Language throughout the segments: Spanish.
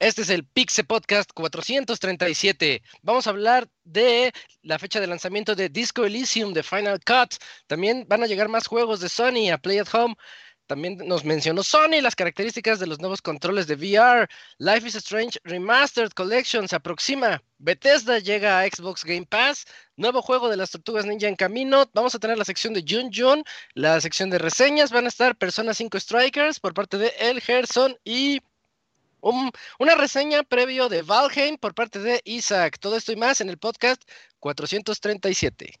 Este es el Pixe Podcast 437. Vamos a hablar de la fecha de lanzamiento de Disco Elysium de Final Cut. También van a llegar más juegos de Sony a Play at Home. También nos mencionó Sony las características de los nuevos controles de VR. Life is Strange Remastered Collection se aproxima. Bethesda llega a Xbox Game Pass. Nuevo juego de las Tortugas Ninja en camino. Vamos a tener la sección de Jun Jun, la sección de reseñas. Van a estar Persona 5 Strikers por parte de El Gerson y una reseña previo de Valheim por parte de Isaac. Todo esto y más en el podcast 437.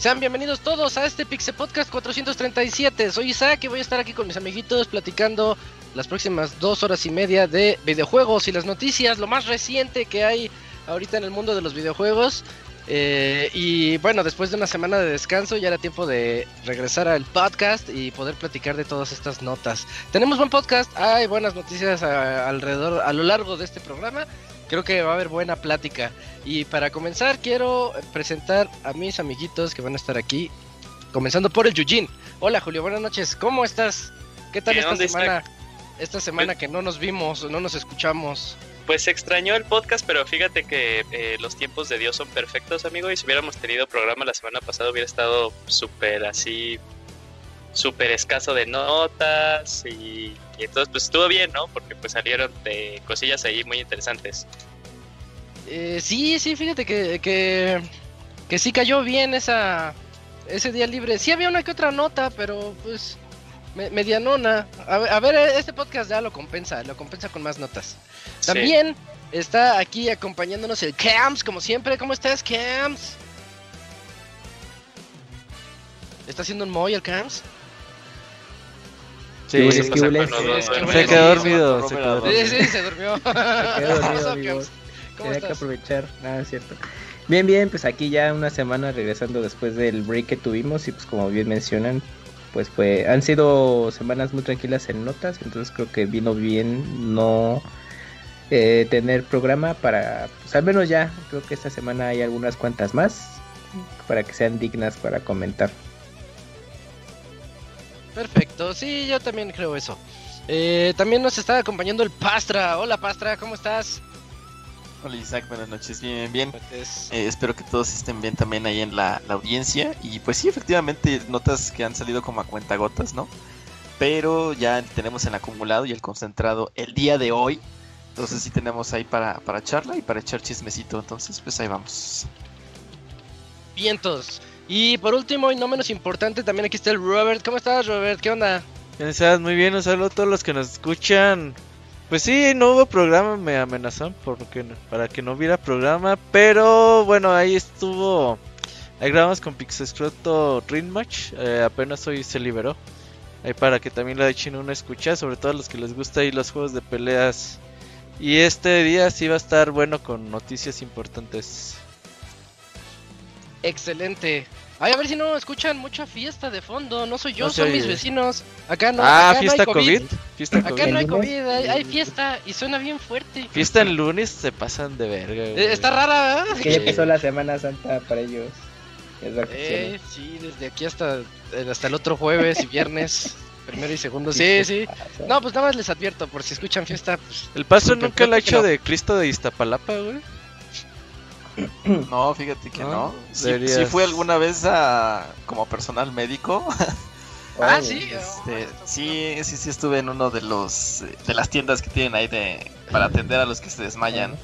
Sean bienvenidos todos a este Pixel Podcast 437. Soy Isaac y voy a estar aquí con mis amiguitos platicando las próximas dos horas y media de videojuegos y las noticias, lo más reciente que hay ahorita en el mundo de los videojuegos. Eh, y bueno, después de una semana de descanso ya era tiempo de regresar al podcast y poder platicar de todas estas notas. Tenemos buen podcast, hay buenas noticias alrededor, a lo largo de este programa creo que va a haber buena plática. Y para comenzar, quiero presentar a mis amiguitos que van a estar aquí. Comenzando por el Yujin. Hola Julio, buenas noches. ¿Cómo estás? ¿Qué tal esta semana? Esta semana que no nos vimos, no nos escuchamos. Pues se extrañó el podcast, pero fíjate que eh, los tiempos de Dios son perfectos, amigo. Y si hubiéramos tenido programa la semana pasada, hubiera estado súper así, súper escaso de notas y y entonces pues estuvo bien, ¿no? Porque pues salieron de cosillas ahí muy interesantes. Eh, sí, sí, fíjate que, que, que sí cayó bien esa ese día libre. Sí había una que otra nota, pero pues medianona. A, ver, este podcast ya lo compensa, lo compensa con más notas. También está aquí acompañándonos el Camps, como siempre. ¿Cómo estás, Camps? ¿Está haciendo un moy el Camps? Sí, se, quedó dormido. Se quedó dormido. Sí, sí, se durmió. se quedó dormido, amigos. Tenía que aprovechar, nada, es cierto. Bien, bien, pues aquí ya una semana regresando después del break que tuvimos y pues como bien mencionan, pues fue, han sido semanas muy tranquilas en notas, entonces creo que vino bien no eh, tener programa para, pues al menos ya, creo que esta semana hay algunas cuantas más para que sean dignas para comentar. Perfecto, sí, yo también creo eso. Eh, también nos está acompañando el Pastra. Hola Pastra, ¿cómo estás? Hola Isaac, buenas noches, bien, bien. Eh, espero que todos estén bien también ahí en la, audiencia. Y pues sí, efectivamente, notas que han salido como a cuentagotas, ¿no? Pero ya tenemos el acumulado y el concentrado el día de hoy. Entonces sí tenemos ahí para, para charla y para echar chismecito. Entonces, pues ahí vamos. Vientos. Y por último y no menos importante, también aquí está el Robert. ¿Cómo estás, Robert? ¿Qué onda? estás? Muy bien, un saludo a todos los que nos escuchan. Pues sí, no hubo programa, me amenazan porque, para que no hubiera programa, pero bueno, ahí estuvo. Ahí grabamos con Pixescroto Ring Match, eh, apenas hoy se liberó. Ahí para que también la echen una escucha, sobre todo a los que les gusta ahí los juegos de peleas. Y este día sí va a estar bueno con noticias importantes. Excelente. Ay, a ver si no escuchan mucha fiesta de fondo. No soy yo, son mis vecinos. Acá no. Ah, acá fiesta no hay COVID. acá no hay COVID, hay, fiesta y suena bien fuerte. Fiesta en lunes se pasan de verga. Eh, está rara, ¿verdad? Que ya empezó la Semana Santa para ellos. eh, sí, desde aquí hasta, eh, hasta el otro jueves y viernes. primero y segundo, sí, sí. No, pues nada más les advierto, por si escuchan fiesta. Pues, el paso nunca lo ha hecho de Cristo de Iztapalapa, güey. No, fíjate que no. Si Sí, fui alguna vez a, como personal médico ah, sí. Este, sí, sí, sí estuve en uno de los de las tiendas que tienen ahí de para atender a los que se desmayan.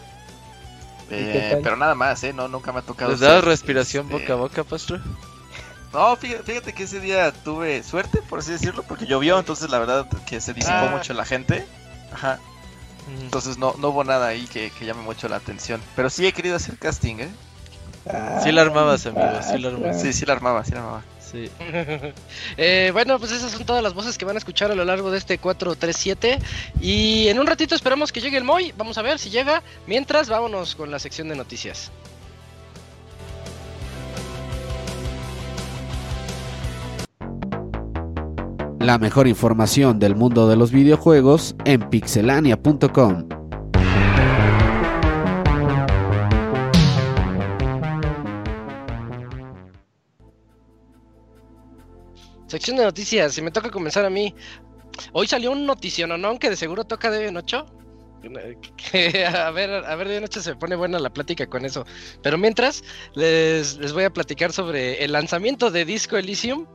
Eh, pero nada más, ¿eh? No, nunca me ha tocado. ¿Les das respiración este, boca a boca, pastor? No, fíjate, que ese día tuve suerte, por así decirlo, porque llovió, entonces la verdad que se disipó ah. mucho la gente. Ajá. Entonces no, no hubo nada ahí que, que, llame mucho la atención. Pero sí he querido hacer casting, ¿eh? sí la armabas, amigo, sí la armabas. Sí, sí la armaba, sí la armaba. Sí. eh, bueno, pues esas son todas las voces que van a escuchar a lo largo de este 437. Y en un ratito esperamos que llegue el Moy. Vamos a ver si llega. Mientras, vámonos con la sección de noticias. La mejor información del mundo de los videojuegos en pixelania.com. Sección de noticias, si me toca comenzar a mí. Hoy salió un notición, ¿no? Que de seguro toca de noche. a ver, a ver, de noche se pone buena la plática con eso. Pero mientras, les, les voy a platicar sobre el lanzamiento de Disco Elysium,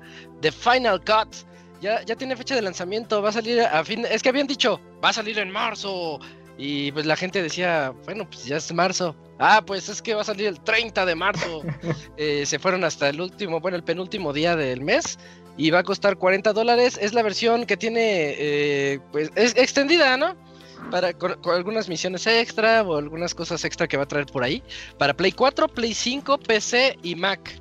The Final Cut ya, ya tiene fecha de lanzamiento, va a salir a fin, es que habían dicho, va a salir en marzo. Y pues la gente decía, bueno, pues ya es marzo. Ah, pues es que va a salir el 30 de marzo. Eh, se fueron hasta el último, bueno, el penúltimo día del mes. Y va a costar 40 dólares. Es la versión que tiene, eh, pues, es extendida, ¿no? Para, con, algunas misiones extra o algunas cosas extra que va a traer por ahí. Para Play 4, Play 5, PC y Mac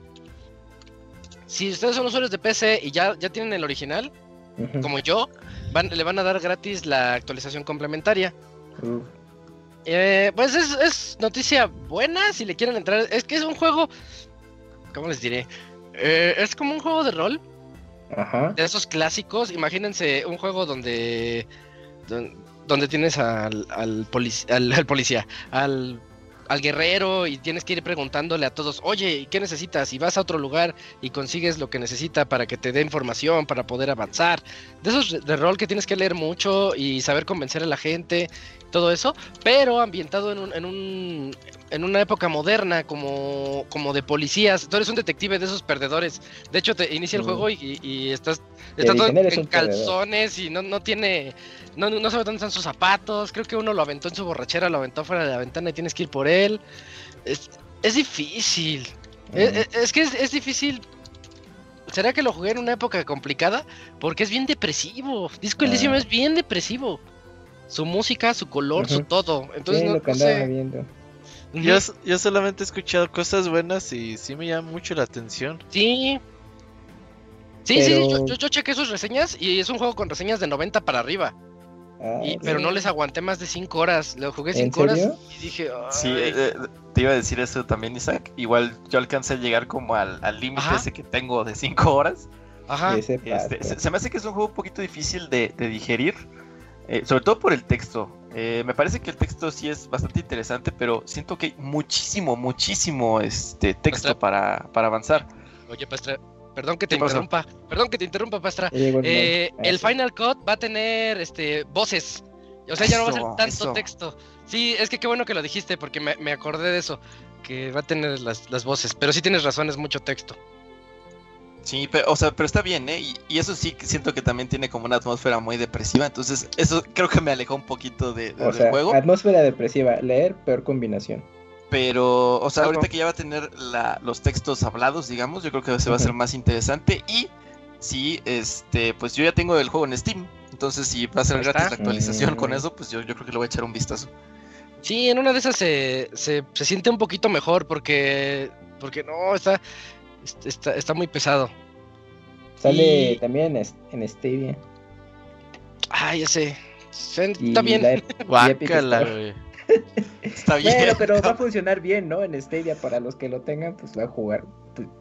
si ustedes son usuarios de PC y ya, ya tienen el original, como yo, le van a dar gratis la actualización complementaria. Eh, pues es, noticia buena si le quieren entrar. Es que es un juego. ¿Cómo les diré? Eh, es como un juego de rol. De esos clásicos. Imagínense un juego donde. Donde, tienes al, al, al policía, al al guerrero y tienes que ir preguntándole a todos, oye, ¿qué necesitas? Y vas a otro lugar y consigues lo que necesita para que te dé información, para poder avanzar. De esos de rol que tienes que leer mucho y saber convencer a la gente, todo eso, pero ambientado en un, en un en una época moderna como, como de policías. Tú eres un detective de esos perdedores. De hecho, te inicia el mm. juego y, estás, todo en, calzones y no, no tiene no, no sabe dónde están sus zapatos. Creo que uno lo aventó en su borrachera, lo aventó fuera de la ventana y tienes que ir por él. Es, es difícil. Es, que es, difícil. ¿Será que lo jugué en una época complicada? Porque es bien depresivo. Disco Elysium ah. es bien depresivo. Su música, su color, su todo. Entonces no, Viendo. Yo, yo solamente he escuchado cosas buenas y sí me llama mucho la atención. Sí, Sí, sí, yo, yo, chequé sus reseñas y es un juego con reseñas de 90 para arriba. Ah, pero no les aguanté más de 5 horas. Lo jugué 5 horas y dije. Sí, eh, eh, te iba a decir eso también, Isaac. Igual yo alcancé a llegar como al límite ese que tengo de 5 horas. Ajá. Este, se, me hace que es un juego un poquito difícil de, digerir. Eh, sobre todo por el texto. me parece que el texto sí es bastante interesante, pero siento que hay muchísimo, muchísimo este texto para, para avanzar. Oye, Pastra, Perdón que te interrumpa. Perdón que te interrumpa, Pastra. Eh, el Final Cut va a tener este voces. O sea, ya no va a ser tanto texto. Sí, es que qué bueno que lo dijiste porque me, acordé de eso. Que va a tener las, voces. Pero sí tienes razón, es mucho texto. Sí, pero, o sea, pero está bien, ¿eh? Y, eso sí siento que también tiene como una atmósfera muy depresiva. Entonces, eso creo que me alejó un poquito de, del juego. Atmósfera depresiva, leer, peor combinación. Pero, o sea, ahorita que ya va a tener los textos hablados, digamos, yo creo que se va a hacer más interesante. Y sí, este, pues yo ya tengo el juego en Steam. Entonces, si va a ser gratis la actualización con mm. eso, pues yo, yo creo que le voy a echar un vistazo. Sí, en una de esas se, se, siente un poquito mejor porque, porque no, está, está, está muy pesado. Sale también en Stadia. Ah, ya sé. Está bien. Guácala, güey. Está bien. pero va a funcionar bien, ¿no? En Stadia, para los que lo tengan, pues va a jugar.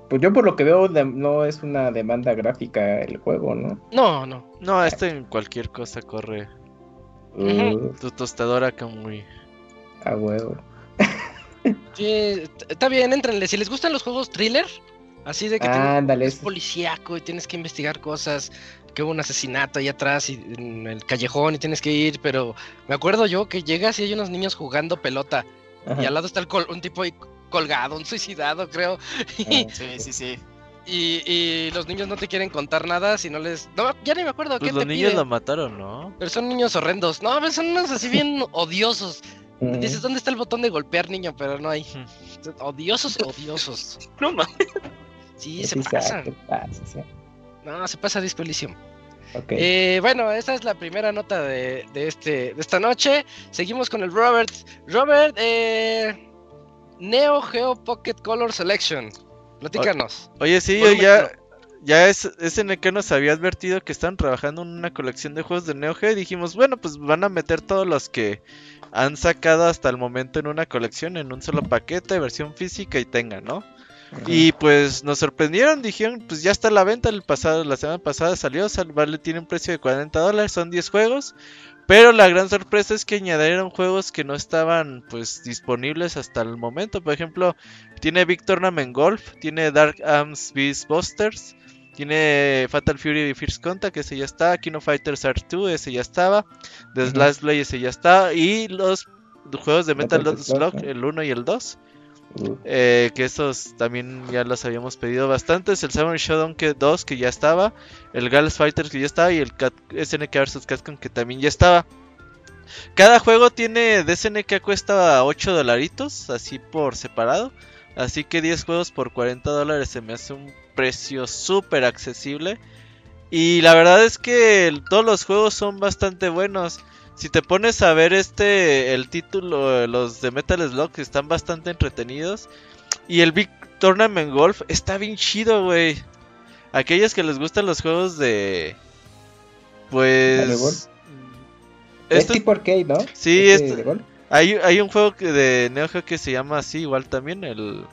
Pues yo por lo que veo, no es una demanda gráfica el juego, ¿no? No, no. No, esto en cualquier cosa corre. Uh. Tu tostadora como muy... A huevo. sí, está bien, entrenle. Si les gustan los juegos thriller, así de que es policíaco y tienes que investigar cosas, que hubo un asesinato ahí atrás y en el callejón y tienes que ir, pero me acuerdo yo que llegas y hay unos niños jugando pelota y al lado está el un tipo ahí colgado, un suicidado, creo. sí, sí, sí. y, los niños no te quieren contar nada si no les. No, ya ni me acuerdo pues qué los niños lo mataron, ¿no? Pero son niños horrendos. No, son unos así bien odiosos. Mm. Dices, ¿dónde está el botón de golpear, niño? Pero no hay. Odiosos, odiosos. No mames. Sí, se pasa. No, se pasa Disco Elysium. Eh, bueno, esa es la primera nota de, este, de esta noche. Seguimos con el Robert. Robert, eh, Neo Geo Pocket Color Selection. Platícanos. Oye, sí, yo ya, ya es, SNK nos había advertido que están trabajando en una colección de juegos de Neo Geo y dijimos, bueno, pues van a meter todos los que han sacado hasta el momento en una colección, en un solo paquete, versión física y tenga, ¿no? Y pues nos sorprendieron, dijeron, pues ya está a la venta, el pasado, la semana pasada salió, vale, tiene un precio de 40 dólares, son 10 juegos, pero la gran sorpresa es que añadieron juegos que no estaban pues disponibles hasta el momento, por ejemplo, tiene Big Tournament Golf, tiene Dark Arms Beast Busters, tiene Fatal Fury First Contact, ese ya está, Kino Fighters R2, ese ya estaba, The Last Blade, ese ya está, y los juegos de Metal Slug, el 1 y el 2. Eh, que esos también ya los habíamos pedido bastantes. El Samurai Shodown 2 que ya estaba. El Gals Fighters que ya estaba. Y el SNK vs Capcom que también ya estaba. Cada juego tiene de SNK cuesta 8 dolaritos. Así por separado. Así que 10 juegos por 40 dólares se me hace un precio súper accesible. Y la verdad es que todos los juegos son bastante buenos si te pones a ver este, el título, los de Metal Slug están bastante entretenidos. Y el Big Tournament Golf está bien chido, güey. Aquellos que les gustan los juegos de... Pues... Es tipo arcade, ¿no? Sí, este hay, hay un juego de Neo Geo que se llama así, igual también, el,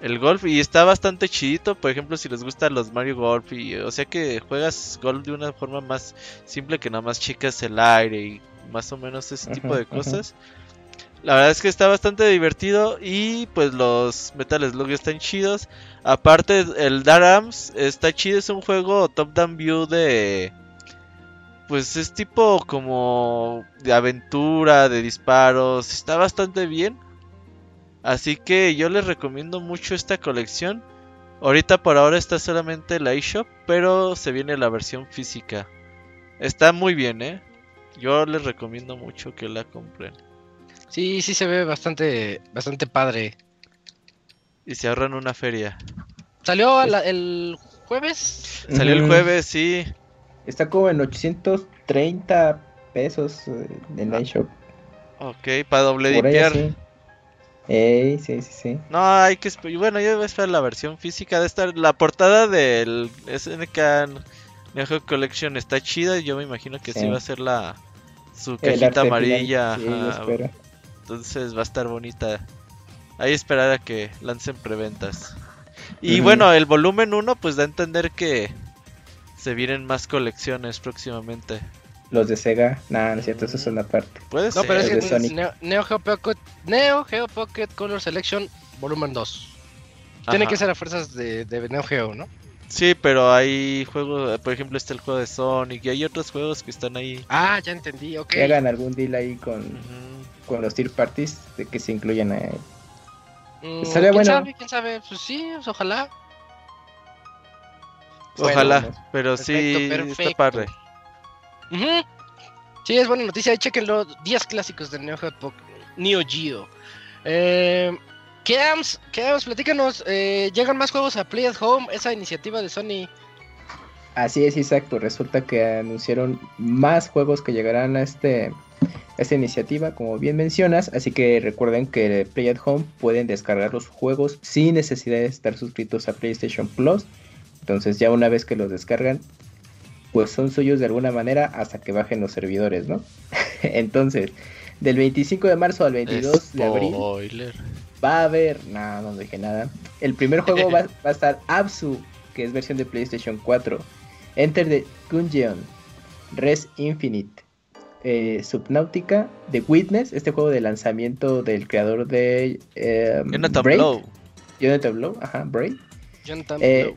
el golf. Y está bastante chidito, por ejemplo, si les gustan los Mario Golf. Y, o sea que juegas golf de una forma más simple que nada más chicas el aire y más o menos ese tipo de cosas. La verdad es que está bastante divertido y pues los Metal Slug están chidos. Aparte el Dark Arms está chido, es un juego top down view de pues es tipo como de aventura, de disparos, está bastante bien. Así que yo les recomiendo mucho esta colección. Ahorita por ahora está solamente la eShop, pero se viene la versión física. Está muy bien, ¿eh? Yo les recomiendo mucho que la compren. Sí, sí se ve bastante, bastante padre. Y se ahorran una feria. ¿Salió el jueves? Salió el jueves, sí. Está como en 830 pesos eh, en la shop. Ok, para doble dipear. Sí. sí, sí, sí. No, hay que Bueno, yo voy a esperar la versión física de esta. La portada del SNK Neo Geo Collection está chida y yo me imagino que sí, va a ser la su cajita amarilla. Entonces va a estar bonita. Ahí esperar a que lancen preventas. Y bueno, el volumen 1 pues da a entender que se vienen más colecciones próximamente. Los de Sega, nada, no es cierto, eso es una parte. Puede no, pero es que Neo, Geo Pocket, Neo Geo Pocket Color Selection volumen 2. Tiene que ser a fuerzas de, de Neo Geo, ¿no? Sí, pero hay juegos, por ejemplo, está el juego de Sonic y hay otros juegos que están ahí. Ah, ya entendí, ok. Que hagan algún deal ahí con, con los tier parties de que se incluyan ahí. Mm, ¿Quién sabe? ¿Quién sabe? Pues sí, pues ojalá. Ojalá, pero sí, perfecto. está padre. Sí, es buena noticia. Ahí chequenlo. 10 clásicos de Neo Geo, Neo Keams, Keams, platícanos, eh, ¿llegan más juegos a Play at Home? Esa iniciativa de Sony. Así es, exacto. Resulta que anunciaron más juegos que llegarán a este esta iniciativa, como bien mencionas. Así que recuerden que Play at Home pueden descargar los juegos sin necesidad de estar suscritos a PlayStation Plus. Entonces, ya una vez que los descargan, pues son suyos de alguna manera hasta que bajen los servidores, ¿no? Entonces, del 25 de marzo al 22 de abril va a haber, no, no dije nada. El primer juego va, a estar Absu, que es versión de PlayStation 4. Enter the Gungeon, Res Infinite, eh, Subnautica, The Witness, este juego de lanzamiento del creador de eh, Jonathan Blow. Jonathan Blow, ajá, Break. Jonathan eh, Blow.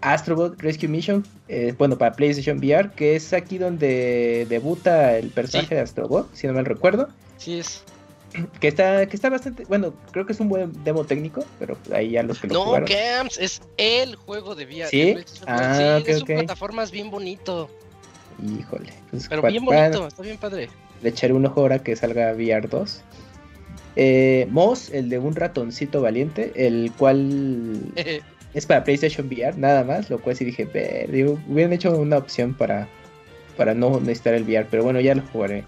Astrobot Rescue Mission, eh, bueno, para PlayStation VR, que es aquí donde debuta el personaje de Astrobot, si no mal recuerdo. Sí es. Que está, que está bastante, bueno, creo que es un buen demo técnico, pero ahí ya los que lo No, jugaron. Camps, es el juego de VR. ¿Sí? de Ah, sí, es ok. un plataformas bien bonito. Híjole. pues, Pero bien bueno, bonito, está bien padre. Le echaré un ojo ahora que salga VR 2. Eh, Moss, el de un ratoncito valiente, el cual es para PlayStation VR, nada más, lo cual sí dije, "Ver, digo, hubieran hecho una opción para, para no necesitar el VR, pero bueno, ya lo jugaré.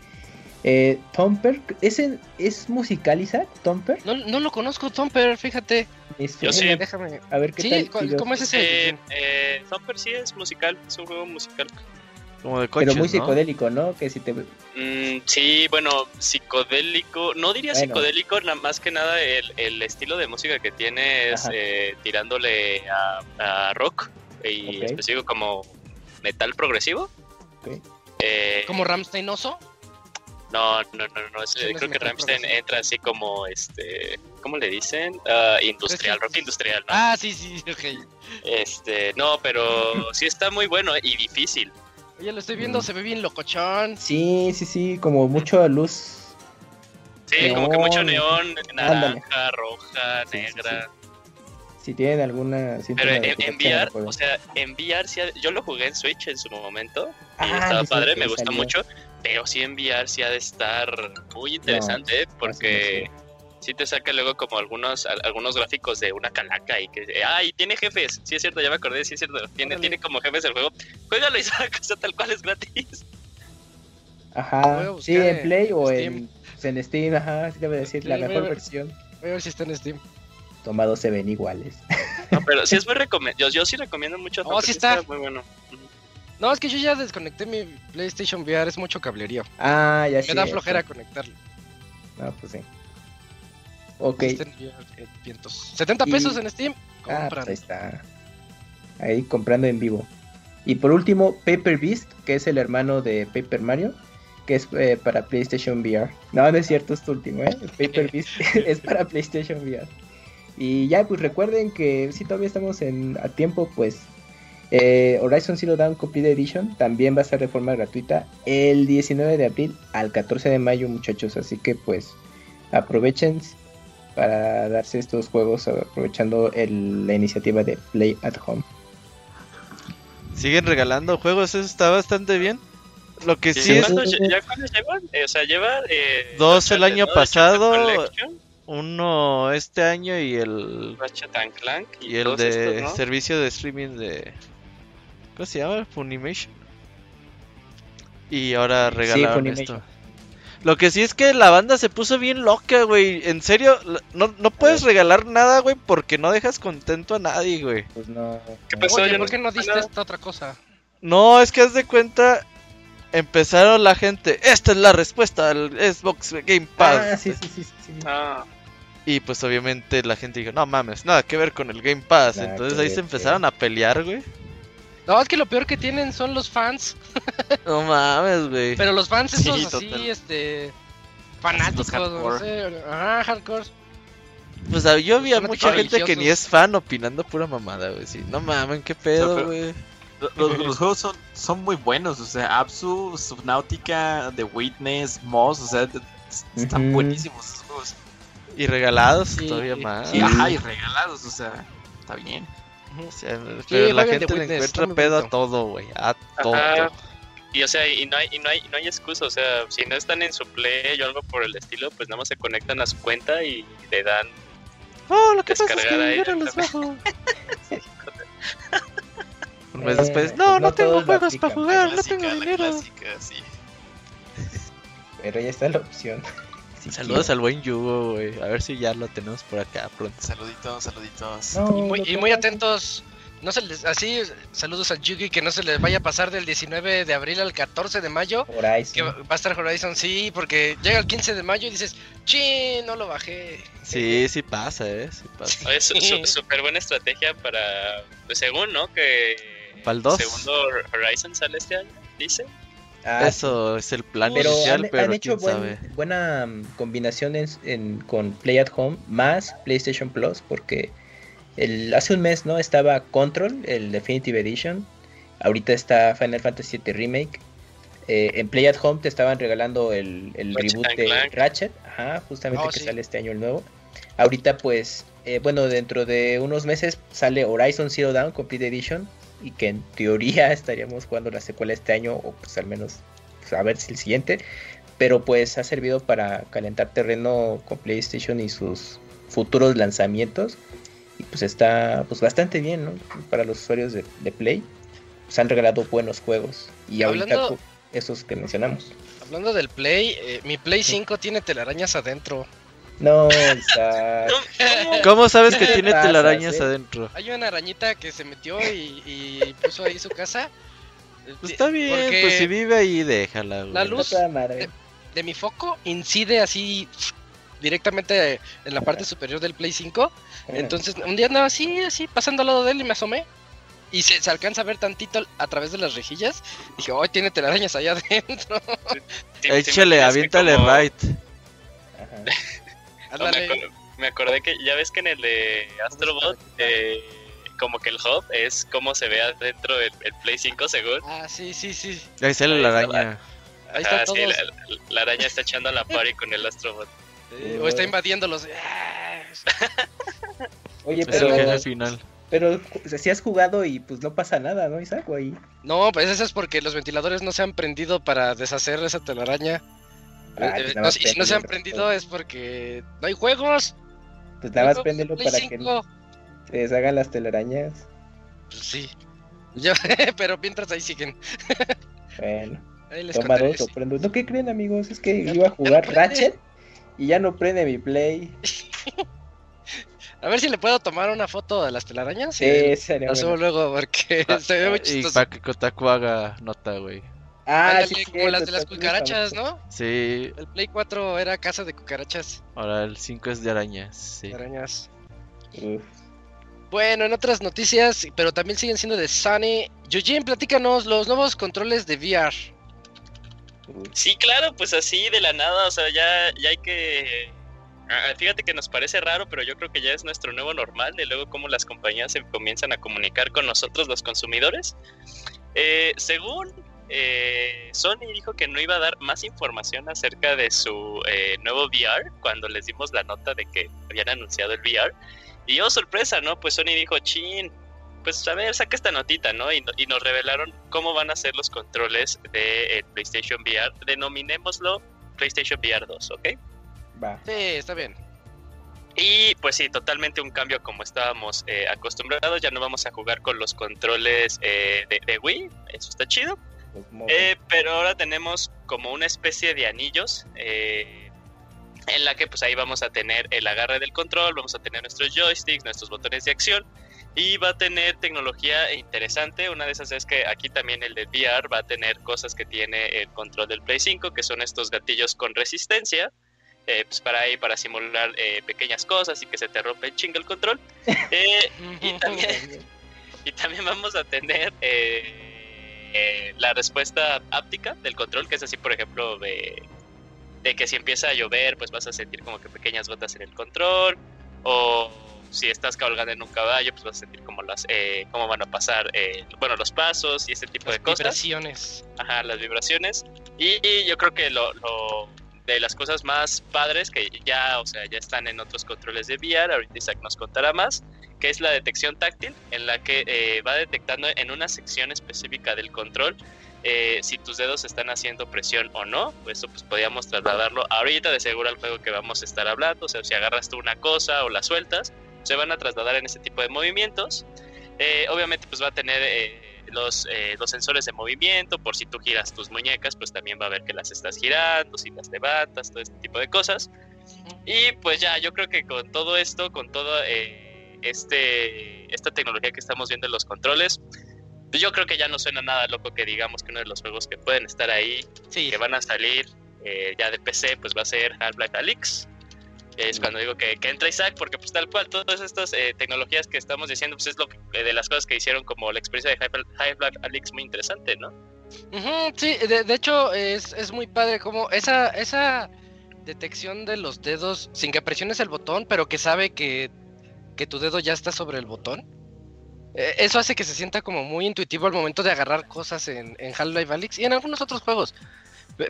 Eh, Tomper, ¿ese es musical, Isaac? ¿Tomper? no, no lo conozco, Tomper, fíjate. Yo sí. Déjame. A ver qué Sí, tal. ¿cuál- tiro. ¿cómo es ese? Eh, eh, Thumper sí es musical, es un juego musical. Como de coches, Pero muy ¿no? psicodélico, ¿no? Que si te... Mm, sí, bueno, psicodélico, no diría Bueno. psicodélico, nada más que nada el, el estilo de música que tiene es eh, tirándole a, a rock y Ok. específico como metal progresivo. Eh, ¿Como Ramsteinoso? No, no, no, no, no es creo que progresivo. entra así como, este, ¿cómo le dicen? Ah, industrial, rock industrial, ¿no? Ah, sí, sí, ok. Este, no, pero sí está muy bueno y difícil. Oye, lo estoy viendo, Mm. se ve bien locochón. Sí, sí, sí, como mucha luz. Sí, como que mucho Neón. naranja, roja, Sí, sí, negra. Si tienen alguna... Pero en, VR, jueguen. o sea, en VR sí ha- yo lo jugué en Switch en su momento y Ah, estaba sí, padre, me gusta salió. mucho, pero sí en VR sí ha de estar muy interesante, ¿eh? porque sí te saca luego como algunos al- algunos gráficos de una calaca y que ah, y tiene jefes, sí es cierto, ya me acordé, sí es cierto, tiene Órale. tiene como jefes el juego. Juégalo y saca, o sea, tal cual es gratis. Ajá, sí, en en Play o Steam. en, en Steam, ajá, sí debe decir, la mejor ver. versión. Voy a ver si está en Steam. Tomados se ven iguales. No, pero sí es muy recomendable. Yo, yo sí recomiendo mucho. Oh, sí está. Muy bueno. No, es que yo ya desconecté mi PlayStation VR, es mucho cablerío. Ah, ya Me sí. da flojera conectarlo. No, pues sí. Ok. Está en VR, eh. 70 Y- pesos en Steam. Ah, pues ahí está. Ahí comprando en vivo. Y por último, Paper Beast, que es el hermano de Paper Mario, que es eh, para PlayStation VR. No, no es cierto, es tu último, ¿eh? Paper Beast es para PlayStation VR. Y ya, pues recuerden que si todavía estamos en, a tiempo, pues eh, Horizon Zero Dawn Complete Edition también va a ser de forma gratuita el 19 de abril al 14 de mayo, muchachos. Así que pues aprovechen para darse estos juegos aprovechando el- la iniciativa de Play at Home. Siguen regalando juegos, eso está bastante bien. Lo que ¿Y sí es ¿Ya cuáles llevan? Eh, o sea, lleva. Eh, Dos el año ¿no? pasado. Uno este año y el Ratchet and Clank y, y el de estos, ¿no? servicio de streaming de ¿Cómo se llama? Funimation. Y ahora regalaron esto. Lo que sí es que la banda se puso bien loca, güey. En serio, no, no puedes regalar nada, güey, porque no dejas contento a nadie, güey. Pues no. ¿Qué pasó? Oye, ¿por qué no diste nada. esta otra cosa? No, es que haz de cuenta. Empezaron la gente. Esta es la respuesta al Xbox Game Pass. Ah, sí, sí, sí, sí, sí. Ah, Y pues obviamente la gente dijo, no mames, nada que ver con el Game Pass. Nada Entonces ahí ver, se empezaron a pelear, güey. No, es que lo peor que tienen son los fans. No mames, güey. Pero los fans Sí, esos así, total. este... Fanáticos, no hardcore. sé. Ajá, hardcore. Pues yo vi a mucha gente que ni es fan opinando pura mamada, güey. Sí, no mames, qué pedo, güey. Lo- Los, los juegos son, son muy buenos, o sea, Absu, Subnautica, The Witness, Moss, o sea, están buenísimos esos juegos. Y regalados Sí, todavía más. Sí. ajá, y regalados, o sea, está bien. O sea, pero la gente le encuentra pedo a todo, güey. A todo. Ajá. Y o sea, y no hay, y no hay, no hay excusa, o sea, si no están en su play o algo por el estilo, pues nada más se conectan a su cuenta y le dan Oh, lo que pasa es que Descargar ahí yo no los bajo. Un mes Eh, después, pues no, no no tengo juegos para jugar, no tengo dinero. clásica, sí. Pero ya está la opción. Si Saludos al buen Yugo, güey. A ver si ya lo tenemos por acá pronto. Saluditos, saluditos. No, Y muy, y muy atentos. No se les, así, saludos a Yugi, que no se les vaya a pasar del 19 de abril al 14 de mayo. Horizon. Que va a estar Horizon, sí, porque llega el 15 de mayo y dices, ¡Chin! No lo bajé. Sí, sí pasa, eh. Sí pasa. Es súper buena estrategia para, pues, según, ¿no? Que ¿Para el dos? segundo Horizon sale este año, dice. Ah, Eso es el plan Pero inicial, han, pero han hecho quién buen- sabe. buena combinación en, en- con Play at Home más PlayStation Plus porque el, hace un mes no estaba Control, el Definitive Edition. Ahorita está Final Fantasy VII Remake. eh, en Play at Home te estaban regalando el, el reboot de Ratchet, ajá, justamente oh, que sale este año el nuevo. Ahorita pues, eh, bueno, dentro de unos meses sale Horizon Zero Dawn Complete Edition y que en teoría estaríamos jugando la secuela este año o pues al menos pues, a ver si el siguiente, pero pues ha servido para calentar terreno con PlayStation y sus futuros lanzamientos y pues está pues bastante bien, ¿no? Para los usuarios de, Play, pues han regalado buenos juegos y ahorita esos que mencionamos. Hablando del Play, eh, mi Play 5 tiene telarañas adentro. No, Isaac. ¿Cómo sabes que tiene telarañas eh? adentro? Hay una arañita que se metió y, puso ahí su casa. Pues está bien, pues si vive ahí, déjala. La luz de, mi foco incide así directamente en la parte superior del Play 5. Entonces, un día andaba así, así, pasando al lado de él y me asomé. Y se, alcanza a ver tantito a través de las rejillas. Dije, hoy tiene telarañas allá adentro. Échale, aviéntale right. Me, acordé, que ya ves que en el de Astrobot, eh, como que el hub es como se ve adentro del Play 5 según. Ah, sí, sí, sí. Ahí sale la araña. Ahí está sí, la, araña está echando a la party con el Astrobot. o está invadiéndolos. Oye, pero... al final. Pero si has jugado y pues no pasa nada, ¿no, Isaac? ahí? No, pues eso es porque los ventiladores no se han prendido para deshacer esa telaraña. Ah, eh, y si no se han prendido es porque no hay juegos. Pues nada más préndelo para que se deshagan las telarañas. Pues sí. pero mientras ahí siguen. bueno. Toma dos o prendo. ¿No qué creen amigos? Es que iba a jugar Ratchet y ya no prende mi play. A ver si le puedo tomar una foto de las telarañas. Sí, sería luego porque se ve muy chistoso. Y para que Kotaku haga nota, güey. Ah, sí, como las de las cucarachas, ¿no? Sí. El Play 4 era casa de cucarachas. Ahora el 5 es de arañas, sí. De arañas. Bueno, en otras noticias, pero también siguen siendo de Sony. Eugene, platícanos los nuevos controles de VR. Sí, claro, pues así de la nada, o sea, ya, ya hay que Ah, fíjate que nos parece raro, pero yo creo que ya es nuestro nuevo normal de luego cómo las compañías se comienzan a comunicar con nosotros los consumidores. Eh, según eh, Sony dijo que no iba a dar más información acerca de su eh, nuevo VR cuando les dimos la nota de que habían anunciado el VR. Y oh, sorpresa, ¿no? Pues Sony dijo, chin, pues a ver, saca esta notita, ¿no? Y, y nos revelaron cómo van a ser los controles de PlayStation VR. Denominémoslo PlayStation VR 2, ¿ok? Sí, está bien. Y pues sí, totalmente un cambio como estábamos eh, acostumbrados. Ya no vamos a jugar con los controles eh, de, Wii, eso está chido. Eh, pero ahora tenemos como una especie de anillos en la que pues ahí vamos a tener el agarre del control, vamos a tener nuestros joysticks, nuestros botones de acción y va a tener tecnología interesante. Una de esas es que aquí también el de VR va a tener cosas que tiene el control del Play 5, que son estos gatillos con resistencia eh, pues para ahí, para simular eh, pequeñas cosas y que se te rompe el chingo el control. Eh, y, también, y también vamos a tener la respuesta áptica del control, que es así, por ejemplo, de, de que si empieza a llover, pues vas a sentir como que pequeñas gotas en el control, o si estás cabalgando en un caballo, pues vas a sentir como las, cómo van a pasar, bueno, los pasos y ese tipo de cosas. Vibraciones. Ajá, las vibraciones. Y, yo creo que lo, de las cosas más padres que ya, o sea, ya están en otros controles de VR, ahorita Isaac nos contará más, que es la detección táctil, en la que eh, va detectando en una sección específica del control eh, si tus dedos están haciendo presión o no, pues eso pues podríamos trasladarlo ahorita de seguro al juego que vamos a estar hablando, o sea, si agarras tú una cosa o la sueltas, se van a trasladar en ese tipo de movimientos. Eh, obviamente pues va a tener los, eh, los sensores de movimiento, por si tú giras tus muñecas, pues también va a ver que las estás girando, si las levantas, todo este tipo de cosas. Y pues ya, yo creo que con todo esto, con toda eh, este, esta tecnología que estamos viendo en los controles, pues yo creo que ya no suena nada loco que digamos que uno de los juegos que pueden estar ahí, que van a salir eh, ya de PC, pues va a ser Half-Life Alyx. Es cuando digo que, entra Isaac, porque pues tal cual, todas estas eh, tecnologías que estamos diciendo, pues es lo eh, de las cosas que hicieron como la experiencia de High Black Alex muy interesante, ¿no? sí, de, hecho es, es, muy padre como esa, esa detección de los dedos sin que presiones el botón, pero que sabe que, que tu dedo ya está sobre el botón. Eh, eso hace que se sienta como muy intuitivo al momento de agarrar cosas en, en Half-Life Alyx y en algunos otros juegos.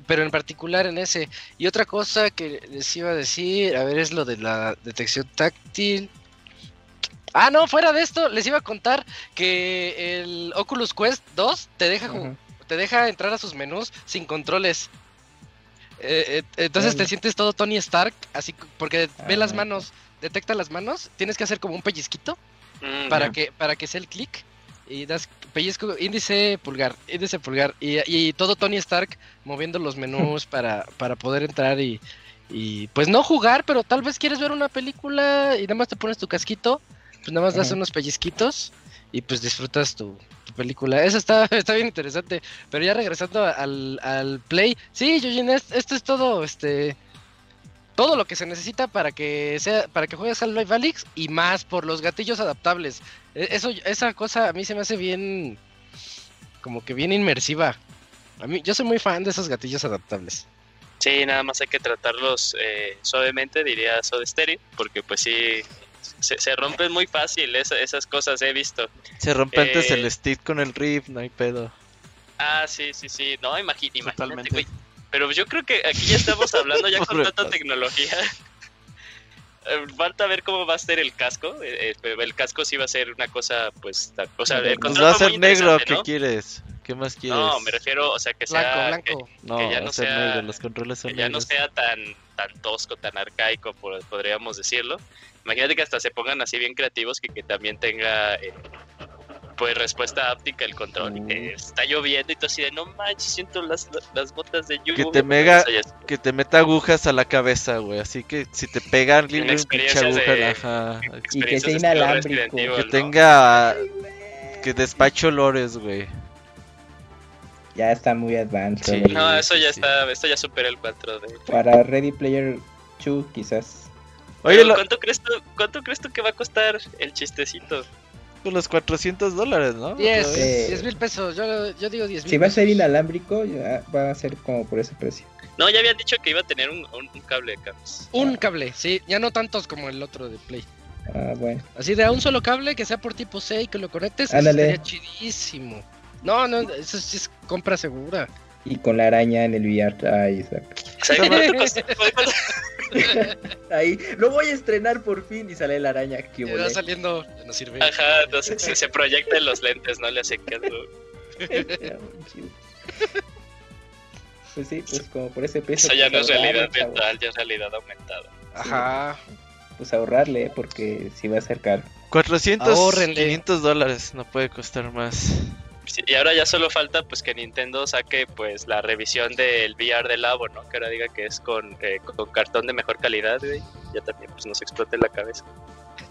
Pero en particular en ese. Y otra cosa que les iba a decir, a ver, es lo de la detección táctil. Ah, no, fuera de esto, les iba a contar que el Oculus Quest 2 te deja, te deja entrar a sus menús sin controles. Eh, eh, entonces te sientes todo Tony Stark, así porque ve las ah. manos, detecta las manos, tienes que hacer como un pellizquito mm, para que para que sea el clic y das pellizco índice pulgar, índice pulgar y, y todo Tony Stark moviendo los menús para, para poder entrar y, y pues no jugar, pero tal vez quieres ver una película y nada más te pones tu casquito pues nada más das unos pellizquitos y pues disfrutas tu, película. Eso está, está bien interesante. Pero ya regresando al, al play, sí, Eugene, esto es todo, este, todo lo que se necesita para que sea, para que juegues al Live Alyx y más por los gatillos adaptables. E, eso, esa cosa a mí se me hace bien, como que bien inmersiva. A mí, yo soy muy fan de esos gatillos adaptables. Sí, nada más hay que tratarlos eh, suavemente, diría Soda Stereo, porque pues sí, se, se rompen muy fácil esas cosas, he visto. Se rompe antes el eh, stick con el riff, no hay pedo. Ah, sí, sí, sí. No, imagínate, Pero yo creo que aquí ya estamos hablando ya con tanta tecnología. Eh, falta ver cómo va a ser el casco. Eh, el casco sí va a ser una cosa, pues, o sea, el pues va a ser negro, ¿qué quieres? ¿Qué más quieres? No, me refiero, o sea, que sea blanco, Que, ya no sea los controles son que ya no sea tan tan tosco, tan arcaico, podríamos decirlo. Imagínate que hasta se pongan así bien creativos que, que también tenga eh, pues respuesta áptica el control. Y que mm. está lloviendo y tú así de no manches, siento las, las botas de lluvia. Que te mega, que te meta agujas a la cabeza, güey. Así que si te pegan un pinche aguja, Y que sea inalámbrico. Que tenga que despacho olores, güey. Ya está muy advanced. No, eso ya está, esto ya supera el 4 de... Para Ready Player 2 quizás. Oye, ¿cuánto, crees tú, ¿cuánto crees tú que va a costar el chistecito? Pues los 400 dólares, ¿no? 10, mil pesos, yo, yo digo 10 mil Si va a ser inalámbrico, ya va a ser como por ese precio. No, ya habían dicho que iba a tener un, un, cable de cables. Un cable, sí, ya no tantos como el otro de Play. Ah, bueno. Así de a un solo cable que sea por tipo C y que lo conectes, Ándale. chidísimo. No, no, eso sí es compra segura. Y con la araña en el VR. Ay, Ahí, lo voy a estrenar por fin y sale la araña. Que va saliendo, ya no sirve. Ajá, entonces se, se proyecta en los lentes, no le hace caso. pues sí, pues como por ese peso. Eso ya pues, no es realidad virtual, ya es realidad aumentada. Ajá. pues ahorrarle, porque si va a ser caro. 400, 500 dólares, no puede costar más y ahora ya solo falta pues que Nintendo saque pues la revisión del VR de Labo, ¿no? Que ahora diga que es con, eh, con cartón de mejor calidad, güey. Ya también pues nos explote la cabeza.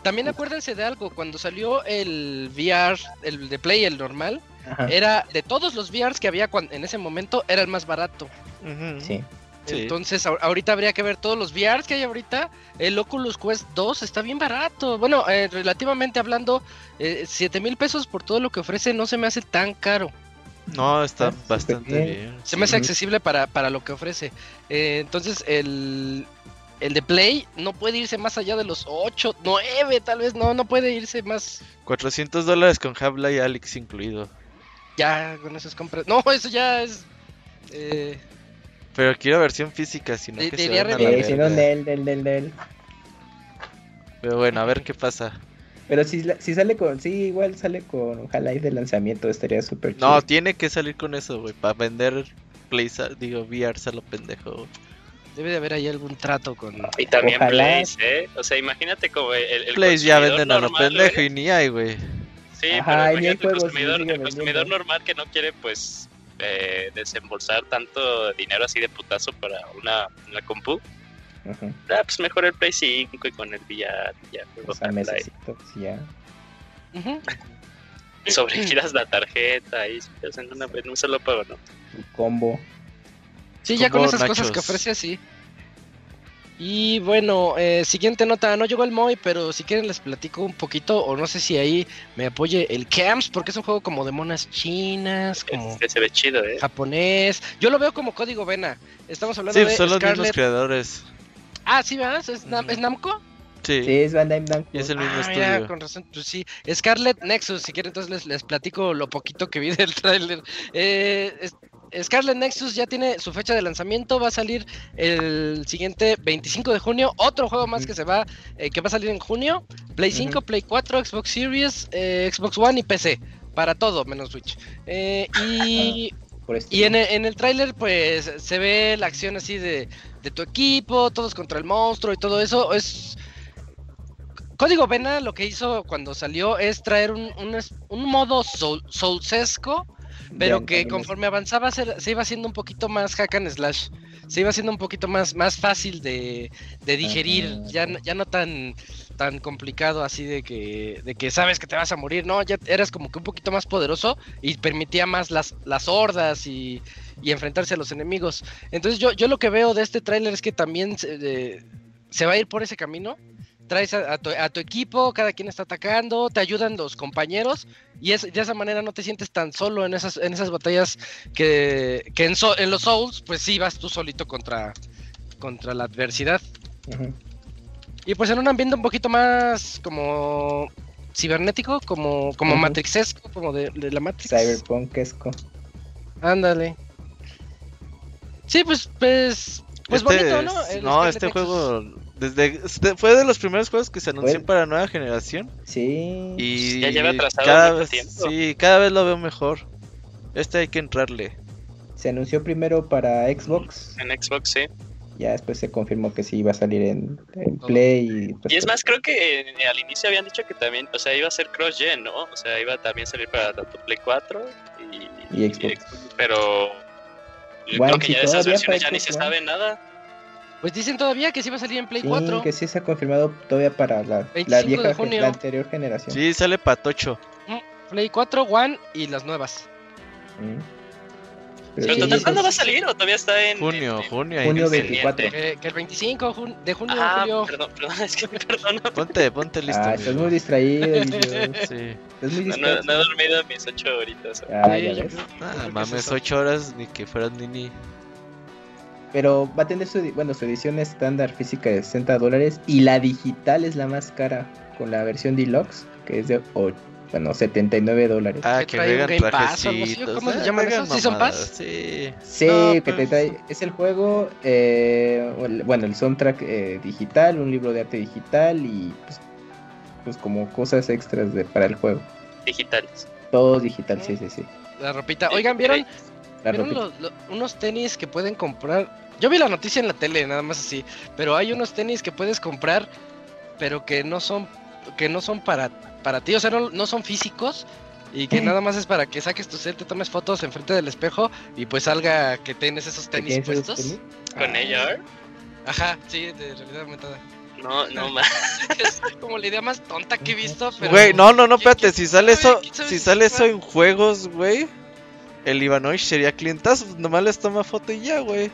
También acuérdense de algo, cuando salió el VR, el de Play, el normal, era de todos los VRs que había en ese momento, era el más barato. Sí. Entonces, ahorita habría que ver todos los VRs que hay ahorita. El Oculus Quest 2 está bien barato. Bueno, eh, relativamente hablando, eh, 7 mil pesos por todo lo que ofrece no se me hace tan caro. No, está bastante bien. Se me hace accesible para, para lo que ofrece. Eh, entonces, el, el de Play no puede irse más allá de los 8, 9, tal vez no, no puede irse más. 400 dólares con Habla y Alex incluido. Ya, con esas compras. No, eso ya es. Eh, pero quiero versión física, sino que se si no, del, del, del, del. Pero bueno, a ver qué pasa. Pero si, si sale con, sí, igual sale con ojalá y de lanzamiento, estaría súper chido. No, tiene que salir con eso, güey, para vender Play, digo, VR a lo pendejo, Debe de haber ahí algún trato con... Y también Plays, ¿eh? O sea, imagínate como el, el ya venden a lo pendejo y ni hay, güey. Sí, pero imagínate el consumidor, el consumidor normal que no quiere, pues, eh, desembolsar tanto dinero así de putazo para una, una compu. Ah, pues mejor el Play 5 y con el VR ya pues necesito, ya. Sobregiras la tarjeta y en, una, en un solo pago, ¿no? Combo. Sí, ya con esas cosas que ofrece así. Y bueno, eh, siguiente nota, no llegó el Moy, pero si quieren les platico un poquito, o no sé si ahí me apoye el Camps, porque es un juego como de monas chinas, como este se ve chido, ¿eh? japonés. Yo lo veo como código Vena. Estamos hablando de son los mismos creadores. Ah, sí, ¿verdad? ¿Es, Namco? Sí. Sí, es Bandai Namco. Y es el mismo Ah, mira, con razón, pues sí. Scarlet Nexus, si quieren, entonces les, les platico lo poquito que vi del tráiler. Eh, es- Scarlet Nexus ya tiene su fecha de lanzamiento, va a salir el siguiente 25 de junio. Otro juego más que se va, eh, que va a salir en junio. Play 5, Ujú. Play 4, Xbox Series, eh, Xbox One y PC. Para todo, menos Switch. Eh, y este. y en el, en el tráiler, pues, se ve la acción así de, de tu equipo, todos contra el monstruo y todo eso. Es. Código Vena lo que hizo cuando salió es traer un, un, es- un modo soulsesco, pero Ya, que conforme avanzaba se, se iba haciendo un poquito más hack and slash. Se iba haciendo un poquito más, más fácil de, de digerir, ya, no- ya no tan, tan complicado así de que, de que sabes que te vas a morir, no, ya eras como que un poquito más poderoso y permitía más las, las hordas y, y enfrentarse a los enemigos. Entonces yo, yo lo que veo de este tráiler es que también se va a ir por ese camino. Traes a, a tu, a tu equipo, cada quien está atacando, te ayudan los compañeros y es, de esa manera no te sientes tan solo en esas, en esas batallas que, que en, so- en los Souls, pues sí vas tú solito contra, contra la adversidad. Y pues en un ambiente un poquito más como cibernético, como, como Ujú. matrixesco, como de, de la Matrix. Cyberpunkesco. Ándale. Sí, pues, pues, pues Este bonito, ¿no? No, este juego desde este fue de los primeros juegos que se anunció Fue- para nueva generación Sí. y Ya lleva atrasado cada vez tiempo. sí, cada vez lo veo mejor. Este hay que entrarle. Se anunció primero para Xbox. En Xbox, sí. Ya después se confirmó que sí iba a salir en. Play. Y, pues, Y es más, creo que eh, al inicio habían dicho que también, o sea, iba a ser cross-gen, ¿no? O sea, iba a también salir para tanto Play 4 y, Y Xbox. Pero yo One, creo que ya de esas versiones ya ni se sabe nada. Pues dicen todavía que sí va a salir en Play Sí, 4. que sí se ha confirmado todavía para la, 25 la vieja, la anterior generación. Sí, sale patocho. Play 4, One y las nuevas. Mm. Pero Sí, total, ¿cuándo va a salir o todavía está en. Junio, en- junio Junio dice. 24. Que, que el 25 jun- de junio, Ah, Julio. perdón, perdón, es que perdón. Ponte, ponte listo. Ah, estás muy distraído. Sí. Estás muy No, no, disperso. no he dormido mis ocho horitas. Ah, Sí, ya ves. Ah, mames, es eso. ocho horas ni que fueran Nini. Pero va a tener su, edi- bueno, su edición estándar física de 60 dólares y la digital es la más cara con la versión deluxe, que es de o- bueno, 79 dólares. Ah, Que así, trajecitos. ¿cómo se Ah, llaman juegan esos? ¿Season Pass? Sí. Sí, no, que pero- te trae, es el juego, eh, bueno, el soundtrack eh, digital, un libro de arte digital y pues, pues como cosas extras de, para el juego. Digitales. Todo digital, sí, sí, sí. La ropita. Oigan, ¿vieron, ¿vieron ropita. los- lo- unos tenis que pueden comprar? Yo vi la noticia en la tele, nada más así. Pero hay unos tenis que puedes comprar, pero que no son, que no son para, para ti, o sea, no, no son físicos. Y que nada más es para que saques tu cel, te tomes fotos enfrente del espejo y pues salga que tienes esos ¿Te tenis tienes esos puestos. tenis? ¿Con Ah, AR? Ajá, sí, de realidad aumentada. No, no más. Es como la idea más tonta que he visto, pero... Güey, no, no, no, ¿quién- espérate, si sale eso, ¿Quién sabe si sale eso en juegos, güey, el Ivanovich sería clientazo, nomás les toma foto y ya, güey.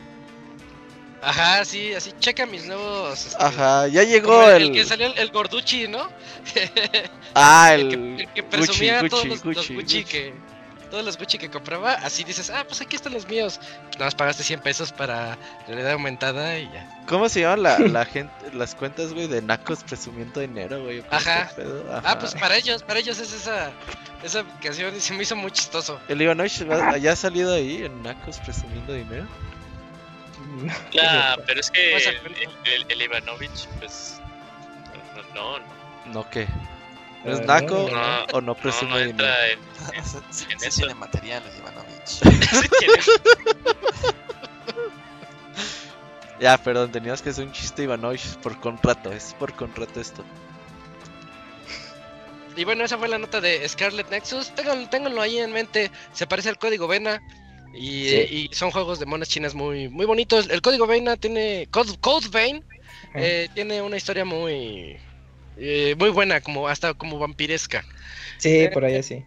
Ajá, sí, así, checa mis nuevos... este, Ajá, ya llegó el, el... que salió el, el Gorducci, ¿no? Ah, el, el... que, el que Gucci, presumía todos Gucci, los, los Gucci, Gucci, Gucci. que todos los Gucci que compraba, así dices, ah, pues aquí están los míos. Nada más pagaste 100 pesos para realidad aumentada y ya. ¿Cómo se llaman la, la gente, las cuentas, güey, de nacos presumiendo dinero, güey? ¿Cómo Ajá. Ah, pues para ellos, para ellos es esa esa canción y se me hizo muy chistoso. El Ivanovich va- ya ha salido ahí en nacos presumiendo dinero. Nah, pero es que a el, el, el Ivanovich, pues. No, no, ¿No qué? ¿No es Ah, naco no, no. o no no, presume no dinero? entra en. En eso. tiene material, el Ivanovich. Ya, perdón, tenías que hacer un chiste Ivanovich por contrato, es por contrato esto. Y bueno, esa fue la nota de Scarlet Nexus. Ténganlo, ténganlo ahí en mente. Se parece al código Vena. Y, Sí. y son juegos de monas chinas muy, muy bonitos. El código Vena tiene. Code, Code Vein eh, tiene una historia muy. Eh, muy buena, como hasta como vampiresca. Sí, por ahí así.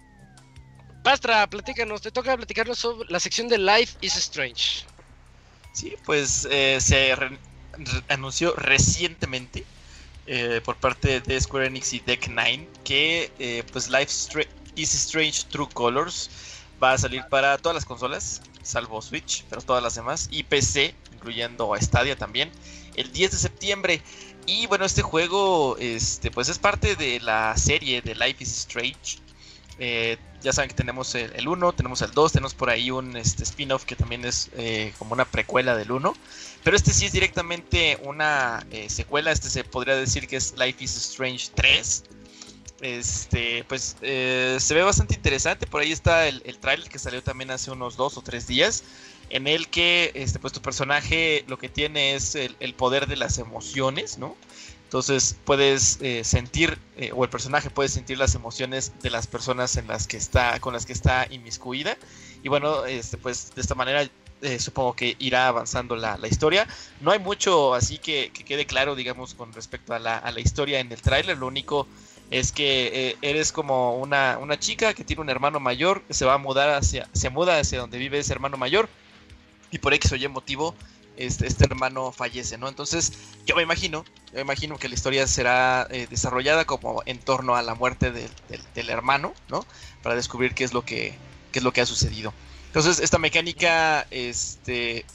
Pastra, platícanos, te toca platicarnos sobre la sección de Life is Strange. Sí, pues eh, se re- re- anunció recientemente eh, por parte de Square Enix y Deck Nine que eh, pues Life Stra- is Strange True Colors va a salir para todas las consolas, salvo Switch, pero todas las demás, y PC, incluyendo a Stadia también, el 10 de septiembre. Y bueno, este juego este, pues es parte de la serie de Life is Strange. Eh, ya saben que tenemos el 1, tenemos el 2, tenemos por ahí un este, spin-off que también es eh, como una precuela del 1. Pero este sí es directamente una eh, secuela, este se podría decir que es Life is Strange 3. Este, pues se ve bastante interesante. Por ahí está el, el trailer que salió también hace unos 2 o 3 días. En el que este, pues, tu personaje lo que tiene es el, poder de las emociones, ¿no? Entonces puedes eh, sentir, eh, o el personaje puede sentir las emociones de las personas en las que está, con las que está inmiscuida. Y bueno, este, pues de esta manera eh, supongo que irá avanzando la, historia. No hay mucho así que, quede claro, digamos, con respecto a la, a la historia en el tráiler. Lo único es que eres como una, una, chica que tiene un hermano mayor, que se va a mudar hacia, se muda hacia donde vive ese hermano mayor. Y por X o Y motivo este, este, hermano fallece, ¿no? Entonces, yo me imagino, yo me imagino que la historia será eh, desarrollada como en torno a la muerte del, hermano, ¿no? Para descubrir qué es lo que, es lo que ha sucedido. Entonces, esta mecánica, este,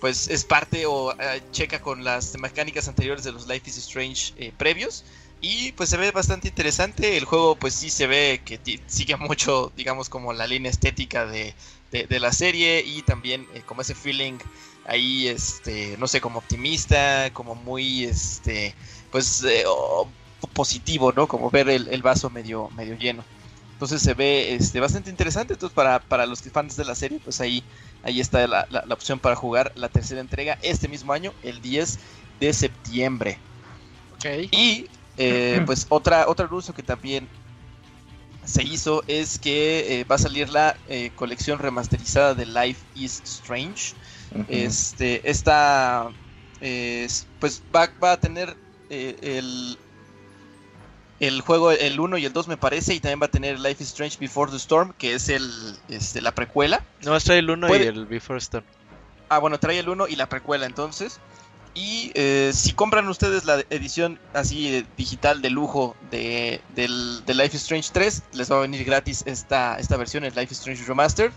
pues es parte o eh, checa con las mecánicas anteriores de los Life is Strange eh, previos. Y pues se ve bastante interesante. El juego pues sí se ve que sigue mucho, digamos, como la línea estética de, la serie y también como ese feeling ahí, este, no sé, como optimista, como muy, este, pues, eh, positivo, ¿no? Como ver el, vaso medio, medio lleno. Entonces se ve este, bastante interesante. Entonces, para, para los fans de la serie, pues ahí, ahí está la, la, opción para jugar la tercera entrega este mismo año, el 10 de septiembre. Okay. Y eh, pues otra, otro anuncio que también se hizo es que eh, va a salir la colección remasterizada de Life is Strange. Este, esta, pues va, va, a tener eh, el, el juego, el 1 y el 2 me parece, y también va a tener Life is Strange Before the Storm, que es el, este, la precuela. No, trae el 1 y el Before the Storm. Ah, bueno, trae el 1 y la precuela entonces. Y eh, si compran ustedes la edición así eh, digital de lujo de, del, de Life is Strange 3, les va a venir gratis esta, esta versión, el Life is Strange Remastered.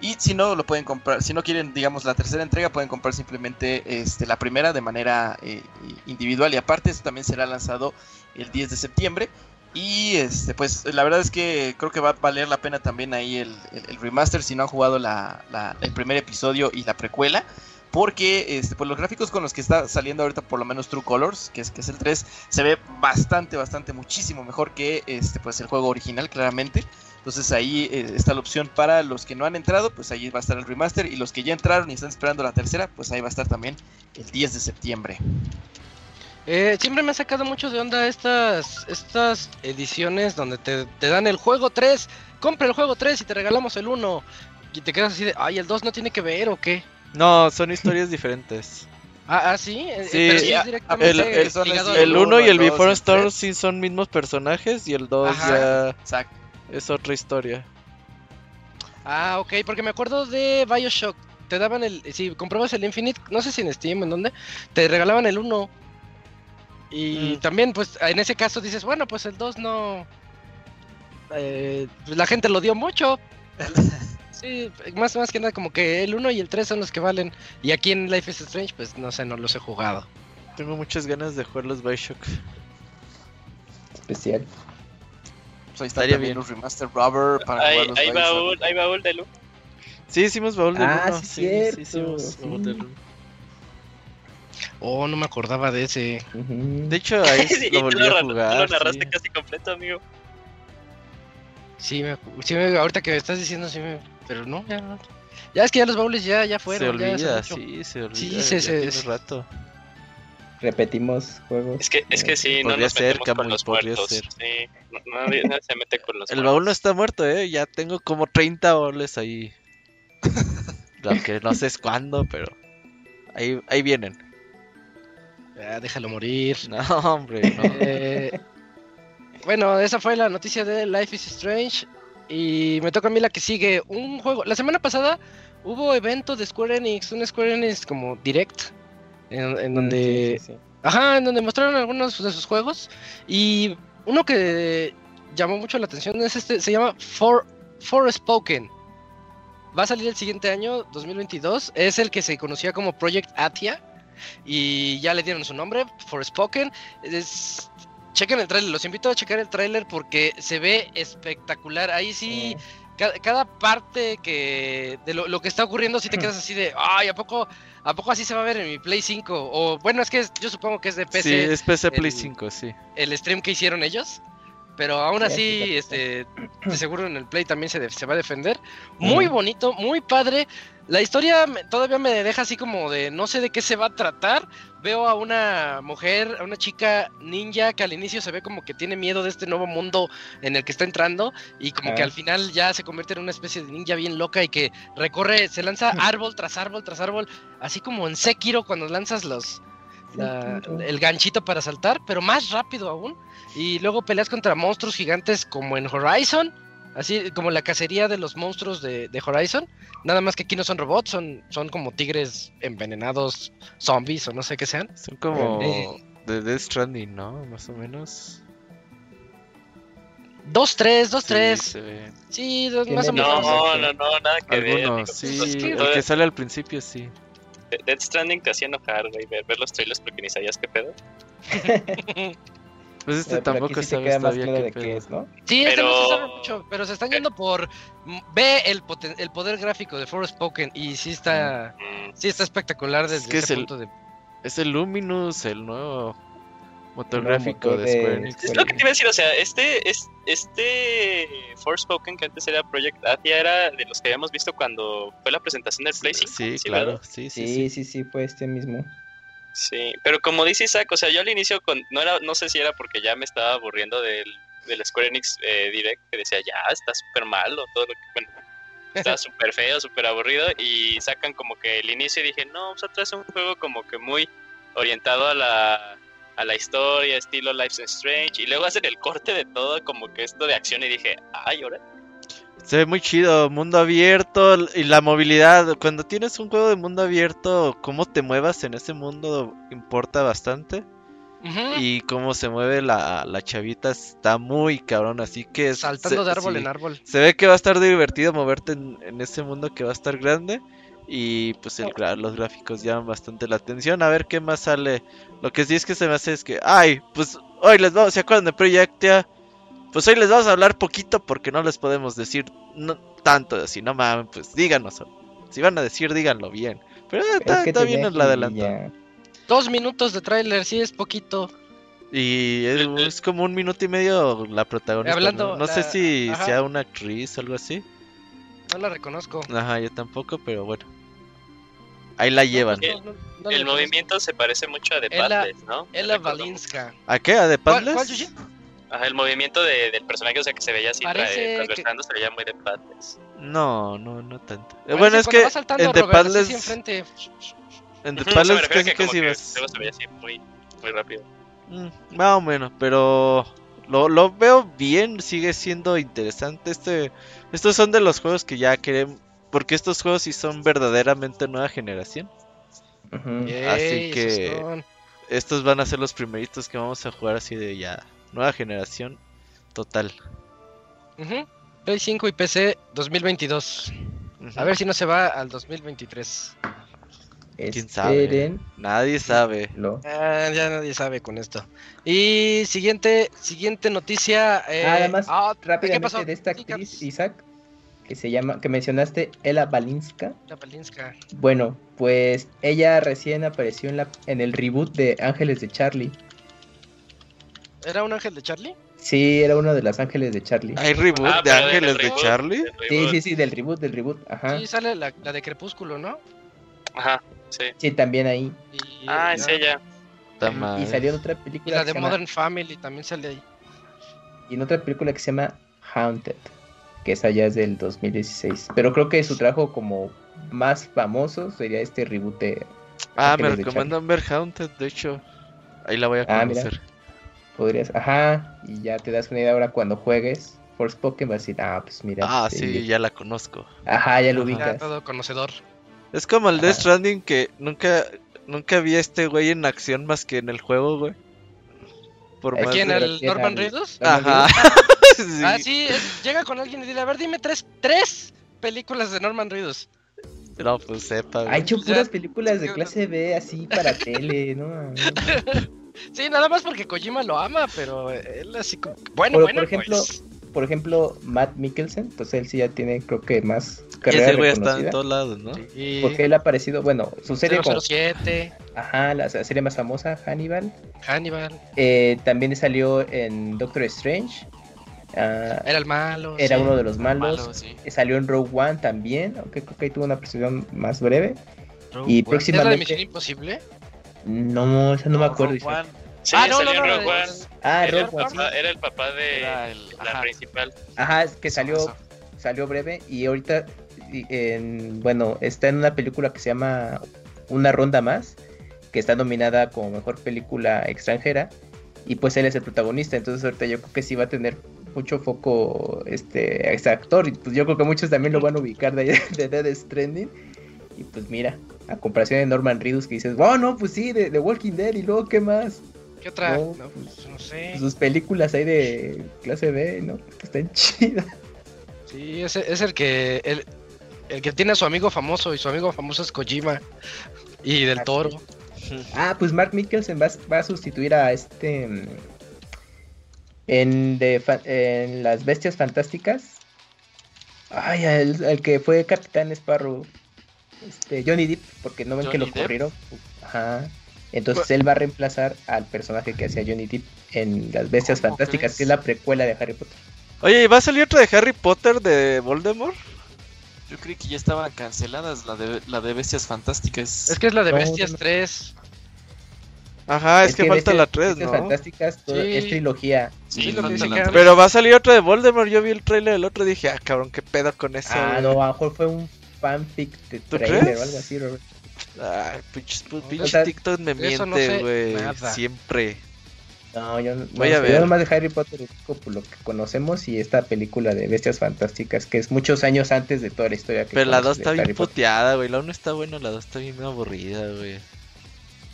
Y si no, lo pueden comprar. Si no quieren, digamos, la tercera entrega, pueden comprar simplemente este, la primera de manera eh, individual. Y aparte, esto también será lanzado el 10 de septiembre. Y este, pues la verdad es que creo que va a valer la pena también ahí el, remaster si no han jugado el primer episodio y la precuela. Porque este, pues los gráficos con los que está saliendo ahorita, por lo menos True Colors, que es, que es el 3, se ve bastante, bastante, muchísimo mejor que este, pues el juego original, claramente. Entonces ahí eh, está la opción para los que no han entrado, pues ahí va a estar el remaster. Y los que ya entraron y están esperando la tercera, pues ahí va a estar también el 10 de septiembre. Eh, siempre me ha sacado mucho de onda estas, estas ediciones donde te, dan el juego 3, compra el juego 3 y te regalamos el 1. Y te quedas así de, ay, el 2 no tiene que ver o qué. No, son historias diferentes. Ah, ah, sí, eh, sí. el, 1 y el Before Storm sí son mismos personajes y el 2 ya... Exacto es otra historia. Ah, ok, porque me acuerdo de Bioshock. Te daban el. Si comprabas el Infinite, no sé si en Steam, en dónde, te regalaban el 1. Y mm. también, pues, en ese caso dices, bueno, pues el 2 no. Eh, pues, la gente lo dio mucho. sí, más, más que nada, como que el 1 y el 3 son los que valen. Y aquí en Life is Strange, pues no sé, no los he jugado. Tengo muchas ganas de jugar los Bioshock. Especial. Pues ahí está bien. un remaster rubber para hay, jugar los hay baúl, hay baúl de Lu. Sí, hicimos baúl de ah, Sí, sí, sí, hicimos baúl de Oh, no me acordaba de ese. De hecho, ahí lo volví a jugar. Lo narraste casi completo, amigo. Sí, me, sí me, ahorita que me estás diciendo, sí me, pero no, ya no. Ya es que ya los baúles ya, ya fueron. Se olvida, sí, se olvida. Sí, se, se, rato repetimos juegos. Es que, es que sí, no nos ser, con los muertos. Ser. Sí, nadie, se mete con los El baúl no está muerto, eh. Ya tengo como 30 baúles ahí. Aunque no sé cuándo, pero ahí, ahí vienen. Ya, déjalo morir. No, hombre, no. Eh, bueno, esa fue la noticia de Life is Strange. Y me toca a mí la que sigue. Un juego. La semana pasada hubo evento de Square Enix, un Square Enix como direct en, mm, donde... Ajá, en donde mostraron algunos de sus juegos. Y uno que llamó mucho la atención es este, se llama For, Spoken. Va a salir el siguiente año, 2022. Es el que se conocía como Project Atia. y ya le dieron su nombre, Forspoken. Es, chequen el trailer, los invito a checar el trailer porque se ve espectacular. Ahí sí, cada, parte que de lo, que está ocurriendo, si te quedas así de, ay, ¿a poco, ¿a poco así se va a ver en mi Play 5? O bueno, es que yo supongo que es de PC. Sí, es PC Play 5, sí. El stream que hicieron ellos. Pero aún así, este, de seguro en el Play también se, se va a defender. Muy bonito, muy padre. La historia todavía me deja así como de no sé de qué se va a tratar. Veo a una mujer, a una chica ninja que al inicio se ve como que tiene miedo de este nuevo mundo en el que está entrando y como que al final ya se convierte en una especie de ninja bien loca y que recorre, se lanza árbol tras árbol tras árbol, así como en Sekiro cuando lanzas los el ganchito para saltar, pero más rápido aún. Y luego peleas contra monstruos gigantes como en Horizon Así como la cacería de los monstruos de, Horizon. Nada más que aquí no son robots, son, son como tigres envenenados, zombies o no sé qué sean. Son como eh, de Death Stranding, ¿no? Más o menos. Dos, tres, dos, tres. Sí, más o menos. No, no, no, nada que ver. sí, el que sale al principio, sí. Death Stranding te hacía enojar, güey, ver, ver los trailers porque ni sabías qué pedo. Pues este tampoco sí sabes todavía de qué es, ¿no? Sí, este no se sabe mucho, pero se están yendo por ve el, el poder gráfico de Forspoken y sí está mm. sí está espectacular desde ese punto de es el Luminous, el nuevo motor gráfico de, Square Enix. Es lo que te iba a decir, o sea, este es este Forspoken que antes era Project Athia era de los que habíamos visto cuando fue la presentación del Play Sí, claro, sí, sí, sí, sí, sí, fue este mismo. Sí, pero como dice Isaac, o sea, yo al inicio con, no era, no sé si era porque ya me estaba aburriendo del, del Square Enix eh, Direct, que decía, ya, está súper malo, todo lo que, bueno, está súper feo, súper aburrido, y sacan como que el inicio y dije, no, pues otra vez un juego como que muy orientado a la, a la historia, estilo Life is Strange, y luego hacen el corte de todo, como que esto de acción, y dije, ay, ahora se ve muy chido, mundo abierto y la movilidad. Cuando tienes un juego de mundo abierto, cómo te muevas en ese mundo importa bastante. Y cómo se mueve la, la, chavita está muy cabrón, así que... Saltando de árbol en árbol. Se ve que va a estar divertido moverte en, ese mundo que va a estar grande. Y pues el, los gráficos llaman bastante la atención. A ver qué más sale. Lo que sí es que se me hace es que... Ay, pues hoy les vamos... ¿Se acuerdan de Projectia? Pues hoy les vamos a hablar poquito porque no les podemos decir no, tanto así, no mames, pues díganos. Si van a decir, díganlo bien. Pero está, bien el adelanto. Dos minutos de tráiler, sí es poquito. Y es, como un minuto y medio la protagonista. no, sé si sea una actriz o algo así. No la reconozco. Ajá, yo tampoco, pero bueno. Ahí la llevan. el, movimiento se parece mucho a The Padles, ¿no? Ella Valinska. ¿A qué? ¿A The Padles? Ajá, el movimiento de, del personaje, o sea, que se veía así transversando, se veía muy de Padles. No, no, no tanto. bueno, es que en The Padles... Enfrente... En The Padles casi que, sí ves... se veía así muy, muy rápido. Mm, más o menos, pero... Lo, lo veo bien, sigue siendo interesante. Este, estos son de los juegos que ya queremos... Porque estos juegos sí son verdaderamente nueva generación. así que... Estos van a ser los primeritos que vamos a jugar así de ya Nueva generación total. Play 5 y PC 2022. A ver si no se va al 2023. ¿Quién sabe? Nadie sabe. Ah, ya nadie sabe con esto. Y siguiente siguiente noticia. Eh, Además, ah, rápidamente de esta actriz, Isaac, que se llama, que mencionaste, Ella Balinska. Ella Balinska. Bueno, pues ella recién apareció en, la, en el reboot de Ángeles de Charlie. ¿Era un ángel de Charlie? Sí, era uno de los ángeles de Charlie. ¿Hay reboot ah, de ángeles de Charlie? Sí, sí, sí, del reboot, del reboot, ajá. Sí, sale la, de Crepúsculo, ¿no? Ajá, sí. Sí, también ahí. ah, es ella. Y salió en otra película. Y la de Modern Family también sale ahí. Y en otra película que se llama Haunted, que esa ya es del 2016. Pero creo que su trabajo como más famoso sería este reboot de... Ah, me recomiendan ver Haunted, de hecho. Ahí la voy a ah, conocer podrías, ajá, y ya te das una idea ahora cuando juegues Forspoken vas a decir, ah, pues mira. Ah, sí, ya la conozco. Ajá, ya lo ubicas. todo conocedor. Es como el Death Stranding que nunca nunca vi a este güey en acción más que en el juego, güey. Por ¿Quién? ¿El Norman Reedus? Ajá. Ah, sí, llega con alguien y dice, a ver, dime tres, tres películas de Norman Reedus. No, pues sepa. Ha hecho puras películas de clase B así para tele, ¿no? sí, nada más porque Kojima lo ama, pero él así como... Bueno, bueno, por ejemplo, pues. por ejemplo, Matt Mikkelsen, pues él sí ya tiene, creo que más carrera ese güey está en todos lados, ¿no? Sí. Porque él ha aparecido, bueno, su serie como... 007. Ajá, la serie más famosa, Hannibal. Hannibal. Eh, también salió en Doctor Strange. Ah, Era el malo. era sí. uno de los malos. Malo, sí. Eh, Salió en Rogue One también, aunque creo que ahí tuvo una presentación más breve. Rogue y próximamente- ¿Es la de Misión Imposible? No, esa no, me acuerdo. One Sí, Ah, no, salió no, en no, Rogue no, One. Ah, era, el Rogue One. sí. papá, era el papá de era el. la ajá, principal. Ajá, es que salió, salió breve y ahorita, en, bueno, está en una película que se llama Una Ronda Más, que está nominada como Mejor Película Extranjera, y pues él es el protagonista, entonces ahorita yo creo que sí va a tener mucho foco este, este actor, y pues yo creo que muchos también lo van a ubicar de, de Dead Stranding, y pues mira, a comparación de Norman Reedus que dices, oh no, pues sí, de, de Walking Dead, y luego, ¿qué más? ¿Qué otra? No, No, pues, no sé. Sus películas ahí de clase B, ¿no? Que están chidas. Sí, es, es el que el, el que tiene a su amigo famoso y su amigo famoso es Kojima y del Ah, Toro. Ah, pues Mark Mikkelsen va, va a sustituir a este. mm, En, de en Las Bestias Fantásticas. Ay, el, el que fue Capitán Sparrow. Este, Johnny Depp, porque no ven que lo corrieron. Ajá. Entonces él va a reemplazar al personaje que hacía Johnny Depp en Las Bestias ¿Cómo Fantásticas, crees? que es la precuela de Harry Potter. Oye, ¿y va a salir otra de Harry Potter de Voldemort? Yo creí que ya estaban canceladas la de, la de Bestias Fantásticas. Es que es la de No, Bestias no. 3. Ajá, es, que, falta Bestias- la 3, Bestias ¿no? Fantásticas todo- Sí. es trilogía. Sí, Sí, lo que la que-. Pero va a salir otra de Voldemort. Yo vi el trailer del otro y dije, ah, cabrón, qué pedo con eso. Ah, güey?" no, a lo mejor fue un fanfic de ¿Tú trailer crees? o algo así, Robert. Ay, O pinche sea, TikTok me no miente, sé güey. Siempre. No, yo no, Voy a ver. Yo nomás de Harry Potter por lo que conocemos y esta película de Bestias Fantásticas, que es muchos años antes de toda la historia que Pero la 2 conoces de está bien Potter. puteada, güey. La 1 está buena, la 2 está bien aburrida, güey.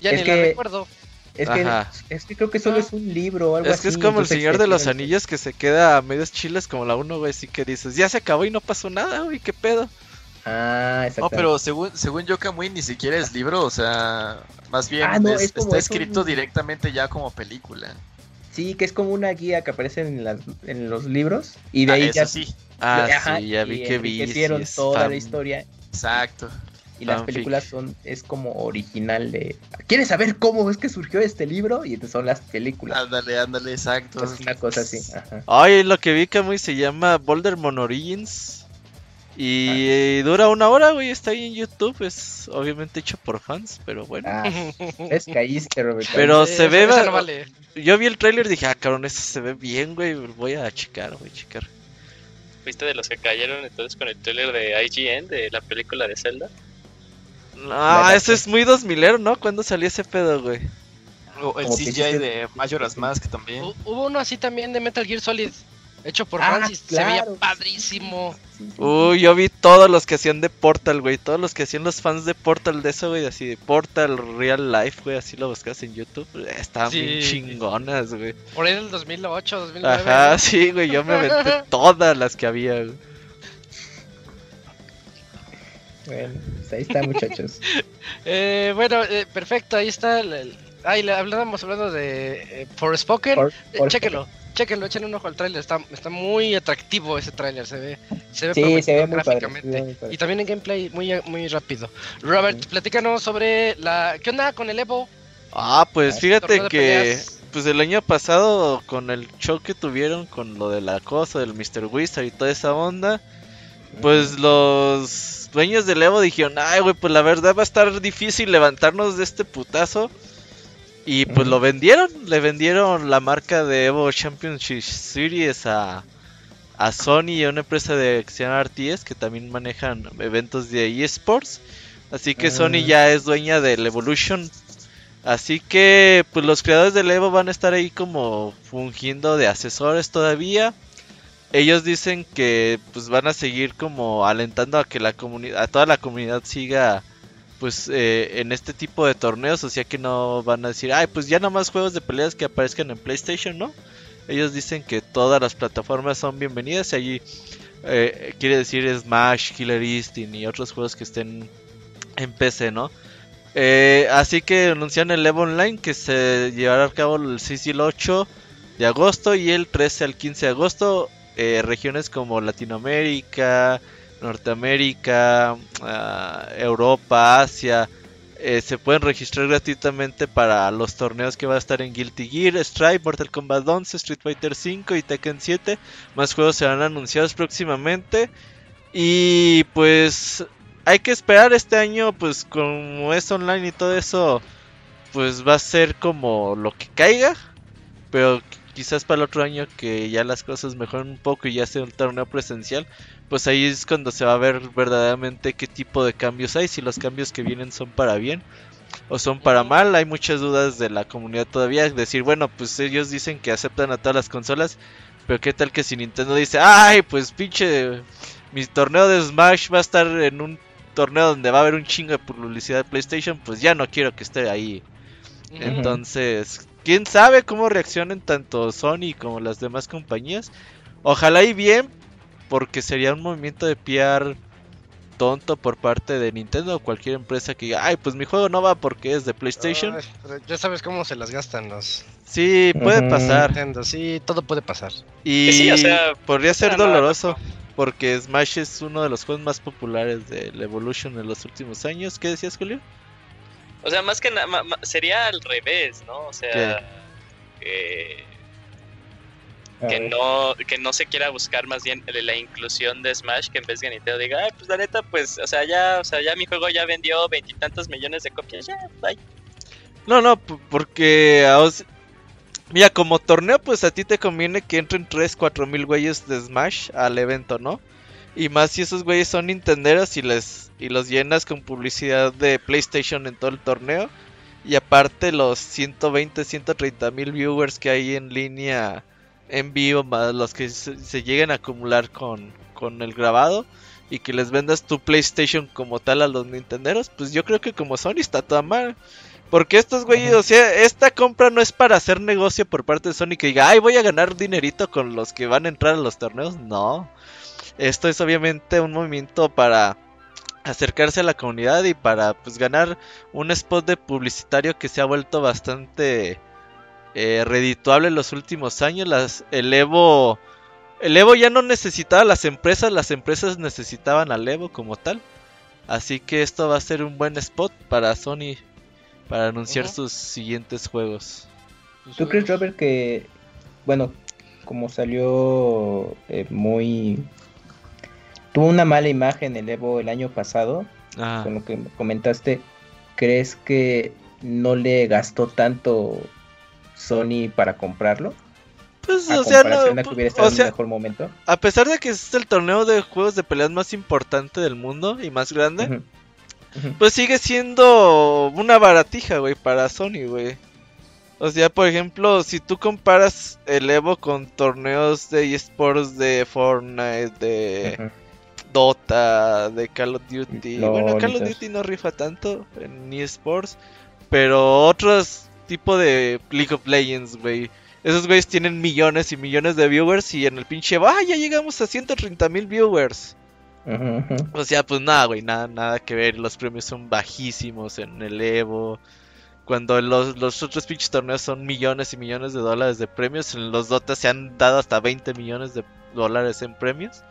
Ya Es ni que- la recuerdo. Es que, Ajá. es que creo que solo es un libro o algo Es así. que es como el Señor de los Anillos que se queda a medios chiles como la 1, güey. Así que dices, ya se acabó y no pasó nada, güey. ¿Qué pedo? Ah, exacto. No, pero según, según yo, Kamui ni siquiera es libro, o sea, más bien Ah, no, es- es como- está es un- escrito directamente ya como película. Sí, que es como una guía que aparece en, las, en los libros y de Ah, ahí eso ya sí, Ah, Ajá, sí, ya y vi que vi. sí, es toda fan. la historia exacto. y las películas son es como original de ¿Quieres saber cómo es que surgió este libro? Y entonces son las películas. Ándale, ándale, exacto. es una cosa así. Ajá. Ay, lo que vi que muy se llama Bouldermon Origins. Y Ah. eh, dura una hora, güey. Está ahí en YouTube. Es obviamente hecho por fans, pero bueno. Ah, es caíste, Robert. Pero Sí, se ve. esa va- no vale. Yo vi el trailer y dije, ah, cabrón, eso se ve bien, güey. Voy a checar, voy a checar. ¿Viste de los que cayeron entonces con el trailer de IGN de la película de Zelda? Ah, eso es muy 2000, ¿no? ¿Cuándo salió ese pedo, güey? O el Como CGI de Majora's Mask también. Hu- Hubo uno así también de Metal Gear Solid. Hecho por Ah, y se veía padrísimo. Uy, yo vi todos los que hacían de Portal, güey. Todos los que hacían los fans de Portal de eso, güey. Así de Portal Real Life, güey. Así lo buscas en YouTube. Estaban bien chingonas, güey. Por ahí del 2008, 2009. Ajá, ¿no? sí, güey. Yo me aventé todas las que había, güey. Bueno, pues ahí está, muchachos. Eh, bueno, eh, perfecto, ahí está. El, el- Ahí le hablábamos hablando de eh, Forspoken. Por- Eh, por- chéquenlo, chéquenlo, échenle un ojo al tráiler. Está, está muy atractivo ese tráiler, se ve, se ve Sí, se ve muy gráficamente. muy padre. Y también en gameplay muy, muy rápido. Robert, Sí. platícanos sobre la. ¿Qué onda con el Evo? Ah, pues Ah, fíjate de que. Pues el año pasado, con el show que tuvieron con lo del acoso del Mr. Wizard y toda esa onda. Pues los dueños del Evo dijeron, ay, güey, pues la verdad va a estar difícil levantarnos de este putazo. Y pues lo vendieron, le vendieron la marca de Evo Championship Series a, a Sony y a una empresa de que se llama RTS que también manejan eventos de eSports. Así que Ah. Sony ya es dueña del Evolution. Así que pues los creadores del Evo van a estar ahí como fungiendo de asesores todavía. Ellos dicen que pues van a seguir como alentando a que la comunidad, a toda la comunidad siga pues eh, en este tipo de torneos, o sea que no van a decir, ay pues ya nada más juegos de peleas que aparezcan en PlayStation, ¿no? Ellos dicen que todas las plataformas son bienvenidas y allí eh, quiere decir Smash, Killer Instinct y otros juegos que estén en PC, ¿no? Eh, así que anunciaron el Evo Online que se llevará a cabo el 6 y el 8 de agosto y el 13 al 15 de agosto. Eh, regiones como Latinoamérica, Norteamérica, ah, Europa, Asia. Eh, se pueden registrar gratuitamente para los torneos que va a estar en Guilty Gear, Stripe, Mortal Kombat 11, Street Fighter 5 y Tekken 7. Más juegos serán anunciados próximamente. Y pues hay que esperar este año, pues como es online y todo eso, pues va a ser como lo que caiga. Pero quizás para el otro año que ya las cosas mejoren un poco y ya sea un torneo presencial, pues ahí es cuando se va a ver verdaderamente qué tipo de cambios hay, si los cambios que vienen son para bien o son para mal. Hay muchas dudas de la comunidad todavía, decir, bueno, pues ellos dicen que aceptan a todas las consolas, pero qué tal que si Nintendo dice, ay, pues pinche, mi torneo de Smash va a estar en un torneo donde va a haber un chingo de publicidad de PlayStation, pues ya no quiero que esté ahí. Entonces, quién sabe cómo reaccionen tanto Sony como las demás compañías. Ojalá y bien, porque sería un movimiento de PR tonto por parte de Nintendo o cualquier empresa que diga, ay, pues mi juego no va porque es de PlayStation. ya sabes cómo se las gastan los. Sí, puede pasar. Nintendo, sí, todo puede pasar. Y podría ser doloroso. Porque Smash es uno de los juegos más populares del Evolution en los últimos años. ¿Qué decías, Julio? O sea, más que nada, sería al revés, ¿no? O sea, que no, que no se quiera buscar más bien la inclusión de Smash que en vez de Nintendo diga, Ay, pues la neta, pues, o sea, ya, o sea, ya mi juego ya vendió veintitantos millones de copias, ya, bye. No, no, porque Mira, como torneo, pues a ti te conviene que entren 3, 4 mil güeyes de Smash al evento, ¿no? Y más si esos güeyes son nintenderos y les y los llenas con publicidad de PlayStation en todo el torneo. Y aparte los 120, 130 mil viewers que hay en línea en vivo, más los que se, lleguen a acumular con, con el grabado. Y que les vendas tu PlayStation como tal a los nintenderos. Pues yo creo que como Sony está toda mal. Porque estos güeyes, o sea, esta compra no es para hacer negocio por parte de Sony que diga, ay, voy a ganar dinerito con los que van a entrar a los torneos. No. Esto es obviamente un movimiento para acercarse a la comunidad y para pues ganar un spot de publicitario que se ha vuelto bastante eh, redituable en los últimos años. Las, el Evo. El Evo ya no necesitaba a las empresas, las empresas necesitaban al Evo como tal. Así que esto va a ser un buen spot para Sony para anunciar sus siguientes juegos. ¿Tú crees, Robert, que, bueno, como salió eh, muy... Tuvo una mala imagen el Evo el año pasado, ah. con lo que comentaste, ¿crees que no le gastó tanto Sony para comprarlo? Pues, o sea, no, o sea, mejor momento. A pesar de que es el torneo de juegos de peleas más importante del mundo y más grande, pues sigue siendo una baratija, güey, para Sony, güey. O sea, por ejemplo, si tú comparas el Evo con torneos de esports de Fortnite, de Dota, de Call of Duty. bueno, Call of Duty no rifa tanto en esports, pero otros tipo de League of Legends, güey. Esos güeyes tienen millones y millones de viewers y en el pinche, ¡ah, ya llegamos a 130 mil viewers! O sea, pues nada, güey, nada, nada que ver. Los premios son bajísimos en el Evo. Cuando los, los otros pinches torneos son millones y millones de dólares de premios, en los Dota se han dado hasta 20 millones de dólares en premios.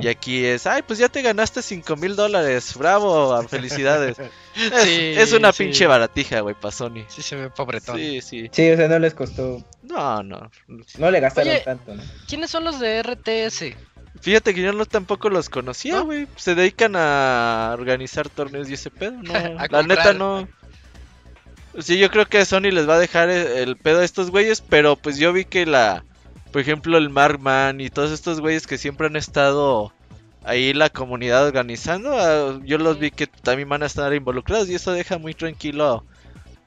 Y aquí es, ay, pues ya te ganaste 5 mil dólares, bravo, felicidades. es, una pinche baratija, güey, para Sony. Sí, se ve pobretón. Sí, sí. Sí, o sea, no les costó. No, no. No le gastaron tanto, ¿no? ¿Quiénes son los de RTS? Fíjate que yo no tampoco los conocía, güey. Se dedican a organizar torneos y ese pedo, ¿no? La neta no. Sí, yo creo que a Sony les va a dejar el pedo a estos güeyes, pero pues yo vi que la... Por ejemplo, el Markman y todos estos güeyes que siempre han estado ahí la comunidad organizando, ah, yo los vi que también van a estar involucrados y eso deja muy tranquilo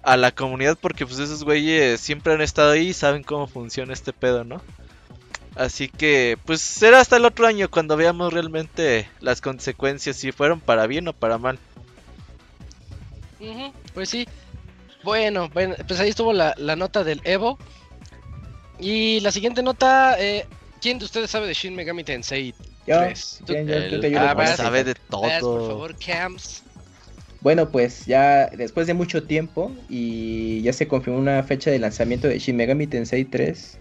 a la comunidad porque pues esos güeyes siempre han estado ahí y saben cómo funciona este pedo, ¿no? Así que, pues será hasta el otro año cuando veamos realmente las consecuencias, si fueron para bien o para mal. pues sí. Bueno, bueno, pues ahí estuvo la, nota del Evo. Y la siguiente nota, eh, ¿quién de ustedes sabe de Shin Megami Tensei Yo, Tres. Tú- bien, yo- El- yo te ayudo Ah, sabe de Vas, por todo. favor, Cams. Bueno, pues ya después de mucho tiempo y ya se confirmó una fecha de lanzamiento de Shin Megami Tensei 3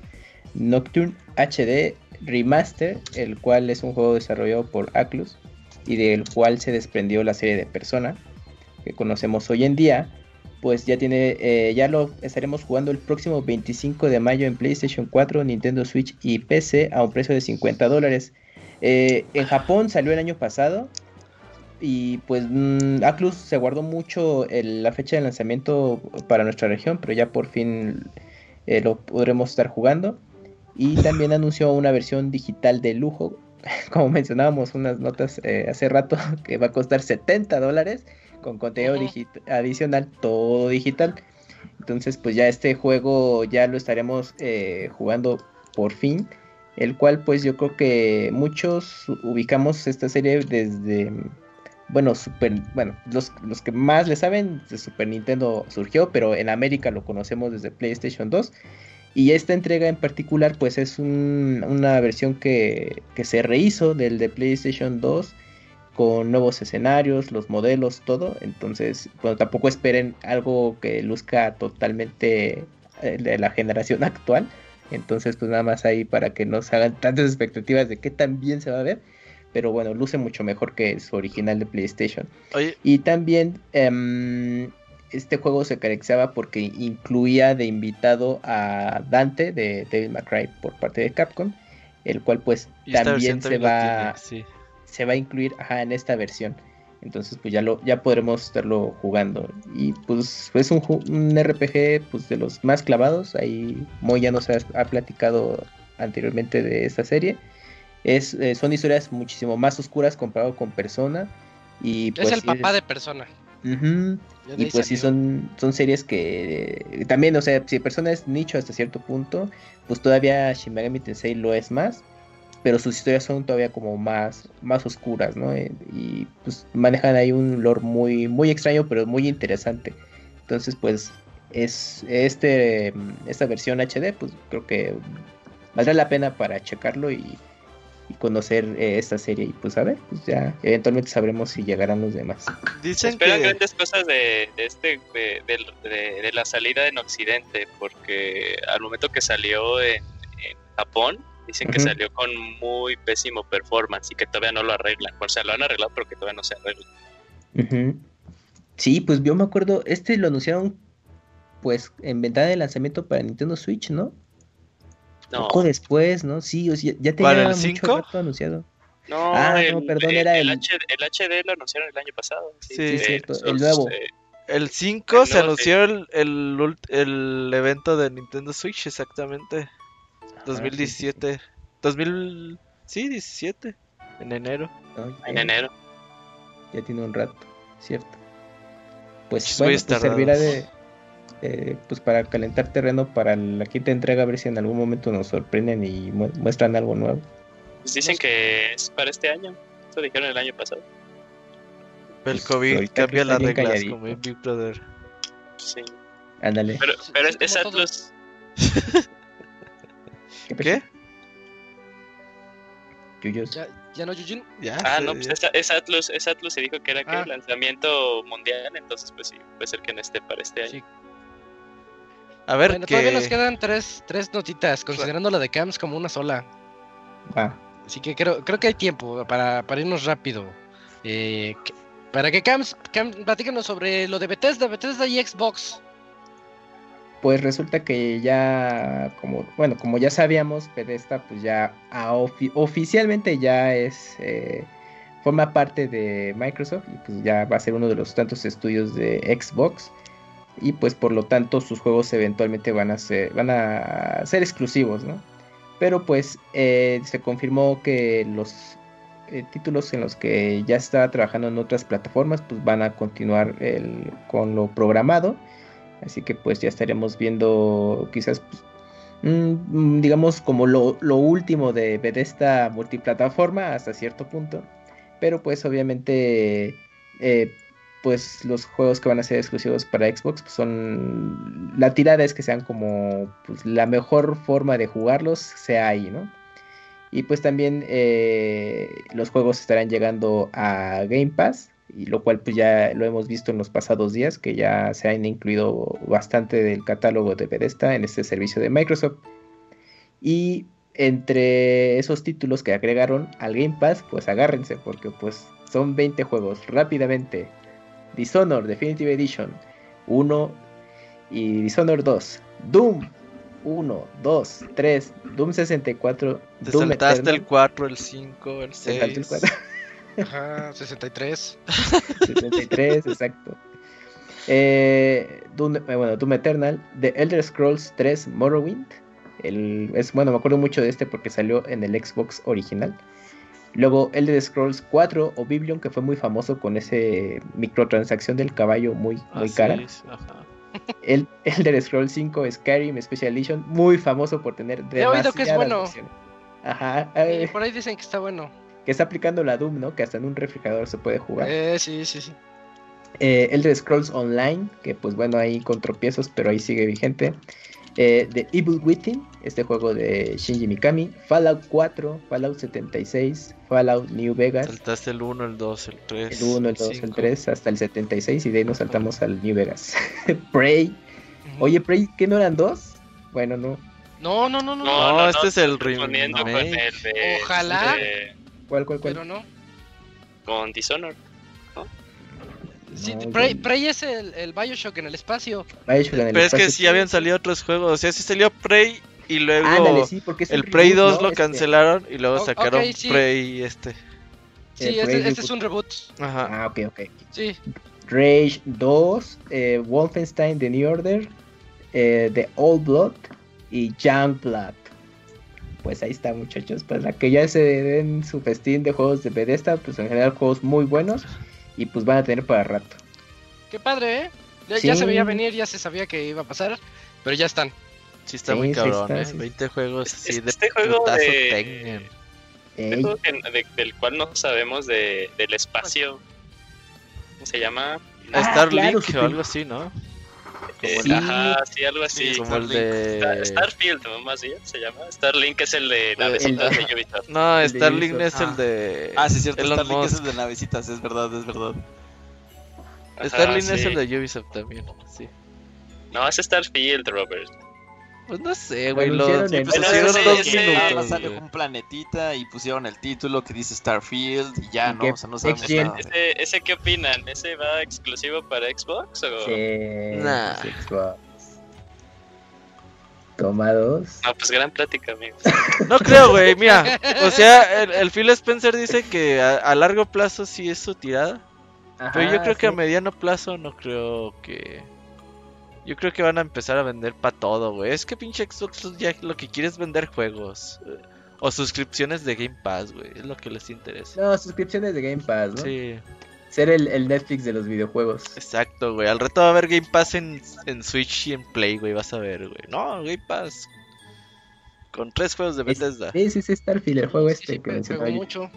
Nocturne HD Remaster, el cual es un juego desarrollado por Atlus y del cual se desprendió la serie de Persona que conocemos hoy en día. Pues ya tiene, eh, ya lo estaremos jugando el próximo 25 de mayo en PlayStation 4, Nintendo Switch y PC a un precio de 50 dólares. Eh, en Japón salió el año pasado y pues mm, Atlus se guardó mucho el- la fecha de lanzamiento para nuestra región, pero ya por fin eh, lo podremos estar jugando. Y también anunció una versión digital de lujo, como mencionábamos unas notas hace rato, que va a costar 70 dólares con contenido adicional, todo digital. Entonces pues ya este juego ya lo estaremos eh, jugando por fin. El cual pues yo creo que muchos ubicamos esta serie desde bueno, Super, bueno, los, los que más le saben de Super Nintendo surgió, pero en América lo conocemos desde PlayStation 2. Y esta entrega en particular, pues es un- una versión que, que se rehizo del de PlayStation 2 con nuevos escenarios, los modelos, todo. Entonces, bueno, tampoco esperen algo que luzca totalmente eh, de la generación actual. Entonces, pues nada más ahí para que no se hagan tantas expectativas de qué tan bien se va a ver. Pero bueno, luce mucho mejor que su original de PlayStation. Oye, Y también em, este juego se caracterizaba porque incluía de invitado a Dante de May Cry por parte de Capcom, el cual pues también se va, tiene, sí. Se va a incluir ajá, en esta versión. Entonces pues ya lo ya podremos estarlo jugando. Y pues es un, un RPG pues de los más clavados. Ahí Moy ya nos ha, ha platicado anteriormente de esta serie. Es, eh, son historias muchísimo más oscuras comparado con Persona. Y, es pues, el sí papá de persona. Y pues sí son, son series que eh, también, o sea, si persona es nicho hasta cierto punto, pues todavía Shin Megami Tensei lo es más, pero sus historias son todavía como más, más oscuras, ¿no? Eh, Y pues manejan ahí un lore muy, muy extraño, pero muy interesante. Entonces, pues, es este esta versión HD, pues creo que valdrá la pena para checarlo y, y conocer eh, esta serie. Y pues a ver, pues ya eventualmente sabremos si llegarán los demás. Dicen esperan que grandes cosas de, de este de, de- de la salida en Occidente, porque al momento que salió en, en Japón, dicen que salió con muy pésimo performance y que todavía no lo arreglan. O sea, lo han arreglado, pero que todavía no se arregla. Sí, pues yo me acuerdo, este lo anunciaron pues en ventana de lanzamiento para Nintendo Switch, ¿no? No, Poco después, ¿no? Sí, o sea, ya ¿Para tenía el mucho 5? rato anunciado. no, Ah, no, perdón, el- era el el- HD, el HD lo anunciaron el año pasado. Sí, cierto, el nuevo. eh, el 5 El se anunció el, el evento de Nintendo Switch, exactamente. Ah, 2017. 2000. Sí, 17. En enero. en ya- enero. Ya tiene un rato, cierto. Pues bueno, pues servirá de eh, pues para calentar terreno para la quinta entrega a ver si en algún momento nos sorprenden y mu- muestran algo nuevo. Pues dicen que es para este año. Eso dijeron el año pasado. El Pues, COVID cambia las reglas calladito. como en Big Brother. Sí. Ándale. Pero, es, es como ¿Qué? Yuyos. ¿Ya, ya no, Yujin? Ya. Ah, se- no, pues es, es Atlus, es Atlus y dijo que era que Ah. lanzamiento mundial, entonces pues sí, puede ser que no esté para este año. Sí. A ver, Bueno, que... todavía nos quedan tres, tres notitas, considerando la de Cams como una sola. Ah, Así que creo, creo que hay tiempo para, para irnos rápido. Eh, que- para que Cams, Cams, platícanos sobre lo de Bethesda, Bethesda y Xbox. Pues resulta que ya, como, bueno, como ya sabíamos, Bethesda pues ya oficialmente ya es, eh, forma parte de Microsoft y pues ya va a ser uno de los tantos estudios de Xbox y pues por lo tanto sus juegos eventualmente van a ser, van a ser exclusivos, ¿no? Pero pues eh, se confirmó que los eh, títulos en los que ya estaba trabajando en otras plataformas pues van a continuar con lo programado. Así que pues ya estaremos viendo quizás, pues, mm, digamos, como lo, lo último de Bethesda multiplataforma hasta cierto punto. Pero pues obviamente, eh, pues los juegos que van a ser exclusivos para Xbox pues, son... La tirada es que sean como pues, la mejor forma de jugarlos sea ahí, ¿no? Y pues también eh, los juegos estarán llegando a Game Pass, y lo cual pues ya lo hemos visto en los pasados días, que ya se han incluido bastante del catálogo de Bethesda en este servicio de Microsoft. Y entre esos títulos que agregaron al Game Pass, pues agárrense, porque pues son 20 juegos rápidamente. Dishonored Definitive Edition 1 y Dishonored 2. Doom 1, 2, 3, Doom 64. Te Doom saltaste Eternal. el 4, el 5, el Te salté el 6. Ajá, 63. 63, exacto. Eh, Doom, eh, bueno, Doom Eternal, The Elder Scrolls 3 Morrowind. El, es, bueno, me acuerdo mucho de este porque salió en el Xbox original. Luego Elder Scrolls 4 Oblivion, que fue muy famoso con ese microtransacción del caballo muy, muy Así cara. es, ajá. El Elder Scrolls 5 Skyrim Special Edition, muy famoso por tener He oído que es bueno. Ajá, eh, por ahí dicen que está bueno. Que está aplicando la Doom, ¿no? Que hasta en un refrigerador se puede jugar. Eh, sí, sí, sí. Eh, Elder Scrolls Online, que pues bueno, ahí con tropiezos, pero ahí sigue vigente. Eh, The Evil Within, este juego de Shinji Mikami. Fallout 4, Fallout 76, Fallout New Vegas. Saltaste el 1, el 2, el 3. El 1, el 2, el 5. 3, hasta el 76 y de ahí nos saltamos al New Vegas. Prey. Oye, Prey, ¿qué no eran dos? Bueno, no. No, no, no, no. No, este es el con remake. el de, Ojalá. de- ¿Cuál, cuál, cuál? Pero no. con Dishonored. Sí, No, Prey, es el, el Bioshock en el espacio. Bioshock en el Pero es que sí habían salido otros juegos. O sea, sí salió Prey y luego Ándale, sí, porque el Prey reboot, 2 ¿no? lo Este, cancelaron y luego sacaron ok, sí. Prey este. Sí, el este, este es un reboot. Ajá. Ah, ok, ok. Sí. Rage 2, eh, Wolfenstein The New Order, eh, The Old Blood y Youngblood. Pues ahí está, muchachos. Para que ya se den su festín de juegos de Bethesda, pues en general juegos muy buenos y pues van a tener para rato. Qué padre, ¿eh? Ya, se veía venir, ya se sabía que iba a pasar, pero ya están. Sí está Sí, muy sí cabrón, está, ¿eh? sí. 20 juegos así de Este juego putazo de- juego que- del cual no sabemos de, del espacio. ¿Cómo se llama? Ah, Starlink claro, o algo así, ¿no? Eh, Sí. Ajá, sí, algo así. Sí, Como el Star- de... Starfield, ¿no? más bien se llama. Starlink es el de navecitas el- de Ubisoft. No, el Starlink Ubisoft. es el Ah. de... Ah, sí, es cierto. Elon Starlink es Musk. el de navecitas, es verdad, es verdad. Ajá, Starlink es sí. el de Ubisoft también, sí. No, es Starfield, Robert. Pues no sé, güey, lo anunciaron en- pusieron dos Nada minutos, sale un planetita y pusieron el título que dice Starfield y ya, Y ¿no? O sea, no sabemos nada. ¿Ese, ¿Ese qué opinan? ¿Ese va exclusivo para Xbox? O... sí, Nah. Xbox. Toma dos. No, pues gran plática, amigos. No creo, güey, mira, o sea, el, el Phil Spencer dice que a, a largo plazo sí es su tirada, pero yo creo que a mediano plazo no creo que... Yo creo que van a empezar a vender para todo, güey. Es que pinche Xbox ya lo que quiere es vender juegos. eh, O suscripciones de Game Pass, güey. Es lo que les interesa. No, suscripciones de Game Pass, ¿no? Sí, Ser el, el Netflix de los videojuegos. exacto, güey. Al rato va a haber Game Pass en, en Switch y en Play, güey. Vas a ver, güey. No, Game Pass. Con tres juegos de Es- Bethesda. Sí, sí, sí, Starfield, el juego Sí, este sí, que mencionaba pegó yo. mucho.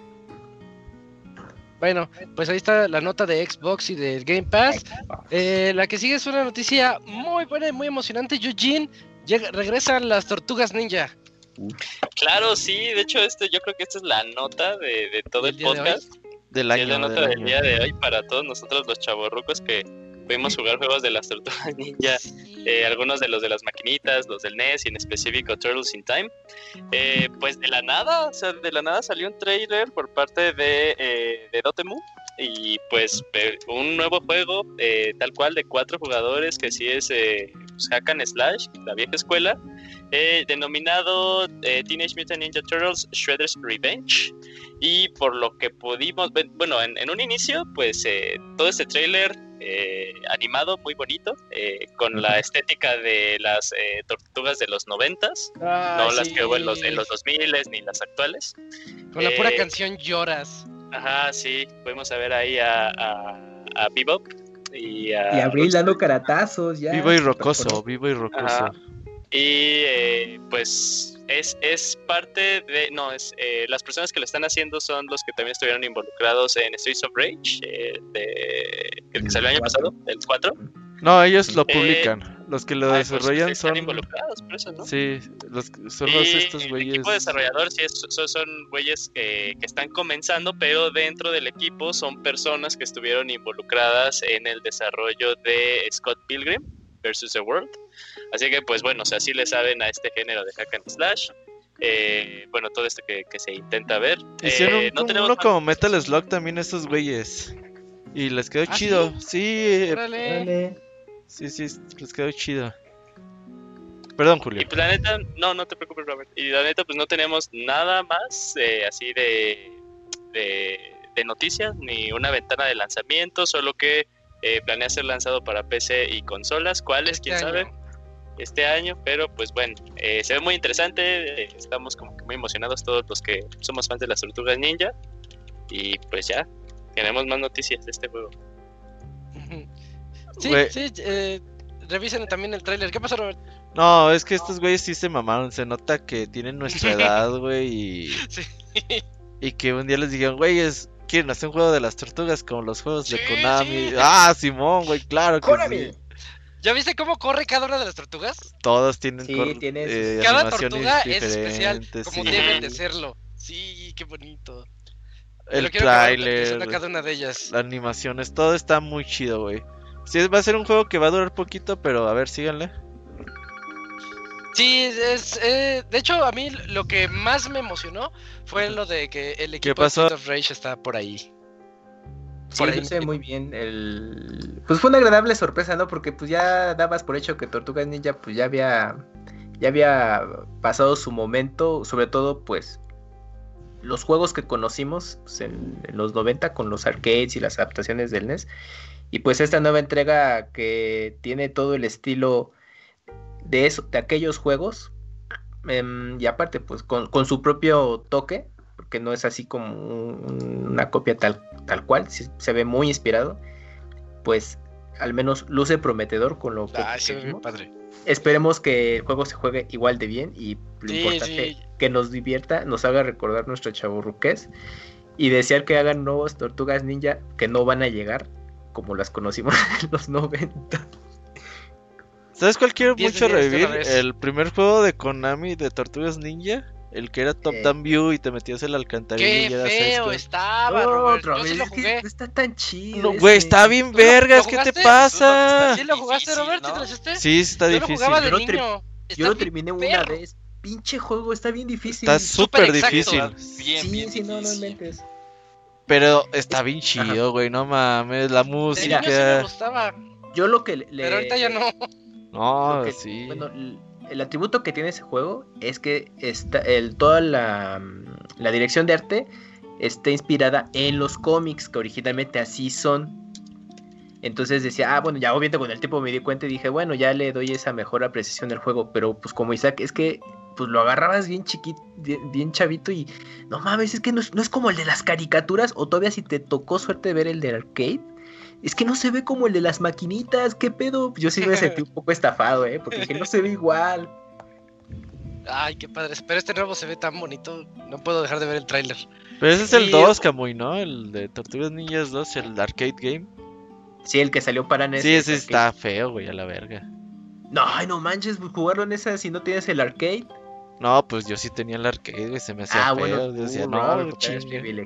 Bueno, pues ahí está la nota de Xbox y del Game Pass. Eh, la que sigue es una noticia muy buena y muy emocionante. Eugene, llega, regresan las tortugas ninja. Claro, sí, de hecho, este, yo creo que esta es la nota de, de todo el ¿Del día de podcast. Del año. es la nota del del año. día de hoy para todos nosotros los chavorrucos que pudimos jugar juegos de las tortugas ninja. eh, algunos de los de las maquinitas, los del NES y en específico Turtles in Time. Eh, pues de la nada, o sea, de la nada salió un trailer por parte de, eh, Dotemu. Y pues un nuevo juego, eh, tal cual, de cuatro jugadores, que sí es eh, pues, Hack and Slash, la vieja escuela, denominado Teenage Mutant Ninja Turtles Shredder's Revenge. Y por lo que pudimos bueno, en, en un inicio, pues todo este trailer eh, animado, muy bonito, eh, con la estética de las eh, tortugas de los noventas, no las que hubo en los, en los 2000 ni las actuales. Con la pura canción lloras. Ajá, sí, pudimos ver ahí a, a, a Bebop y a... Y Abril dando caratazos ya. Vivo y rocoso, vivo y rocoso. Ajá. Y eh, pues es, es parte de... No, es eh, las personas que lo están haciendo son los que también estuvieron involucrados en Streets of Rage, eh, de, el que salió el año Cuatro. pasado, el 4. No, ellos lo Eh, publican. Los que lo pues, desarrollan son. involucrados, por eso, ¿no? Sí, los, son los estos güeyes. El equipo desarrollador sí son, güeyes que, que, están comenzando, pero dentro del equipo son personas que estuvieron involucradas en el desarrollo de Scott Pilgrim versus the World. Así que, pues bueno, o sea, sí le saben a este género de hack and slash. Eh, bueno, todo esto que, que se intenta ver. Hicieron eh, no tenemos uno como Metal Slug también estos güeyes. Y les quedó ¿Ah, chido. Sí, sí Sí, sí, les quedó chido. Perdón, Julio. Y pues la neta, no, no te preocupes, Robert. Y la neta, pues no tenemos nada más eh, así de, de, noticias, ni una ventana de lanzamiento, solo que eh, planea ser lanzado para PC y consolas. ¿Cuáles? Este ¿Quién sabe? Este año, pero pues bueno, eh, se ve muy interesante. Eh, estamos como que muy emocionados todos los que somos fans de las tortugas ninja. Y pues ya, tenemos más noticias de este juego. Sí, sí, eh, revisen también el tráiler. ¿Qué pasa, Robert? No, es que estos güeyes sí se mamaron. Se nota que tienen nuestra edad, güey. Y... y que un día les dijeron, güeyes, quieren hacer un juego de las tortugas como los juegos de Konami. Ah, Simón, güey, claro que sí. ¿Ya viste cómo corre cada una de las tortugas? Todos tienen sí, eh, Cada tortuga es especial, como deben de serlo. Sí, qué bonito. El trailer, cada una de ellas. las animaciones, todo está muy chido, güey. Sí, va a ser un juego que va a durar poquito, pero a ver, síganle. Sí, es, eh, de hecho a mí lo que más me emocionó fue lo de que el equipo de of Rage está por ahí. Sí, por muy bien. El... Pues fue una agradable sorpresa, ¿no? Porque pues ya dabas por hecho que Tortugas Ninja pues ya había ya había pasado su momento, sobre todo pues los juegos que conocimos pues, en, los 90 con los arcades y las adaptaciones del NES. Y pues esta nueva entrega que tiene todo el estilo de, eso, de aquellos juegos. Em, y aparte, pues con, su propio toque, porque no es así como una copia tal, tal cual, se ve muy inspirado. Pues al menos luce prometedor con lo que... Ah, padre. Esperemos que el juego se juegue igual de bien y lo importante que nos divierta, nos haga recordar nuestro chaburruqués y desear que hagan nuevos tortugas ninja que no van a llegar como las conocimos en los 90. ¿Sabes cuál quiero mucho revivir? El primer juego de Konami de Tortugas Ninja. El que era top down view y te metías en la alcantarilla. Qué feo estaba, Robert. Yo sí lo jugué. No está tan chido. No, güey, está bien vergas. ¿Qué te pasa? ¿Sí lo jugaste, Robert? ¿no? Sí, está yo difícil. Yo, lo terminé una vez. Pinche juego, está bien difícil. Está súper difícil. Bien, sí, bien sí, no, no inventes. Pero está bien chido, güey, no mames, la música. Sí me gustaba. Yo lo que le... Pero ahorita ya no. No, sí. Bueno, el atributo que tiene ese juego es que está el, toda la, la dirección de arte está inspirada en los cómics, que originalmente así son. Entonces decía, ah, bueno, ya obviamente con el tiempo me di cuenta y dije, bueno, ya le doy esa mejor apreciación del juego. Pero pues como Isaac, es que pues lo agarrabas bien chiquito, bien, chavito y no mames, es que no es, como el de las caricaturas o todavía si te tocó suerte ver el de arcade. Es que no se ve como el de las maquinitas, ¿qué pedo? Yo sí me sentí un poco estafado, ¿eh? Porque no se ve igual. Ay, qué padre. Pero este nuevo se ve tan bonito. No puedo dejar de ver el tráiler. Pero ese es el 2, Camuy, ¿no? El de Tortugas Ninjas 2, el arcade game. Sí, el que salió para NES. Sí, ese está feo, güey, a la verga. No, ay, no manches, jugarlo en esa si no tienes el arcade. No, pues yo sí tenía el arcade, se me hacía ah, feo. decía, no,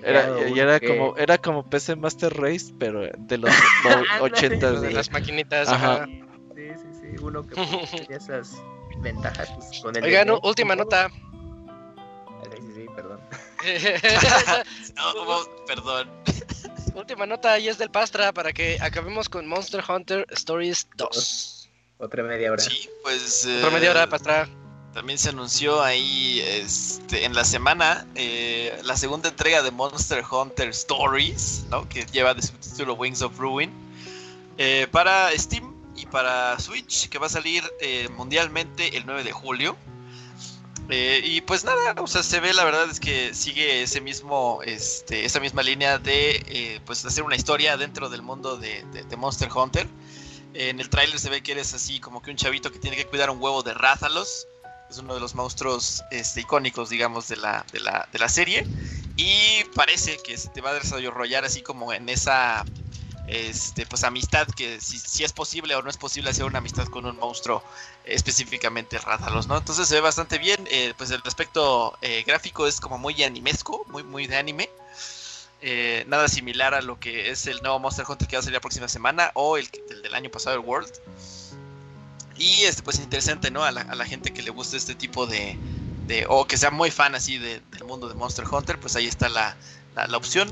era, y era como, era como PC Master Race, pero de los 80 de las maquinitas. Ajá. Sí, sí, sí, uno que tenía esas ventajas pues, con el Oigan, última nota. Sí, sí, perdón. no, perdón. Última nota y es del Pastra para que acabemos con Monster Hunter Stories 2. Otra media hora. Sí, pues. Otra media hora, Pastra. También se anunció ahí este, en la semana eh, la segunda entrega de Monster Hunter Stories, ¿no? que lleva de subtítulo Wings of Ruin, eh, para Steam y para Switch, que va a salir eh, mundialmente el 9 de julio. y pues nada, o sea, se ve la verdad es que sigue ese mismo, este, esa misma línea de pues hacer una historia dentro del mundo de, de Monster Hunter. En el tráiler se ve que eres así como que un chavito que tiene que cuidar un huevo de Rázalos es uno de los monstruos este, icónicos, digamos, de la, de, la, de la serie. Y parece que se te va a desarrollar así como en esa este, pues amistad, que si, es posible o no es posible hacer una amistad con un monstruo específicamente Rátalos, ¿no? Entonces se ve bastante bien, eh, pues el aspecto eh, gráfico es como muy animesco, muy, muy de anime. Eh, nada similar a lo que es el nuevo Monster Hunter que va a salir la próxima semana o el, del año pasado, el World. Y este, pues interesante, ¿no? A la, gente que le gusta este tipo de, o que sea muy fan así del mundo de Monster Hunter, pues ahí está la, la, opción.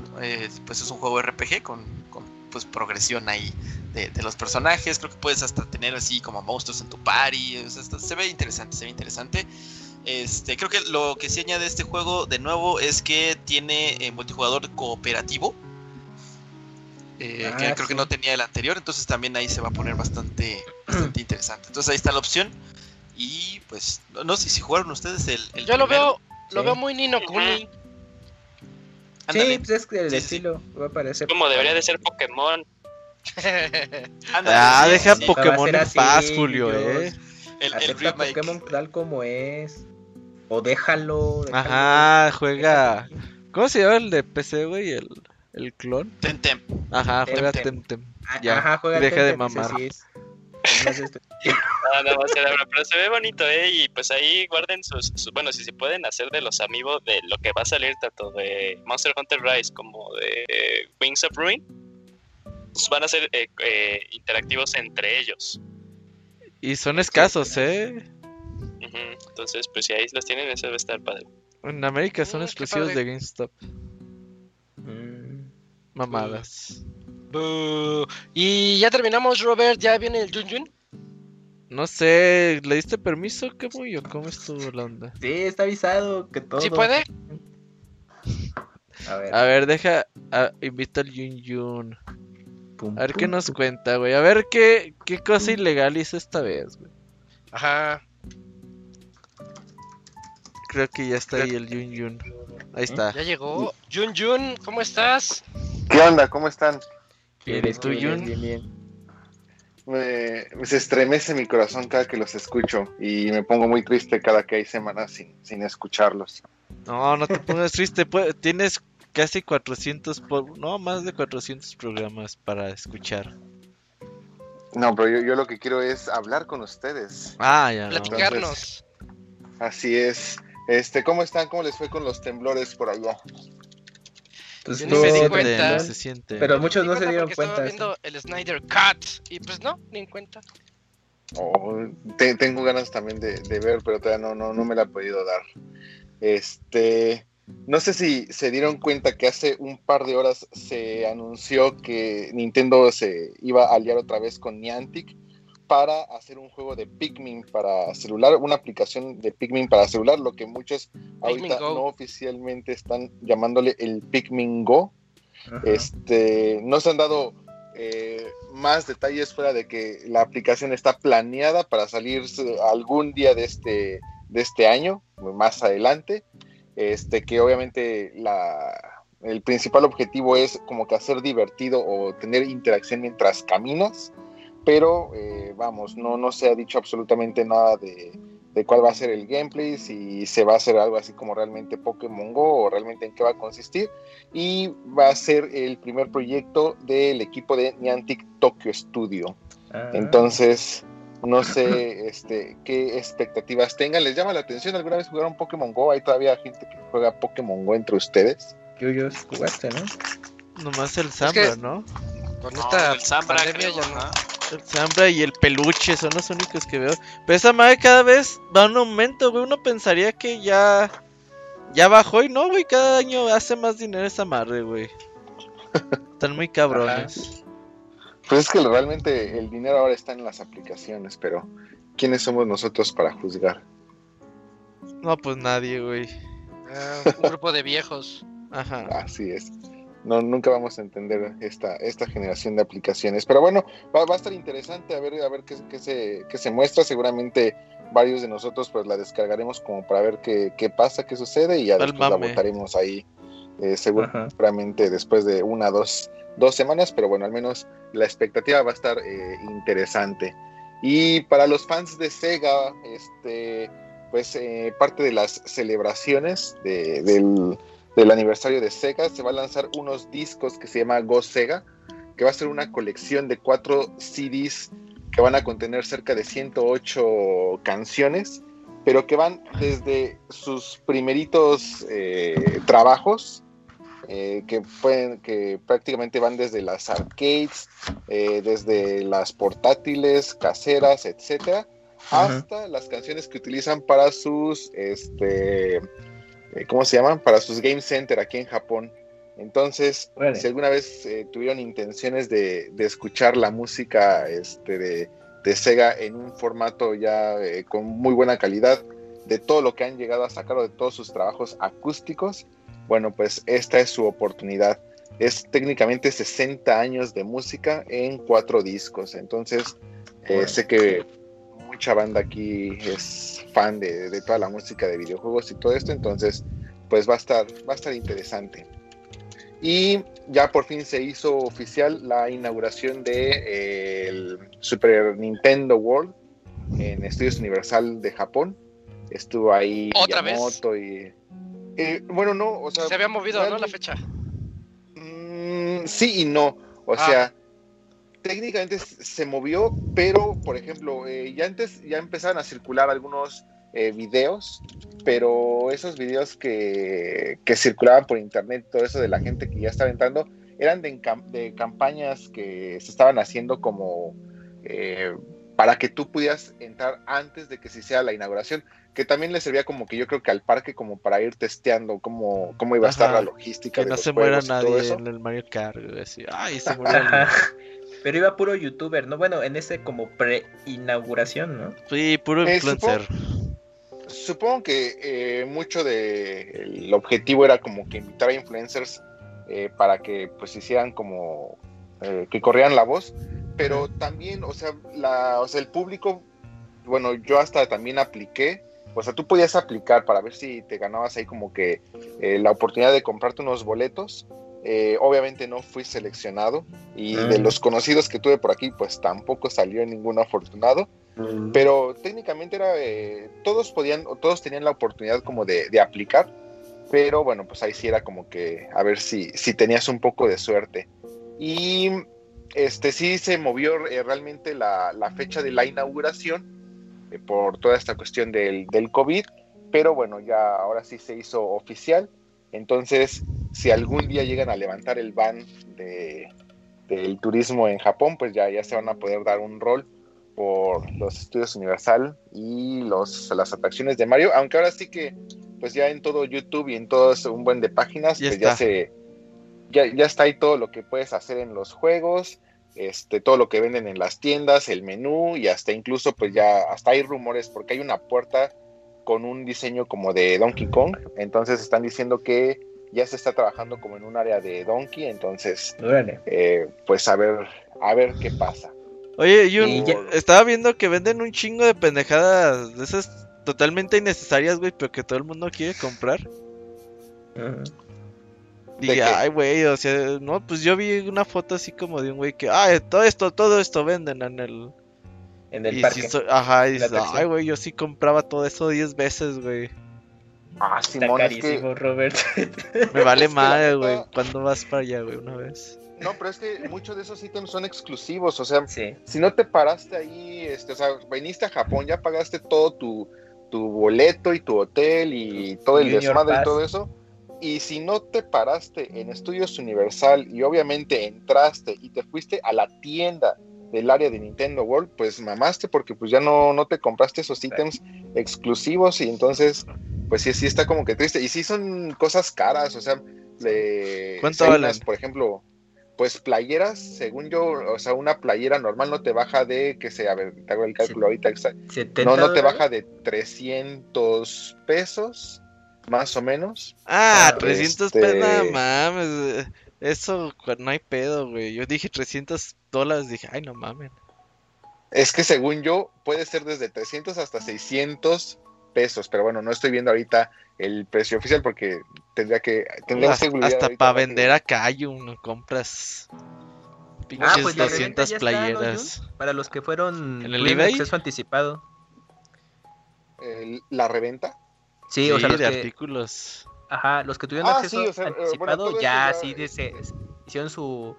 pues es un juego RPG con, con pues progresión ahí de, los personajes. Creo que puedes hasta tener así como monstruos en tu party. se ve interesante, se ve interesante. Este, creo que lo que sí añade este juego de nuevo es que tiene eh, multijugador cooperativo. Eh, que ah, creo que no tenía el anterior, entonces también ahí se va a poner bastante, bastante interesante. Entonces ahí está la opción. Y pues, no, sé si jugaron ustedes el. Yo lo veo, lo veo muy Nino Kuni. Sí, pues es que el estilo va a parecer. Como debería de ser Pokémon. ah, deja Pokémon en paz, Julio, eh. El, Acepta Pokémon tal como es. O déjalo. Ajá, juega. ¿Cómo se llama el de PC, güey? El, el clon. Temtem. Ajá, juega Temtem. Ah, ya. Ajá, juega Deja de mamar. pero se ve bonito, ¿eh? Y pues ahí guarden sus, Bueno, si se pueden hacer de los amigos de lo que va a salir tanto de Monster Hunter Rise como de Wings of Ruin, pues van a ser eh, eh, interactivos entre ellos. Y son escasos, ¿eh? Entonces, pues si ahí los tienen, eso debe estar padre. En América son mm, exclusivos de GameStop. Mamadas. Y ya terminamos, Robert. ¿Ya viene el Jun No sé, ¿le diste permiso, qué o cómo estuvo la onda? Sí, está avisado que todo. ¿Sí puede? A ver, a ver deja. A, invita al Yun Yun. a ver qué nos cuenta, güey. A ver qué, qué cosa ilegal hizo esta vez, güey. Ajá. Creo que ya está ahí el Yun Yun. Ahí está. Ya llegó. Yun Yun, ¿cómo estás? ¿Qué onda? ¿Cómo están? ¿Eres tú, Yun? Me, se estremece mi corazón cada que los escucho y me pongo muy triste cada que hay semanas sin, sin escucharlos. No, no te pongas triste. Tienes casi 400, no, más de 400 programas para escuchar. No, pero yo, yo lo que quiero es hablar con ustedes. Ah, ya. Platicarnos. así es. Este, ¿cómo están? ¿Cómo les fue con los temblores por allá? Pues no, me di cuenta. Se siente. Pero muchos no se dieron cuenta. Estaba viendo el Snyder Cut y pues no, ni en cuenta. Oh, tengo ganas también de, ver, pero todavía no, no, no me la he podido dar. Este, no sé si se dieron cuenta que hace un par de horas se anunció que Nintendo se iba a aliar otra vez con Niantic para hacer un juego de Pikmin para celular, una aplicación de Pikmin para celular, lo que muchos ahorita no oficialmente están llamándole el Pikmin Go. Este, no se han dado eh, más detalles fuera de que la aplicación está planeada para salir algún día de este, de este año, más adelante. Este, que obviamente la, el principal objetivo es como que hacer divertido o tener interacción mientras caminas pero eh, vamos, no, no se ha dicho absolutamente nada de, cuál va a ser el gameplay, si se va a hacer algo así como realmente Pokémon Go o realmente en qué va a consistir. Y va a ser el primer proyecto del equipo de Niantic Tokyo Studio. Ah. Entonces, no sé este, qué expectativas tengan. ¿Les llama la atención alguna vez jugar un Pokémon Go? ¿Hay todavía gente que juega Pokémon Go entre ustedes? Yo, yo jugaste, ¿no? Nomás el Zambra, ¿no? Con esta el Zambra, creo, ¿no? El Zambra y el peluche son los únicos que veo. Pero esa madre cada vez va un aumento, güey. Uno pensaría que ya. Ya bajó y no, güey. Cada año hace más dinero esa madre, güey. Están muy cabrones. Pues es que realmente el dinero ahora está en las aplicaciones, pero ¿quiénes somos nosotros para juzgar? No, pues nadie, güey. Ah, un grupo de viejos. Ajá. Así es no, nunca vamos a entender esta, esta generación de aplicaciones. Pero bueno, va, a estar interesante a ver, a ver qué, qué, se, qué se muestra. Seguramente varios de nosotros pues la descargaremos como para ver qué, qué pasa, qué sucede y ya después la votaremos ahí eh, seguramente después de una, dos, dos semanas, pero bueno, al menos la expectativa va a estar eh, interesante. Y para los fans de Sega, este, pues eh, parte de las celebraciones de, del del aniversario de Sega, se va a lanzar unos discos que se llama Go Sega, que va a ser una colección de cuatro CDs que van a contener cerca de 108 canciones, pero que van desde sus primeritos eh, trabajos, eh, que, pueden, que prácticamente van desde las arcades, eh, desde las portátiles, caseras, etcétera, hasta las canciones que utilizan para sus, este, ¿cómo se llaman? Para sus game center aquí en Japón. Entonces, si alguna vez eh, tuvieron intenciones de, escuchar la música este, de, Sega en un formato ya eh, con muy buena calidad, de todo lo que han llegado a sacar o de todos sus trabajos acústicos, bueno, pues esta es su oportunidad. Es técnicamente 60 años de música en cuatro discos. Entonces, eh, sé que mucha banda aquí es fan de, de, toda la música de videojuegos y todo esto, entonces, pues va a estar, va a estar interesante. Y ya por fin se hizo oficial la inauguración de eh, el Super Nintendo World en Estudios Universal de Japón. Estuvo ahí ¿Otra vez? y eh, bueno, no, o sea, se había movido, ¿no? La fecha. Mm, sí y no, o ah. sea, técnicamente se movió, pero por ejemplo, eh, ya antes ya empezaron a circular algunos eh, videos, pero esos videos que, circulaban por internet, todo eso de la gente que ya estaba entrando, eran de, de campañas que se estaban haciendo como eh, para que tú pudieras entrar antes de que se hiciera la inauguración, que también le servía como que yo creo que al parque como para ir testeando cómo, cómo iba a estar la logística. Que no se muera nadie en el Mario Kart. Ay, se Pero iba puro youtuber, ¿no? Bueno, en ese como pre-inauguración, ¿no? Sí, puro eh, influencer supongo que eh, mucho del objetivo era como que invitar a influencers eh, para que pues hicieran como eh, que corrieran la voz, pero también, o sea, la, o sea, el público, bueno, yo hasta también apliqué, o sea, tú podías aplicar para ver si te ganabas ahí como que la oportunidad de comprarte unos boletos. Obviamente no fui seleccionado y de ah. los conocidos que tuve por aquí, pues tampoco salió ningún afortunado. Pero técnicamente era, eh, todos podían, todos tenían la oportunidad como de, aplicar, pero bueno, pues ahí sí era como que a ver si, si tenías un poco de suerte. Y este sí se movió eh, realmente la, fecha de la inauguración eh, por toda esta cuestión del, del COVID, pero bueno, ya ahora sí se hizo oficial. Entonces, si algún día llegan a levantar el ban de, del turismo en Japón, pues ya, ya se van a poder dar un rol por los estudios Universal y los, las atracciones de Mario, aunque ahora sí que pues ya en todo YouTube y en todo un buen de páginas, ya pues ya se ya, ya está ahí todo lo que puedes hacer en los juegos, este, todo lo que venden en las tiendas, el menú y hasta incluso pues ya hasta hay rumores porque hay una puerta con un diseño como de Donkey Kong, entonces están diciendo que ya se está trabajando como en un área de Donkey, entonces eh, pues a ver a ver qué pasa. Oye, yo estaba viendo que venden un chingo de pendejadas de esas totalmente innecesarias, güey, pero que todo el mundo quiere comprar. Dije, ay, güey, o sea, no, pues yo vi una foto así como de un güey que, ay, todo esto, todo esto venden en el... En el parque. ajá, y dices, ay, güey, yo sí compraba todo eso 10 veces, güey. Ah, Simón, Está carísimo, Robert. Me vale madre, güey, ¿cuándo vas para allá, güey, una vez? No, pero es que muchos de esos ítems son exclusivos, o sea, si no te paraste ahí, este, o sea, viniste a Japón, ya pagaste todo tu, tu boleto y tu hotel y todo el desmadre y todo eso, y si no te paraste en Estudios Universal y obviamente entraste y te fuiste a la tienda del área de Nintendo World, pues mamaste porque pues ya no, no te compraste esos ítems exclusivos y entonces pues sí, sí está como que triste. Y sí son cosas caras, o sea, de... ¿Cuánto valen? Por ejemplo, pues playeras, según yo, o sea, una playera normal no te baja de, que sé, a ver, te hago el cálculo ahorita, no, no te baja de 300 pesos, más o menos. Ah, 300 este pesos, nada mames, eso no hay pedo, güey, yo dije 300 dólares, dije, ay, no mames. Es que según yo, puede ser desde 300 hasta 600 pesos, pero bueno, no estoy viendo ahorita el precio oficial porque tendría que tendría hasta, hasta para vender acá hay un compras pinches ah, pues 200 playeras. Para los que fueron en el eBay acceso anticipado. La reventa. Sí, o sea los de artículos. Ajá los que tuvieron ah, acceso eh, anticipado ya sí hicieron su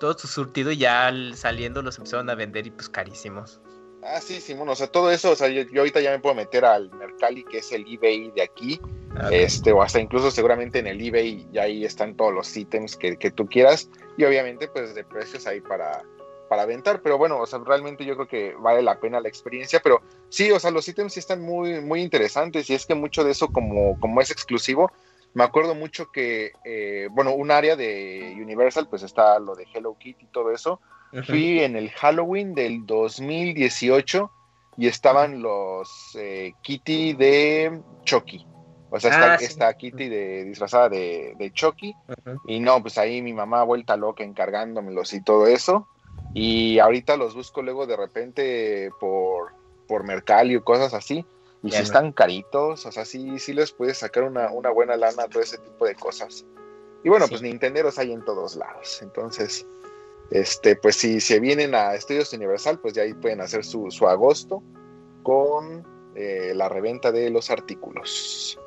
todo su surtido y ya saliendo los empezaron a vender y pues carísimos. Ah, sí, Simón, o sea, todo eso, o sea, yo, ahorita ya me puedo meter al Mercali, que es el eBay de aquí, ah, este, o hasta incluso seguramente en el eBay ya ahí están todos los ítems que, que tú quieras, y obviamente pues de precios ahí para, para aventar, pero bueno, o sea, realmente yo creo que vale la pena la experiencia, pero sí, o sea, los ítems sí están muy, muy interesantes, y es que mucho de eso como, como es exclusivo, me acuerdo mucho que, eh, bueno, un área de Universal, pues está lo de Hello Kitty y todo eso, Fui en el Halloween del 2018 y estaban los eh, Kitty de Chucky. O sea, está, ah, Kitty de, disfrazada de, de Chucky. Y no, pues ahí mi mamá vuelta loca encargándomelos y todo eso. Y ahorita los busco luego de repente por, por Mercalio y cosas así. Y si están caritos, o sea, sí, sí les puedes sacar una, buena lana todo ese tipo de cosas. Y bueno, pues Nintenderos hay en todos lados. Entonces, este, pues si se vienen a Estudios Universal, pues ya ahí pueden hacer su, agosto con eh, la reventa de los artículos.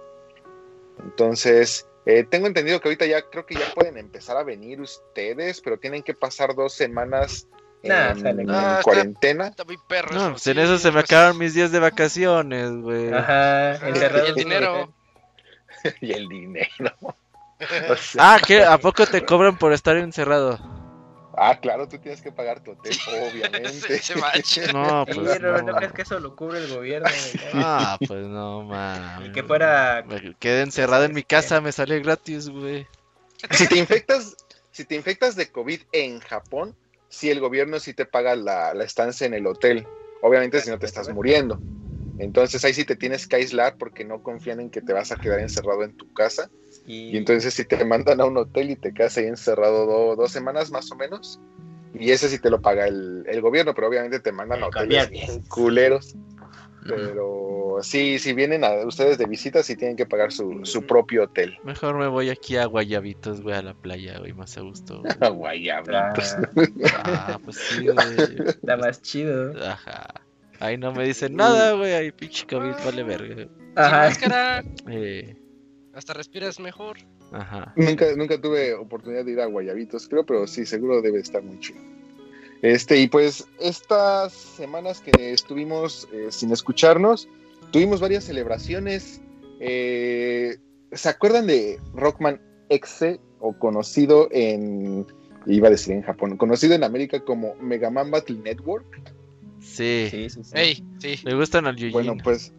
Entonces, eh, tengo entendido que ahorita ya creo que ya pueden empezar a venir ustedes, pero tienen que pasar dos semanas en, cuarentena. Está, muy perro. No, pues en eso se me acaban mis días de vacaciones, güey. Ajá, y el dinero. y el dinero. Ah, ¿qué? ¿a poco te cobran por estar encerrado? Ah, claro, tú tienes que pagar tu hotel, obviamente. no, pues Pero no. crees que eso lo cubre el gobierno. Ah, pues no, man. que fuera. Me quedé encerrado en mi casa, me sale gratis, güey. Si te infectas, si te infectas de COVID en Japón, sí el gobierno sí te paga la, la estancia en el hotel. Obviamente si no te estás muriendo. Entonces ahí sí te tienes que aislar porque no confían en que te vas a quedar encerrado en tu casa y, entonces si te mandan a un hotel y te quedas ahí encerrado dos semanas más o menos, y ese sí te lo paga el, gobierno, pero obviamente te mandan a hoteles culeros. Pero sí, si vienen a ustedes de visita, sí tienen que pagar su, propio hotel. Mejor me voy aquí a Guayabitos, güey, a la playa, güey, más a gusto. A Guayabitos. Ah, pues sí, güey. Está más chido. Ajá. Ahí no me dicen nada, güey, ahí pinche COVID vale verga. Ajá. Eh. Hasta respiras mejor. Ajá. Nunca, nunca tuve oportunidad de ir a Guayabitos, creo, pero sí, seguro debe estar muy chido. Este, y pues estas semanas que estuvimos eh, sin escucharnos, tuvimos varias celebraciones. Eh, ¿Se acuerdan de Rockman X o conocido en, iba a decir en Japón, conocido en América como Mega Man Battle Network? Sí. Sí, sí, sí. sí. Me gustan al Yujin. Bueno, pues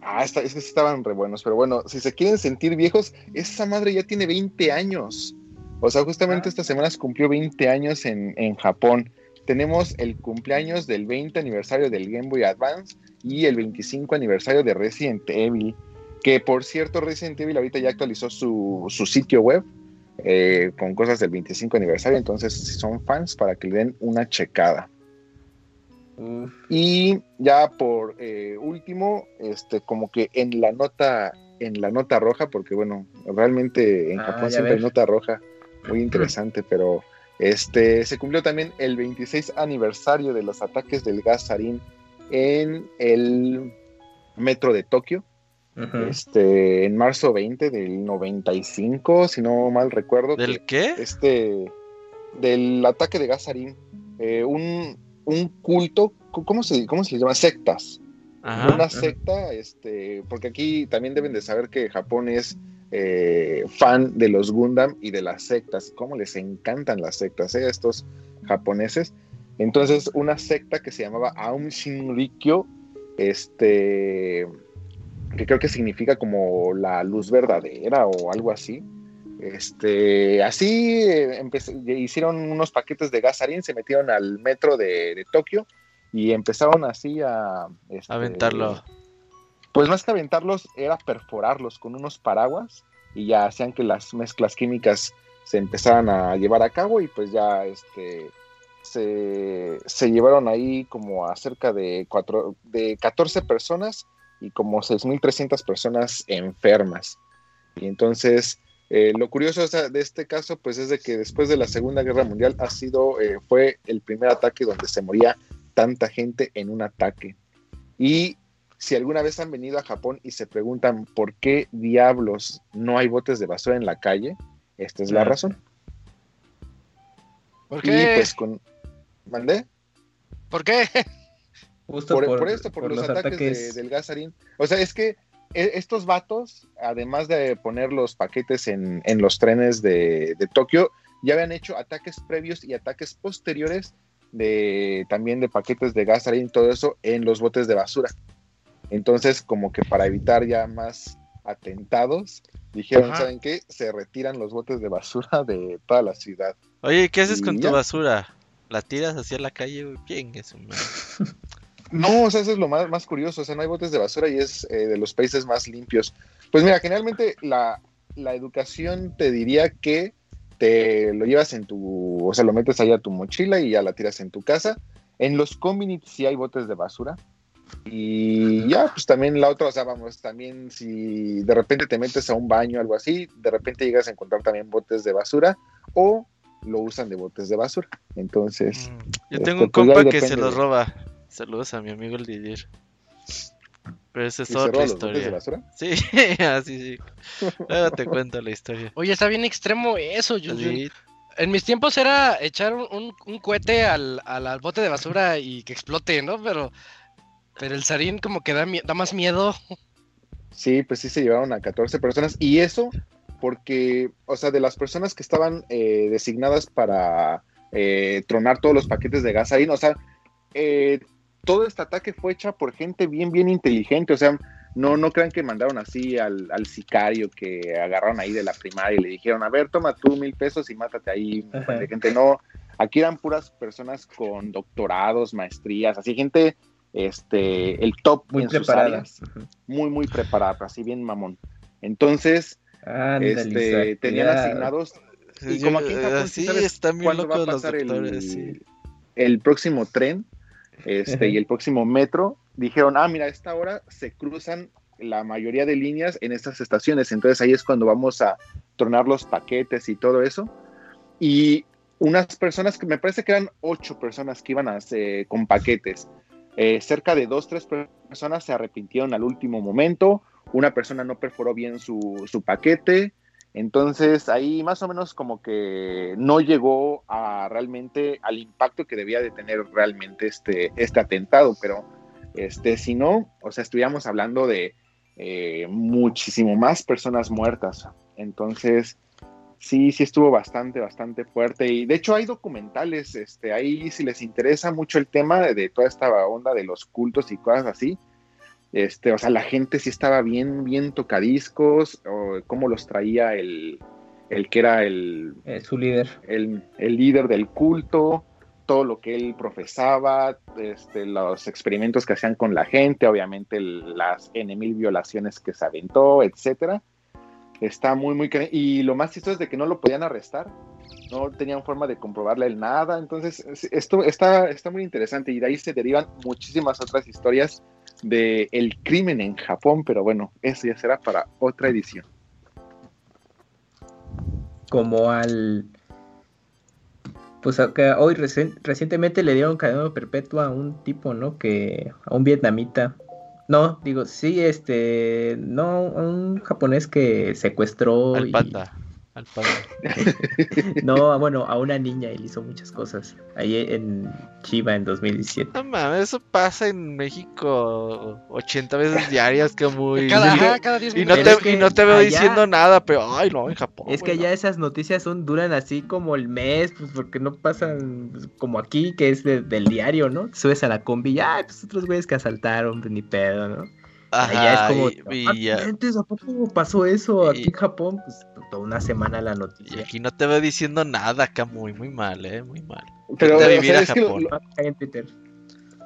Ah, es que estaban re buenos, pero bueno, si se quieren sentir viejos, esa madre ya tiene 20 años. O sea, justamente ah. estas semanas cumplió 20 años en, Japón. Tenemos el cumpleaños del 20 aniversario del Game Boy Advance y el 25 aniversario de Resident Evil. Que por cierto, Resident Evil ahorita ya actualizó su, sitio web eh, con cosas del 25 aniversario. Entonces, si son fans, para que le den una checada. Y ya por eh, último, este, como que en la nota, en la nota roja, porque bueno, realmente en ah, Japón siempre hay nota roja, muy interesante, pero este se cumplió también el 26 aniversario de los ataques del gas sarín en el metro de Tokio. Este, en marzo 20 del 95, si no mal recuerdo. ¿Del qué? Este, del ataque de gas sarín. Eh, un, un culto, ¿cómo se, cómo se llama? Sectas. una secta, este, porque aquí también deben de saber que Japón es eh, fan de los Gundam y de las sectas, cómo les encantan las sectas eh, a estos japoneses. Entonces, una secta que se llamaba Aum Shinrikyo, este, que creo que significa como la luz verdadera o algo así, este, así eh, hicieron unos paquetes de gasarín, se metieron al metro de, Tokio y empezaron así a... Este, aventarlo. Pues más que aventarlos, era perforarlos con unos paraguas y ya hacían que las mezclas químicas se empezaran a llevar a cabo y pues ya este, se, se llevaron ahí como a cerca de, cuatro, de 14 personas y como 6.300 personas enfermas. Y entonces eh, lo curioso de este caso, pues, es de que después de la Segunda Guerra Mundial ha sido, eh, fue el primer ataque donde se moría tanta gente en un ataque. Y si alguna vez han venido a Japón y se preguntan por qué diablos no hay botes de basura en la calle, esta es la razón. ¿Por qué? Y pues con... ¿Mandé? ¿Por qué? Justo por, esto, por, los, ataques, del gasarín. O sea, es que estos vatos, además de poner los paquetes en, los trenes de, Tokio, ya habían hecho ataques previos y ataques posteriores de también de paquetes de gasarín y todo eso en los botes de basura. Entonces, como que para evitar ya más atentados, dijeron, ¿saben qué? Se retiran los botes de basura de toda la ciudad. Oye, ¿qué haces con tu basura? ¿La tiras hacia la calle? Bien, eso. No, o sea, eso es lo más, más curioso. O sea, no hay botes de basura y es eh, de los países más limpios. Pues mira, generalmente la, la, educación te diría que te lo llevas en tu, o sea, lo metes allá a tu mochila y ya la tiras en tu casa. En los combinits sí hay botes de basura. Y ya, pues también la otra, o sea, vamos, también si de repente te metes a un baño o algo así, de repente llegas a encontrar también botes de basura o lo usan de botes de basura. Entonces. Mm, yo tengo este, un pues, compa que se los roba. Saludos a mi amigo el Didier. Pero esa es otra historia. De basura? Sí, así sí. Luego te cuento la historia. Oye, está bien extremo eso, yo, En mis tiempos era echar un, un, cohete al, al, bote de basura y que explote, ¿no? Pero, pero el sarín como que da, da más miedo. Sí, pues sí se llevaron a 14 personas. Y eso porque, o sea, de las personas que estaban eh, designadas para eh, tronar todos los paquetes de gas ahí, o sea, eh, todo este ataque fue hecha por gente bien, bien inteligente, o sea, no, no crean que mandaron así al, al, sicario que agarraron ahí de la primaria y le dijeron, a ver, toma tú mil pesos y mátate ahí, de gente, no, aquí eran puras personas con doctorados, maestrías, así gente, este, el top muy en sus áreas, muy, muy preparada, así bien mamón. Entonces, este, tenían asignados. Y como aquí en Japón, sí, están bien locos va a pasar el, el próximo tren este, y el próximo metro, dijeron, ah, mira, a esta hora se cruzan la mayoría de líneas en estas estaciones, entonces ahí es cuando vamos a tronar los paquetes y todo eso. Y unas personas, que me parece que eran ocho personas que iban a, hacer con paquetes, eh, cerca de dos, tres personas se arrepintieron al último momento, una persona no perforó bien su, su paquete, entonces ahí más o menos como que no llegó a realmente al impacto que debía de tener realmente este, este atentado, pero este, si no, o sea, estuviéramos hablando de eh, muchísimo más personas muertas. Entonces, sí, sí estuvo bastante, bastante fuerte. Y de hecho hay documentales, este, ahí si les interesa mucho el tema de toda esta onda de los cultos y cosas así, este, o sea, la gente sí estaba bien, bien tocadiscos, o cómo los traía el, el que era el... Eh, su líder. El, líder del culto, todo lo que él profesaba, este, los experimentos que hacían con la gente, obviamente las N mil violaciones que se aventó, etcétera. Está muy, muy... Y lo más chistoso es de que no lo podían arrestar, no tenían forma de comprobarle el nada, entonces esto está, está muy interesante y de ahí se derivan muchísimas otras historias de el crimen en Japón, pero bueno, eso ya será para otra edición. Como al... Pues hoy recientemente le dieron cadena perpetua a un tipo, ¿no? Que a un vietnamita. No, digo, sí, este, no, un japonés que secuestró. Al panda no, bueno, a una niña él hizo muchas cosas. Ahí en Chiva en 2017. No mames, eso pasa en México 80 veces diarias, que muy. Cada, cada 10 y, no te, y no te veo diciendo nada, pero ay, no, en Japón. Es que ya esas noticias son duran así como el mes, pues porque no pasan pues, como aquí, que es del diario, ¿no? Subes a la combi y, ay, pues otros güeyes que asaltaron, pues ni pedo, ¿no? Ajá, es como, y, ¿a poco pasó eso aquí en Japón? Pues toda una semana la noticia. Y aquí no te veo diciendo nada, acá muy, muy mal, eh, muy mal. Pero, vivir a Japón.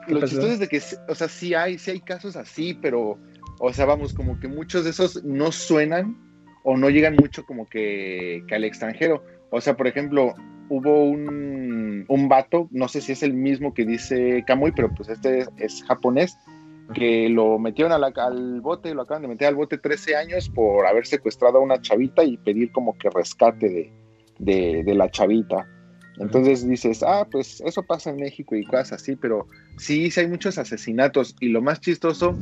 lo, chistoso es de que, o sea, sí hay, sí hay casos así, pero, o sea, vamos, como que muchos de esos no suenan o no llegan mucho como que, que al extranjero. O sea, por ejemplo, hubo un, un vato, no sé si es el mismo que dice Kamui, pero pues este es japonés, que lo metieron al bote, lo acaban de meter al bote 13 años por haber secuestrado a una chavita y pedir como que rescate de, de, la chavita. Entonces dices, ah, pues eso pasa en México y cosas así, pero sí, sí hay muchos asesinatos y lo más chistoso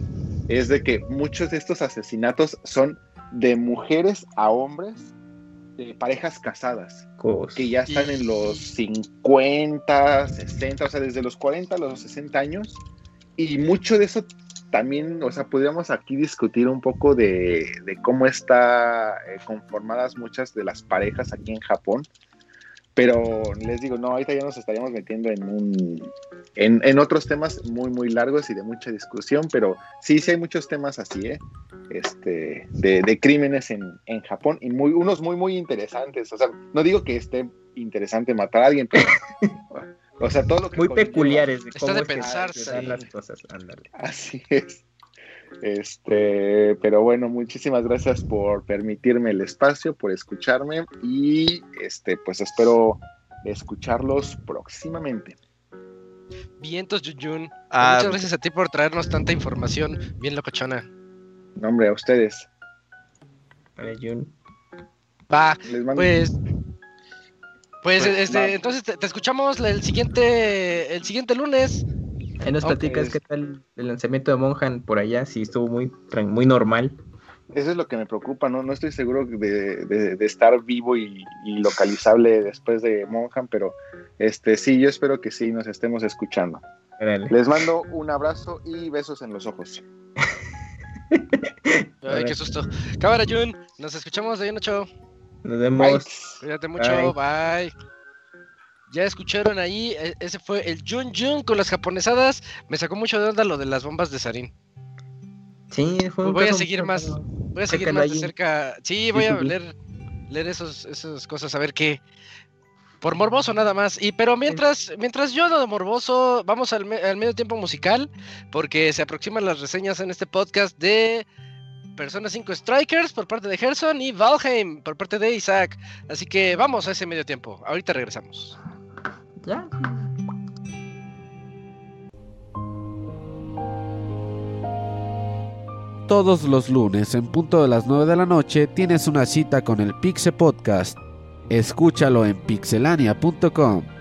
es de que muchos de estos asesinatos son de mujeres a hombres este, parejas casadas, que ya están en los 50, 60, o sea, desde los 40 a los 60 años, y mucho de eso también, o sea, podríamos aquí discutir un poco de, cómo está eh, conformadas muchas de las parejas aquí en Japón, pero les digo, no, ahorita ya nos estaríamos metiendo en un en, otros temas muy muy largos y de mucha discusión, pero sí, sí hay muchos temas así, ¿eh? Este, de, crímenes en, Japón y muy, unos muy muy interesantes. O sea, no digo que esté interesante matar a alguien, pero o sea, todo lo que muy peculiares de cómo Está de pensar, las cosas, Así es. Este, pero bueno, muchísimas gracias por permitirme el espacio, por escucharme y este, pues espero escucharlos próximamente. Vientos, Yuyun. Ah, Muchas gracias a ti por traernos tanta información bien locochona. No, hombre, a ustedes. Va, pues. Pues, pues este, entonces te, escuchamos el siguiente, el siguiente lunes. Ahí nos platicas qué tal el lanzamiento de Monjan por allá, si estuvo muy, muy normal. Eso es lo que me preocupa, ¿no? No estoy seguro de, estar vivo y, localizable después de Monjan, pero este sí, yo espero que sí nos estemos escuchando. Les mando un abrazo y besos en los ojos. Ay, qué susto. Cámara Jun, nos escuchamos de noche. Nos vemos. Cuídate mucho, bye. Ya escucharon ahí, e, ese fue el Jun Jun con las japonesadas. Me sacó mucho de onda lo de las bombas de Sarin. Sí, fue un Voy a seguir más, voy a seguir más de cerca. Sí, voy a leer, leer esos, esas cosas, a ver qué. Por morboso nada más. Y pero mientras, mientras yo ando de morboso, vamos al, al medio tiempo musical, porque se aproximan las reseñas en este podcast de Persona 5 Strikers por parte de Gerson y Valheim por parte de Isaac. Así que vamos a ese medio tiempo. Ahorita regresamos. Ya. Todos los lunes en punto de las 9 de la noche tienes una cita con el Pixe Podcast. Escúchalo en pixelania.com.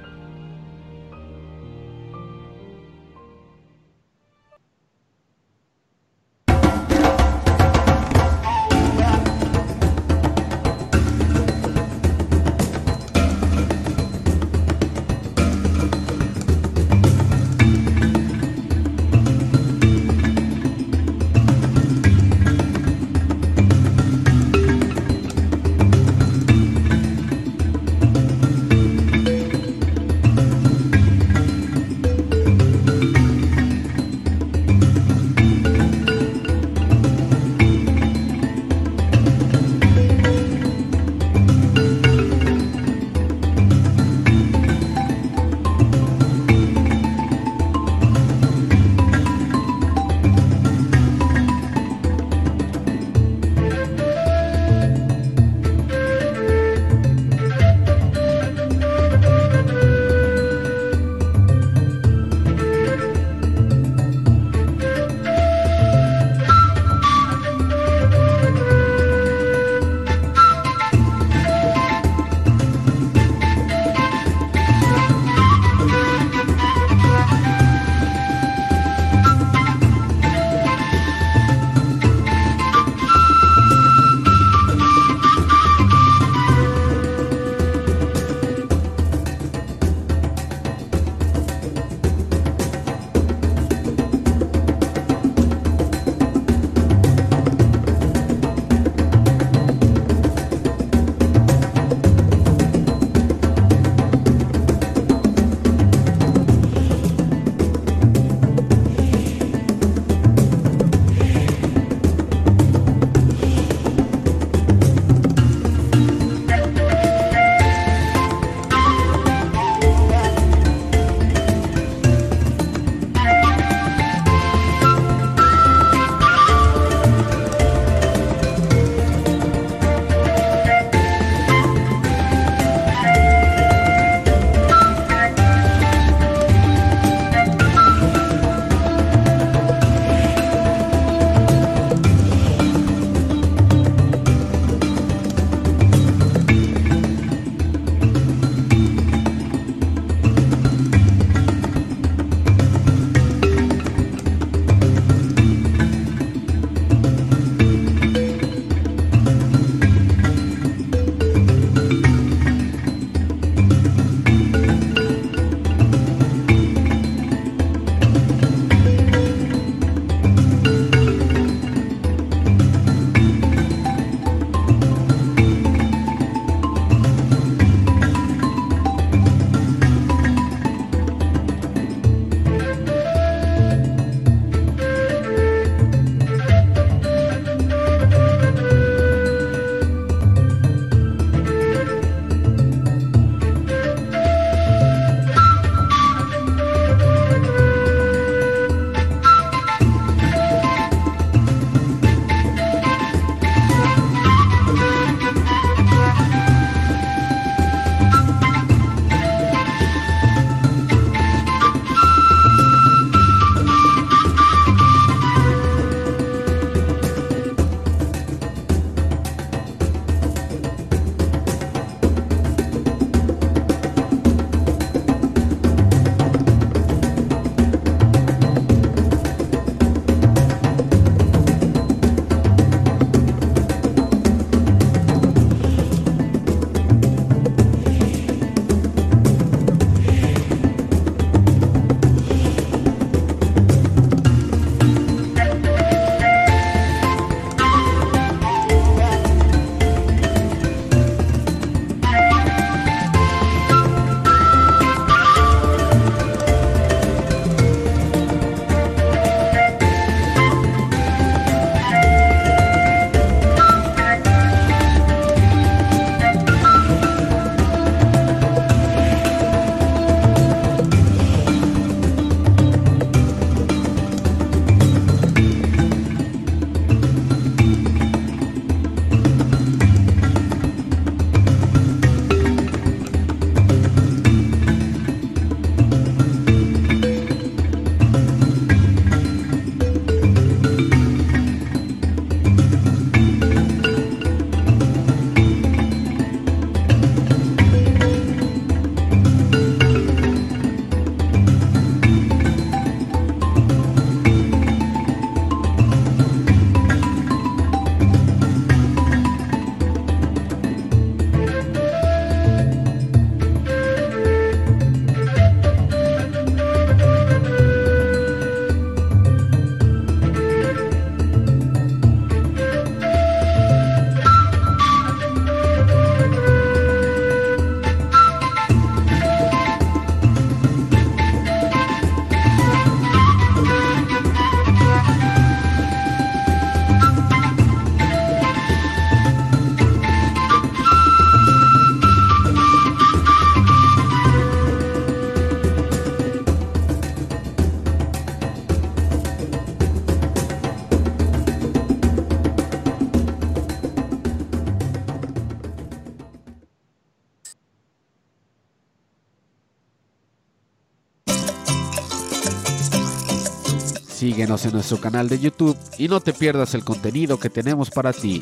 Síguenos en nuestro canal de YouTube y no te pierdas el contenido que tenemos para ti.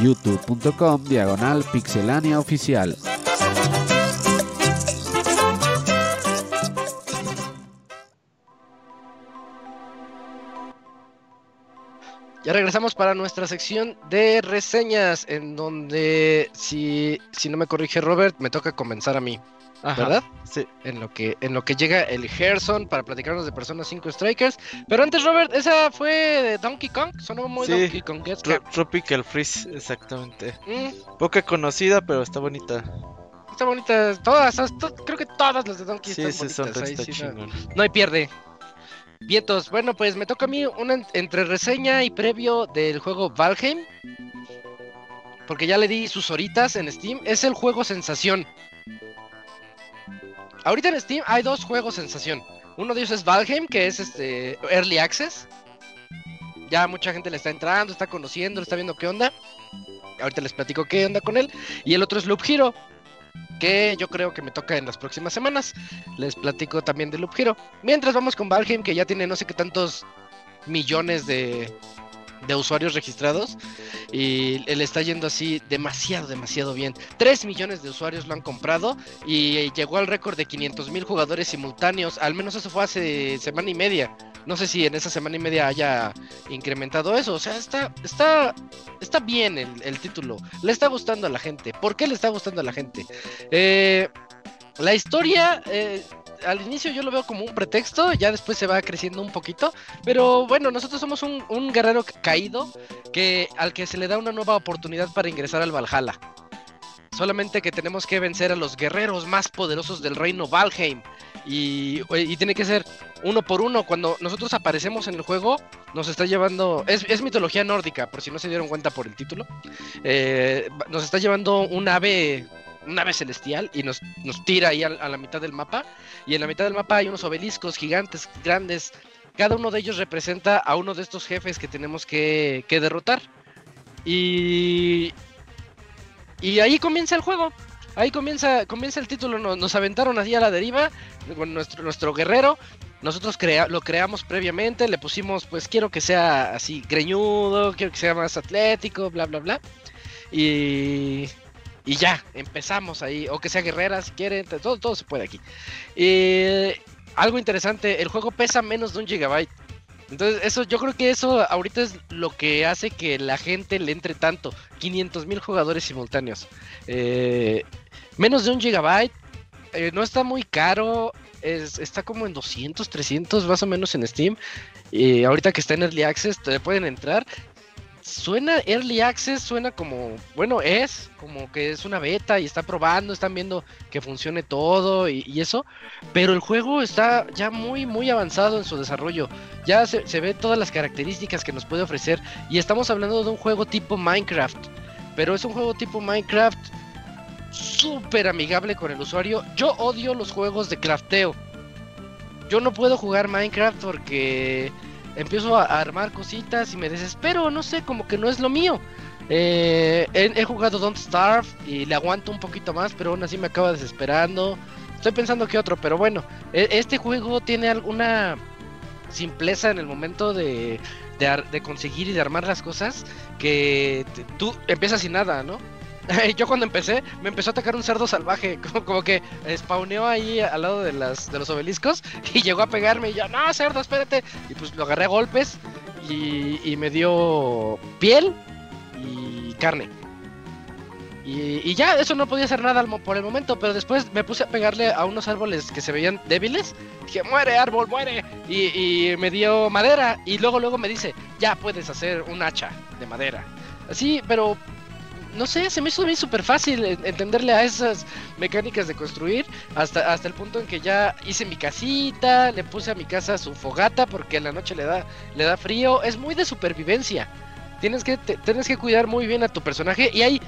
youtube.com diagonal pixelania oficial. Ya regresamos para nuestra sección de reseñas, en donde, si, si no me corrige Robert, me toca comenzar a mí. ¿Verdad? Sí. En lo que en lo que llega el Gerson para platicarnos de Persona 5 Strikers. Pero antes, Robert, esa fue de Donkey Kong. Sonó muy Sí. Donkey Kong. Tropical Freeze, exactamente. Mm, Poca conocida, pero está bonita. está bonita. Todas, to- creo que todas las de Donkey Sí, están sí, bonitas. ahí está sí, no- no hay pierde. Vientos, bueno, pues me toca a mí una en- entre reseña y previo del juego Valheim. Porque ya le di sus horitas en Steam. Es el juego sensación. Ahorita en Steam hay dos juegos sensación. Uno de ellos es Valheim, que es este Early Access. Ya mucha gente le está entrando, está conociendo, está viendo qué onda. Ahorita les platico qué onda con él. Y el otro es Loop Hero, que yo creo que me toca en las próximas semanas. Les platico también de Loop Hero. Mientras vamos con Valheim, que ya tiene no sé qué tantos millones de, de usuarios registrados. Y le está yendo así demasiado, demasiado bien. 3 millones de usuarios lo han comprado y llegó al récord de 500 mil jugadores simultáneos. Al menos eso fue hace semana y media. No sé si en esa semana y media haya incrementado eso. O sea, está, está, está bien el, el título. Le está gustando a la gente. ¿Por qué le está gustando a la gente? Eh, la historia, eh, al inicio yo lo veo como un pretexto, ya después se va creciendo un poquito. Pero bueno, nosotros somos un, guerrero caído que al que se le da una nueva oportunidad para ingresar al Valhalla. Solamente que tenemos que vencer a los guerreros más poderosos del reino Valheim. Y, y tiene que ser uno por uno. Cuando nosotros aparecemos en el juego, nos está llevando. Es, es mitología nórdica, por si no se dieron cuenta por el título. Eh, nos está llevando un ave. Un ave celestial y nos, nos tira ahí a, a la mitad del mapa. Y en la mitad del mapa hay unos obeliscos gigantes, grandes. Cada uno de ellos representa a uno de estos jefes que tenemos que, que derrotar. Y, y ahí comienza el juego. Ahí comienza, comienza el título. Nos, nos aventaron así a la deriva con nuestro, nuestro guerrero. Nosotros crea, lo creamos previamente. Le pusimos, pues quiero que sea así greñudo, quiero que sea más atlético, bla, bla, bla. Y, y ya, empezamos ahí. O que sea guerrera si quieren. Todo, todo se puede aquí. Algo interesante, el juego pesa menos de un gigabyte. Entonces, eso, yo creo que eso ahorita es lo que hace que la gente le entre tanto. 500 mil jugadores simultáneos. Eh, menos de un gigabyte. eh, no está muy caro. Es, está como en 200, 300 más o menos en Steam. Y ahorita que está en Early Access, te pueden entrar. Suena Early Access, suena como, bueno, es como que es una beta y está probando, están viendo que funcione todo y, eso. Pero el juego está ya muy, muy avanzado en su desarrollo. Ya se, se ve todas las características que nos puede ofrecer. Y estamos hablando de un juego tipo Minecraft. Pero es un juego tipo Minecraft súper amigable con el usuario. Yo odio los juegos de crafteo. Yo no puedo jugar Minecraft porque empiezo a armar cositas y me desespero. No sé, como que no es lo mío. Eh, he, jugado Don't Starve y le aguanto un poquito más, pero aún así me acaba desesperando. Estoy pensando que otro, pero bueno, este juego tiene alguna simpleza en el momento de, de, de conseguir y de armar las cosas que tú empiezas sin nada, ¿no? Yo cuando empecé, me empezó a atacar un cerdo salvaje, como, como, que spawneó ahí al lado de, las, de los obeliscos y llegó a pegarme y yo, no, cerdo, espérate. Y pues lo agarré a golpes y, y me dio piel y carne. Y, y, ya, eso no podía hacer nada por el momento, pero después me puse a pegarle a unos árboles que se veían débiles. Dije, muere árbol, muere. Y, y, me dio madera. Y luego, luego me dice, ya puedes hacer un hacha de madera. Así, pero no sé, se me hizo mí súper fácil entenderle a esas mecánicas de construir. Hasta, hasta el punto en que ya hice mi casita, le puse a mi casa su fogata porque en la noche le da, le da frío. Es muy de supervivencia. Tienes que, te, tienes que cuidar muy bien a tu personaje. Y hay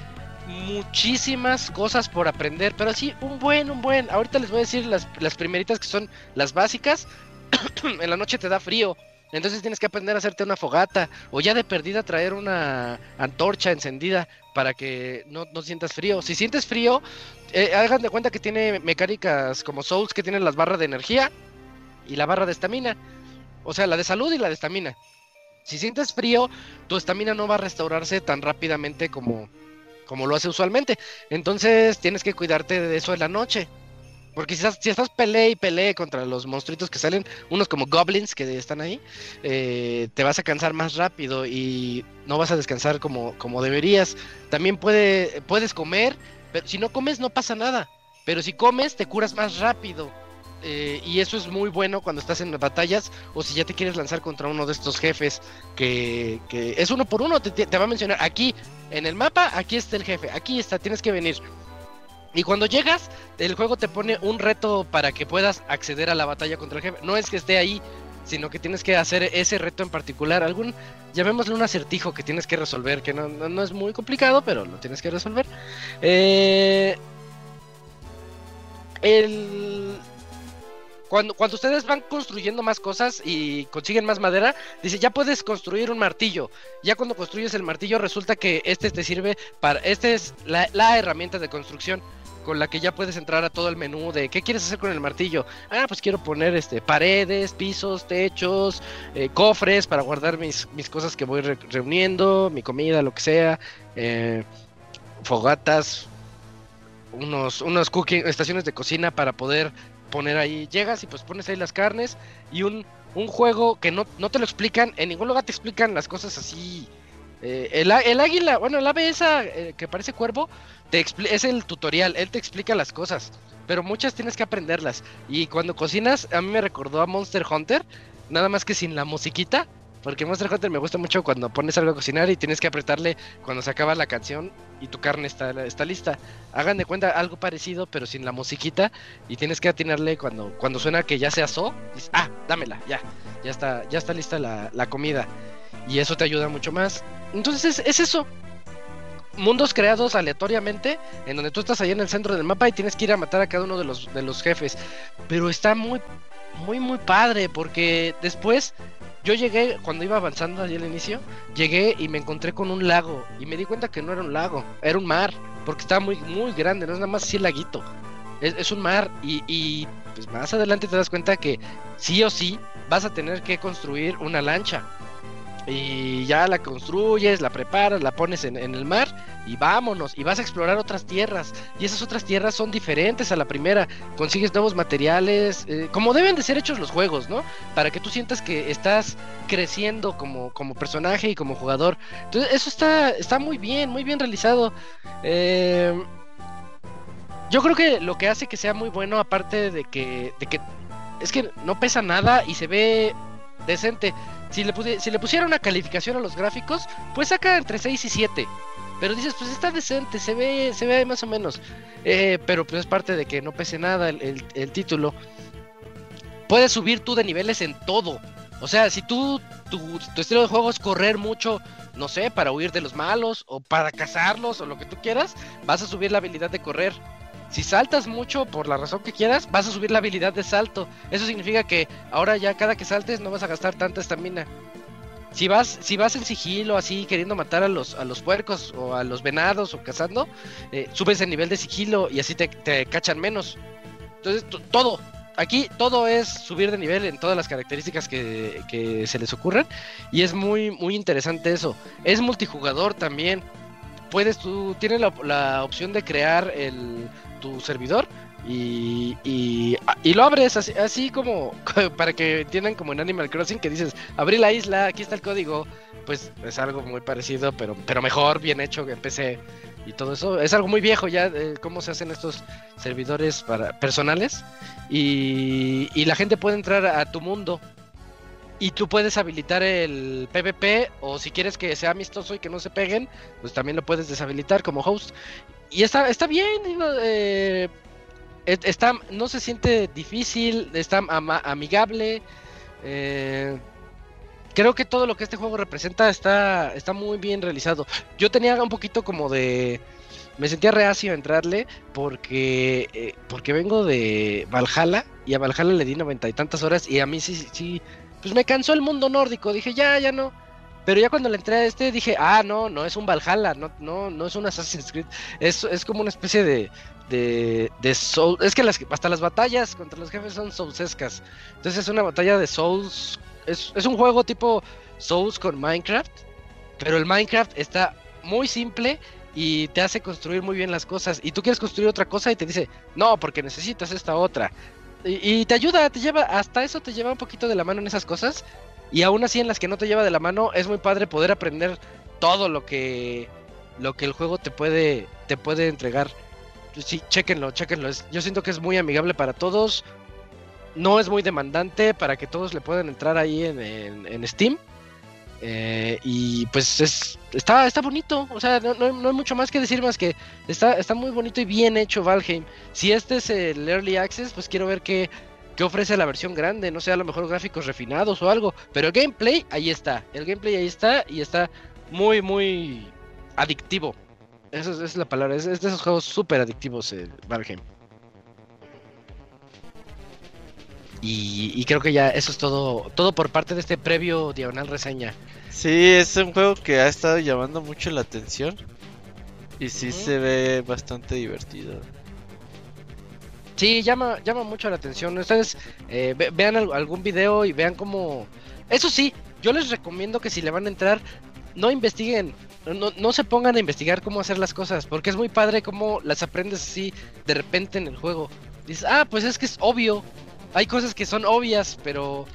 muchísimas cosas por aprender, pero sí, un buen, un buen. Ahorita les voy a decir las, las primeritas que son las básicas. en la noche te da frío, entonces tienes que aprender a hacerte una fogata o ya de perdida traer una antorcha encendida para que no, no sientas frío. Si sientes frío, eh, hagan de cuenta que tiene mecánicas como Souls que tienen las barras de energía y la barra de estamina. O sea, la de salud y la de estamina. Si sientes frío, tu estamina no va a restaurarse tan rápidamente como, como lo hace usualmente. Entonces tienes que cuidarte de eso en la noche. Porque si estás, si estás y peleé contra los monstruitos que salen, unos como goblins que están ahí, eh, te vas a cansar más rápido y no vas a descansar como, como deberías. También puede, puedes comer, pero si no comes no pasa nada. Pero si comes te curas más rápido. Eh, y eso es muy bueno cuando estás en batallas o si ya te quieres lanzar contra uno de estos jefes que, es uno por uno, te, va a mencionar aquí en el mapa, aquí está el jefe, aquí está, tienes que venir. Y cuando llegas, el juego te pone un reto para que puedas acceder a la batalla contra el jefe. No es que esté ahí, sino que tienes que hacer ese reto en particular, algún, llamémosle un acertijo que tienes que resolver, que no, no es muy complicado, pero lo tienes que resolver. Eh, el, cuando, cuando ustedes van construyendo más cosas y consiguen más madera, dice, ya puedes construir un martillo. Ya cuando construyes el martillo resulta que este te sirve para, este es la, herramienta de construcción con la que ya puedes entrar a todo el menú de qué quieres hacer con el martillo. Ah, pues quiero poner este paredes, pisos, techos, eh, cofres para guardar mis, mis, cosas que voy reuniendo, mi comida, lo que sea, eh, fogatas, unos, unos cooking, estaciones de cocina para poder poner ahí, llegas y pues pones ahí las carnes y un, un juego que no, no te lo explican, en ningún lugar te explican las cosas así. Eh, el, el, águila, bueno, el ave esa eh, que parece cuervo, es el tutorial, él te explica las cosas, pero muchas tienes que aprenderlas. Y cuando cocinas, a mí me recordó a Monster Hunter, nada más que sin la musiquita, porque Monster Hunter me gusta mucho cuando pones algo a cocinar y tienes que apretarle cuando se acaba la canción y tu carne está, está lista. Hagan de cuenta algo parecido, pero sin la musiquita. Y tienes que atinarle cuando, cuando suena que ya se asó. Ah, dámela, ya. Ya está, ya está lista la, comida. Y eso te ayuda mucho más. Entonces es, eso mundos creados aleatoriamente, en donde tú estás ahí en el centro del mapa y tienes que ir a matar a cada uno de los, de los jefes. Pero está muy, muy, muy padre, porque después yo llegué, cuando iba avanzando allí al inicio, llegué y me encontré con un lago. Y me di cuenta que no era un lago, era un mar. Porque estaba muy, muy grande, no es nada más así el laguito. Es, un mar. Y, y pues más adelante te das cuenta que sí o sí vas a tener que construir una lancha y ya la construyes, la preparas, la pones en, el mar y vámonos. Y vas a explorar otras tierras. Y esas otras tierras son diferentes a la primera. Consigues nuevos materiales, eh, como deben de ser hechos los juegos, ¿no? Para que tú sientas que estás creciendo como, como personaje y como jugador. Entonces, eso está, está muy bien, muy bien realizado. Eh, yo creo que lo que hace que sea muy bueno, aparte de que, de que es que no pesa nada y se ve decente. Si le, si le pusiera una calificación a los gráficos, pues saca entre 6 y 7. Pero dices, pues está decente, se ve, se ve más o menos. Eh, pero pues es parte de que no pese nada el, título. Puedes subir tú de niveles en todo. O sea, si tú, tu, tu, estilo de juego es correr mucho, no sé, para huir de los malos o para cazarlos o lo que tú quieras, vas a subir la habilidad de correr. Si saltas mucho por la razón que quieras, vas a subir la habilidad de salto. Eso significa que ahora ya cada que saltes no vas a gastar tanta estamina. Si vas, si vas en sigilo así queriendo matar a los, a los puercos o a los venados o cazando, eh, subes el nivel de sigilo y así te, cachan menos. Entonces, todo, aquí todo es subir de nivel en todas las características que, se les ocurran. Y es muy, muy interesante eso. Es multijugador también. Puedes, tú tienes la opción de crear el, tu servidor y, y, lo abres así, como para que entiendan como en Animal Crossing que dices, abrí la isla, aquí está el código, pues es algo muy parecido, pero, pero mejor, bien hecho que PC y todo eso. Es algo muy viejo ya, cómo se hacen estos servidores para personales y, y la gente puede entrar a tu mundo. Y tú puedes habilitar el PvP o si quieres que sea amistoso y que no se peguen, pues también lo puedes deshabilitar como host y está, está bien, eh, está, no se siente difícil, está amigable. Eh, creo que todo lo que este juego representa está, está muy bien realizado. Yo tenía un poquito como de... Me sentía reacio a entrarle porque, eh, porque vengo de Valhalla y a Valhalla le di noventa y tantas horas y a mí sí, sí, pues me cansó el mundo nórdico. Dije, ya, ya no pero ya cuando le entré a este dije, ah, no, no es un Valhalla, no, no, no es un Assassin's Creed. Es, es como una especie de, de, de Soul. Es que las, hasta las batallas contra los jefes son soulsescas. Entonces es una batalla de Souls es, es un juego tipo Souls con Minecraft, pero el Minecraft está muy simple y te hace construir muy bien las cosas. Y tú quieres construir otra cosa y te dice, no, porque necesitas esta otra. Y, te ayuda, te lleva, hasta eso te lleva un poquito de la mano en esas cosas. Y aún así en las que no te lleva de la mano, es muy padre poder aprender todo lo que, lo que el juego te puede, te puede entregar. Sí, chequenlo, chequenlo. yo siento que es muy amigable para todos. No es muy demandante para que todos le puedan entrar ahí en, en Steam. Eh, y pues es, está, está bonito, o sea, no, no, hay mucho más que decir más que está, está muy bonito y bien hecho Valheim. Si este es el Early Access, pues quiero ver qué, qué ofrece la versión grande, no sé, a lo mejor gráficos refinados o algo, pero el gameplay ahí está, el gameplay ahí está y está muy, muy adictivo. Esa es, la palabra, es, de esos juegos súper adictivos eh, Valheim. Y, creo que ya eso es todo, todo por parte de este previo diagonal reseña. Sí, es un juego que ha estado llamando mucho la atención. Y sí se ve bastante divertido. Sí, llama, llama mucho la atención. Ustedes eh, vean algún video y vean cómo... Eso sí, yo les recomiendo que si le van a entrar, no investiguen, no, no, se pongan a investigar cómo hacer las cosas, porque es muy padre cómo las aprendes así de repente en el juego. Dices, ah, pues es que es obvio, hay cosas que son obvias, pero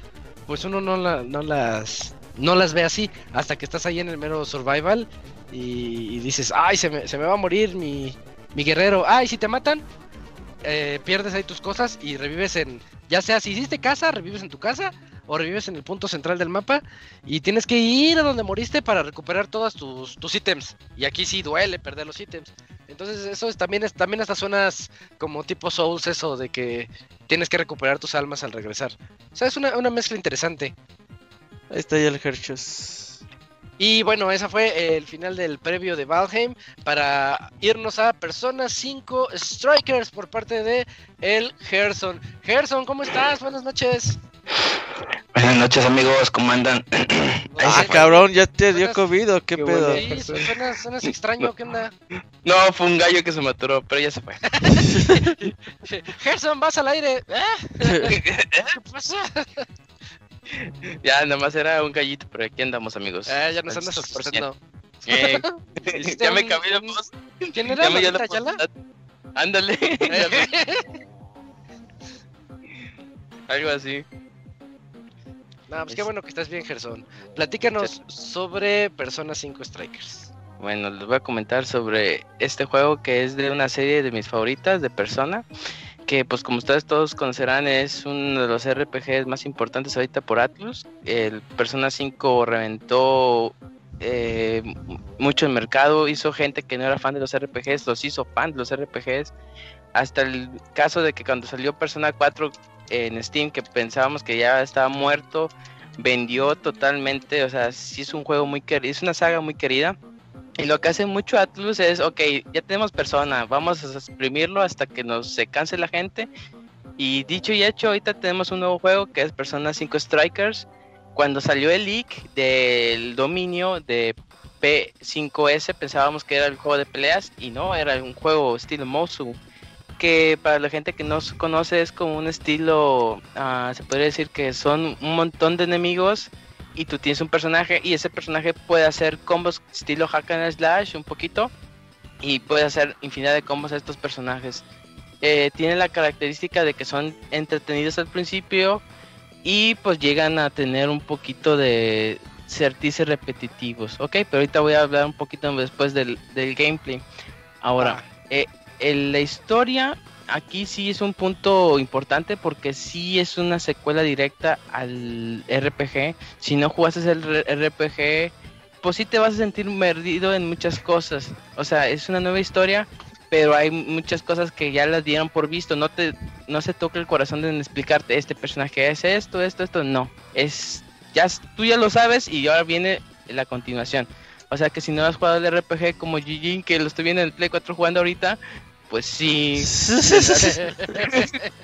pues uno no, no las no las ve así hasta que estás ahí en el mero survival y, dices, ay, se me, se me, va a morir mi, mi guerrero, ay, si te matan, eh, pierdes ahí tus cosas y revives en, ya sea si hiciste casa, revives en tu casa o revives en el punto central del mapa y tienes que ir a donde moriste para recuperar todos tus, tus ítems. Y aquí sí duele perder los ítems. Entonces eso es también es, también hasta zonas como tipo Souls eso de que tienes que recuperar tus almas al regresar. O sea, es una, mezcla interesante. Ahí está ya el Hershus. Y bueno, esa fue el final del previo de Valheim para irnos a Persona 5 Strikers por parte de el Gerson. Gerson, ¿cómo estás? Buenas noches. Buenas noches amigos, ¿cómo andan? ah, cabrón, ya te dio COVID qué, pedo. Sí, suenas, extraño, ¿qué onda? No, fue un gallo que se maturó, pero ya se fue. Gerson, vas al aire. ¿Eh? ¿Qué pasa? Ya, nomás era un gallito, pero aquí andamos amigos. Eh, ya nos andas asustando. Eh, ya me cambié voz. ¿Quién era ya la Yala? Ándale. Algo así. No, pues qué bueno que estás bien, Gerson. Platícanos sobre Persona 5 Strikers. Bueno, les voy a comentar sobre este juego que es de una serie de mis favoritas de Persona. Pues, como ustedes todos conocerán, es uno de los RPGs más importantes ahorita por Atlus. El Persona 5 reventó eh, mucho el mercado, hizo gente que no era fan de los RPGs, los hizo fan de los RPGs. Hasta el caso de que cuando salió Persona 4 en Steam que pensábamos que ya estaba muerto, vendió totalmente, o sea, sí es un juego muy querido, es una saga muy querida. Y lo que hace mucho Atlus es, ok, ya tenemos persona, vamos a exprimirlo hasta que nos se canse la gente. Y dicho y hecho, ahorita tenemos un nuevo juego que es Persona 5 Strikers. Cuando salió el leak del dominio de P5S, pensábamos que era el juego de peleas y no, era un juego estilo Mosu que para la gente que no conoce es como un estilo, ah, se podría decir que son un montón de enemigos y tú tienes un personaje y ese personaje puede hacer combos estilo hack and slash un poquito y puede hacer infinidad de combos a estos personajes. Eh, tiene la característica de que son entretenidos al principio y pues llegan a tener un poquito de certices repetitivos, ok, pero ahorita voy a hablar un poquito después del, gameplay. Ahora, ah. eh, la historia aquí sí es un punto importante porque sí es una secuela directa al RPG. Si no jugaste el RPG, pues sí te vas a sentir perdido en muchas cosas. O sea, es una nueva historia, pero hay muchas cosas que ya las dieron por visto. No te, no se toca el corazón de explicarte este personaje es esto, esto, esto. No, es ya tú ya lo sabes y ahora viene la continuación. O sea que si no has jugado el RPG como Gigi, que lo estoy viendo en el Play 4 jugando ahorita, pues sí.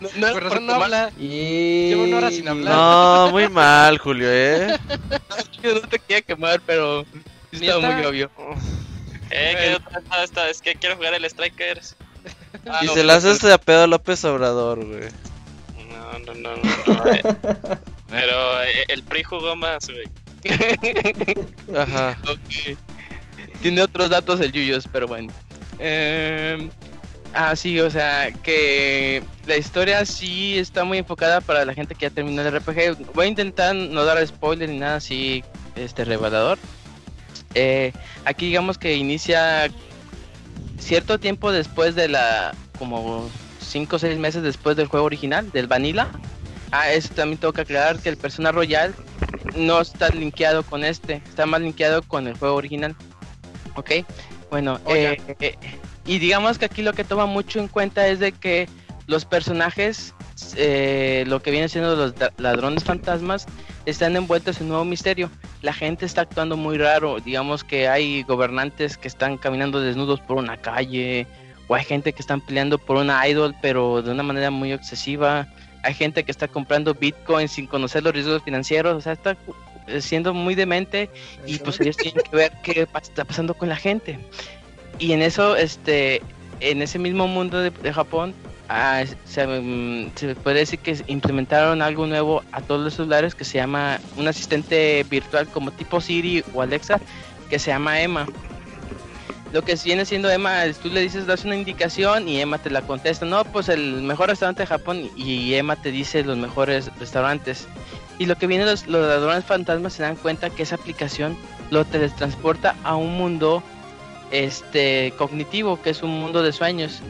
no, Por no habla. Y... Llevo una hora sin hablar. No, muy mal, Julio, ¿eh? Yo no te quería quemar, pero está muy obvio. Eh, que es que quiero jugar el Strikers. Ah, y se la haces de a pedo López Obrador, güey. No, no, no, no. Pero eh, el PRI jugó más, güey. Ajá. Tiene otros datos el Yuyos, pero bueno. Eh, ah, sí, o sea, que la historia sí está muy enfocada para la gente que ya terminó el RPG. Voy a intentar no dar spoiler ni nada así este revelador. Eh, aquí digamos que inicia cierto tiempo después de la como 5 o 6 meses después del juego original, del Vanilla. Ah, eso también tengo que aclarar que el Persona Royal no está linkeado con este, está más linkeado con el juego original. Ok, bueno, eh, eh, y digamos que aquí lo que toma mucho en cuenta es de que los personajes, eh, lo que vienen siendo los ladrones fantasmas, están envueltos en un nuevo misterio. La gente está actuando muy raro, digamos que hay gobernantes que están caminando desnudos por una calle, o hay gente que están peleando por una idol, pero de una manera muy excesiva. Hay gente que está comprando Bitcoin sin conocer los riesgos financieros, o sea, está siendo muy demente y pues ellos tienen que ver qué está pasando con la gente. Y en eso, este, en ese mismo mundo de, Japón, ah, mm, se, puede decir que implementaron algo nuevo a todos los celulares que se llama un asistente virtual como tipo Siri o Alexa, que se llama Emma lo que viene siendo Emma, tú le dices, das una indicación y Emma te la contesta, no, pues el mejor restaurante de Japón y Emma te dice los mejores restaurantes. Y lo que viene los, los ladrones fantasmas se dan cuenta que esa aplicación lo teletransporta a un mundo este cognitivo, que es un mundo de sueños.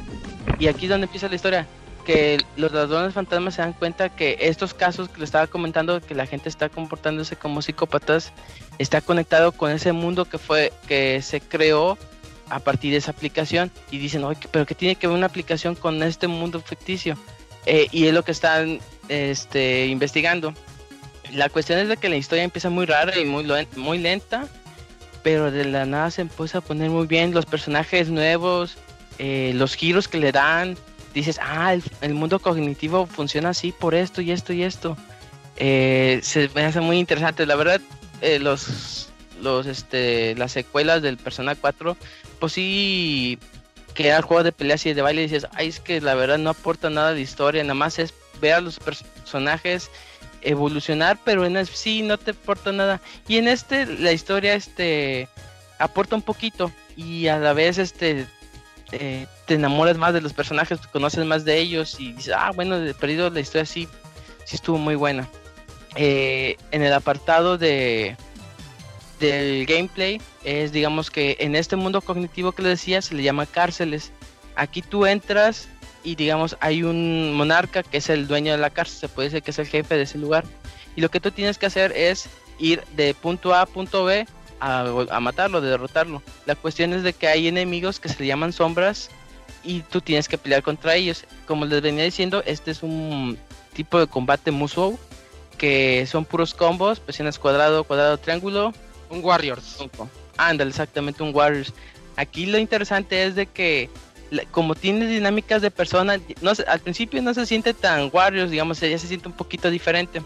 Y aquí es donde empieza la historia, que los ladrones fantasmas se dan cuenta que estos casos que le estaba comentando, que la gente está comportándose como psicópatas, está conectado con ese mundo que fue que se creó a partir de esa aplicación y dicen, pero que tiene que ver una aplicación con este mundo ficticio? Eh, y es lo que están este, investigando. La cuestión es de que la historia empieza muy rara y muy, muy lenta, pero de la nada se empieza a poner muy bien los personajes nuevos, eh, los giros que le dan. Dices, ah, el, mundo cognitivo funciona así por esto y esto y esto. Eh, se me hace muy interesante. La verdad, los, los, este, las secuelas del Persona 4 pues sí que el juego de peleas y de baile dices, ay, es que la verdad no aporta nada de historia, nada más es ver a los personajes evolucionar, pero en sí no te aporta nada. Y en este la historia este aporta un poquito y a la vez este eh, te enamoras más de los personajes, conoces más de ellos y dices, ah, bueno, de perdido la historia sí, sí estuvo muy buena. Eh, en el apartado de del gameplay es, digamos que en este mundo cognitivo que le decía, se le llama cárceles. Aquí tú entras y, digamos, hay un monarca que es el dueño de la cárcel, se puede decir que es el jefe de ese lugar. Y lo que tú tienes que hacer es ir de punto A a punto B a, a matarlo, de derrotarlo. La cuestión es de que hay enemigos que se le llaman sombras y tú tienes que pelear contra ellos. Como les venía diciendo, este es un tipo de combate Musou que son puros combos, presiones cuadrado, cuadrado, triángulo, un Warriors. Ándale, exactamente, un Warriors. Aquí lo interesante es de que como tiene dinámicas de persona, no al principio no se siente tan Warriors, digamos, ya se siente un poquito diferente.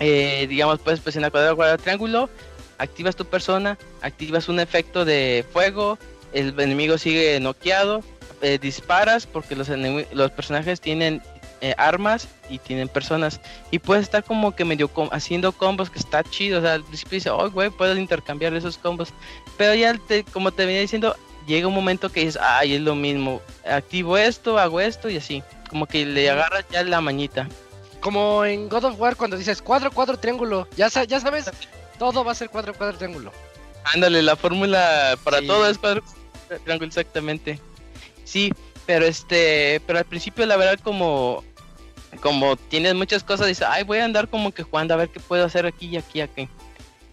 Eh, digamos, puedes presionar cuadrado, cuadrado, triángulo, activas tu persona, activas un efecto de fuego, el enemigo sigue noqueado, eh, disparas porque los, los personajes tienen eh, armas y tienen personas. Y puedes estar como que medio haciendo combos que está chido. O sea, al principio dice, oh, güey, puedo intercambiar esos combos. Pero ya, te, como te venía diciendo, llega un momento que dices, ay, es lo mismo. Activo esto, hago esto y así. Como que le agarras ya la mañita. Como en God of War cuando dices cuadro, cuadro, triángulo. Ya, ya sabes, todo va a ser cuadro, cuadro, triángulo. Ándale, la fórmula para todo es cuadro, triángulo, exactamente. Sí, pero este, pero al principio la verdad como como tienes muchas cosas, dices, ay, voy a andar como que jugando a ver qué puedo hacer aquí y aquí y aquí.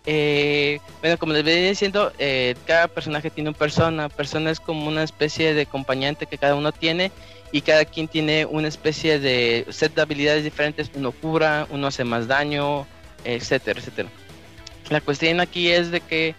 Eh, bueno, como les venía diciendo, eh, cada personaje tiene un persona. Persona es como una especie de acompañante que cada uno tiene y cada quien tiene una especie de set de habilidades diferentes. Uno cura, uno hace más daño, etcétera, etcétera. La cuestión aquí es de que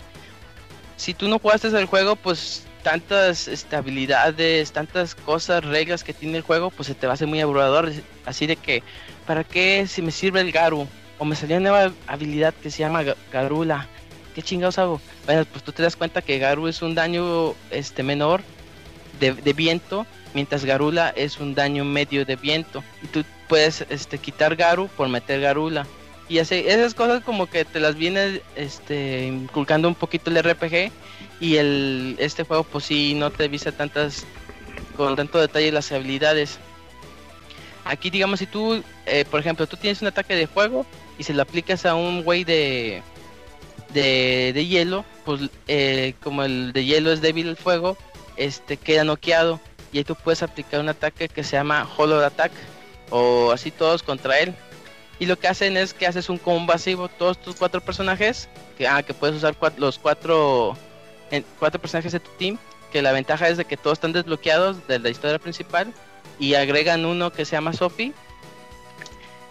si tú no jugaste el juego, pues tantas estabilidades, tantas cosas, reglas que tiene el juego, pues se te va a hacer muy abrumador. Así de que, ¿para qué si me sirve el Garu? O me salió una nueva habilidad que se llama Garula. ¿Qué chingados hago? Bueno, pues tú te das cuenta que Garu es un daño este menor de, viento, mientras Garula es un daño medio de viento. Y tú puedes este, quitar Garu por meter Garula. Y hace esas cosas como que te las viene este, inculcando un poquito el RPG y el este juego pues sí no te visa tantas con tanto detalle las habilidades. Aquí digamos si tú, eh, por ejemplo, tú tienes un ataque de fuego y se lo aplicas a un güey de, de, hielo, pues eh, como el de hielo es débil al fuego, este queda noqueado y ahí tú puedes aplicar un ataque que se llama Hollow Attack o así todos contra él. Y lo que hacen es que haces un combo todos tus cuatro personajes, que, ah, que puedes usar los cuatro, cuatro personajes de tu team, que la ventaja es de que todos están desbloqueados de la historia principal y agregan uno que se llama Sophie.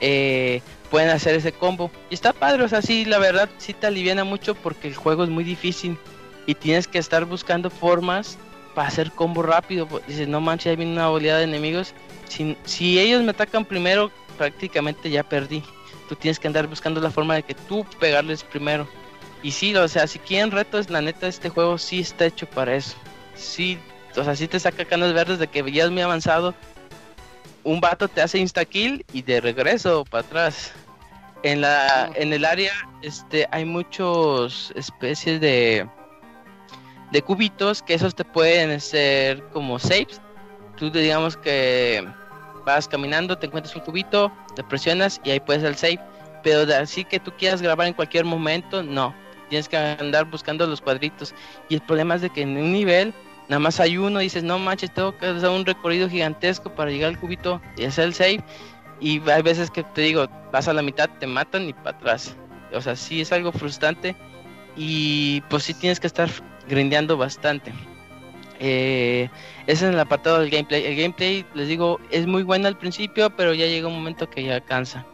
Eh, pueden hacer ese combo. Y está padre, o sea, sí, la verdad sí te aliviana mucho porque el juego es muy difícil y tienes que estar buscando formas para hacer combo rápido. Dices, no manches, ahí viene una oleada de enemigos. Si, si ellos me atacan primero, prácticamente ya perdí. Tú tienes que andar buscando la forma de que tú pegarles primero. Y sí, o sea, si quieren retos, la neta, este juego sí está hecho para eso. Sí, o sea, sí te saca canas verdes de que ya es muy avanzado. Un vato te hace insta kill y de regreso para atrás. En la en el área este hay muchos especies de de cubitos que esos te pueden ser como saves. Tú digamos que vas caminando, te encuentras un cubito, te presionas y ahí puedes el save. Pero de así que tú quieras grabar en cualquier momento, no. Tienes que andar buscando los cuadritos. Y el problema es de que en un nivel nada más hay uno, dices, no manches, tengo que hacer un recorrido gigantesco para llegar al cubito y hacer el save. Y hay veces que te digo, vas a la mitad, te matan y para atrás. O sea, sí es algo frustrante. Y pues sí tienes que estar grindeando bastante. Eh, ese es el apartado del gameplay. El gameplay, les digo, es muy bueno al principio, pero ya llega un momento que ya cansa.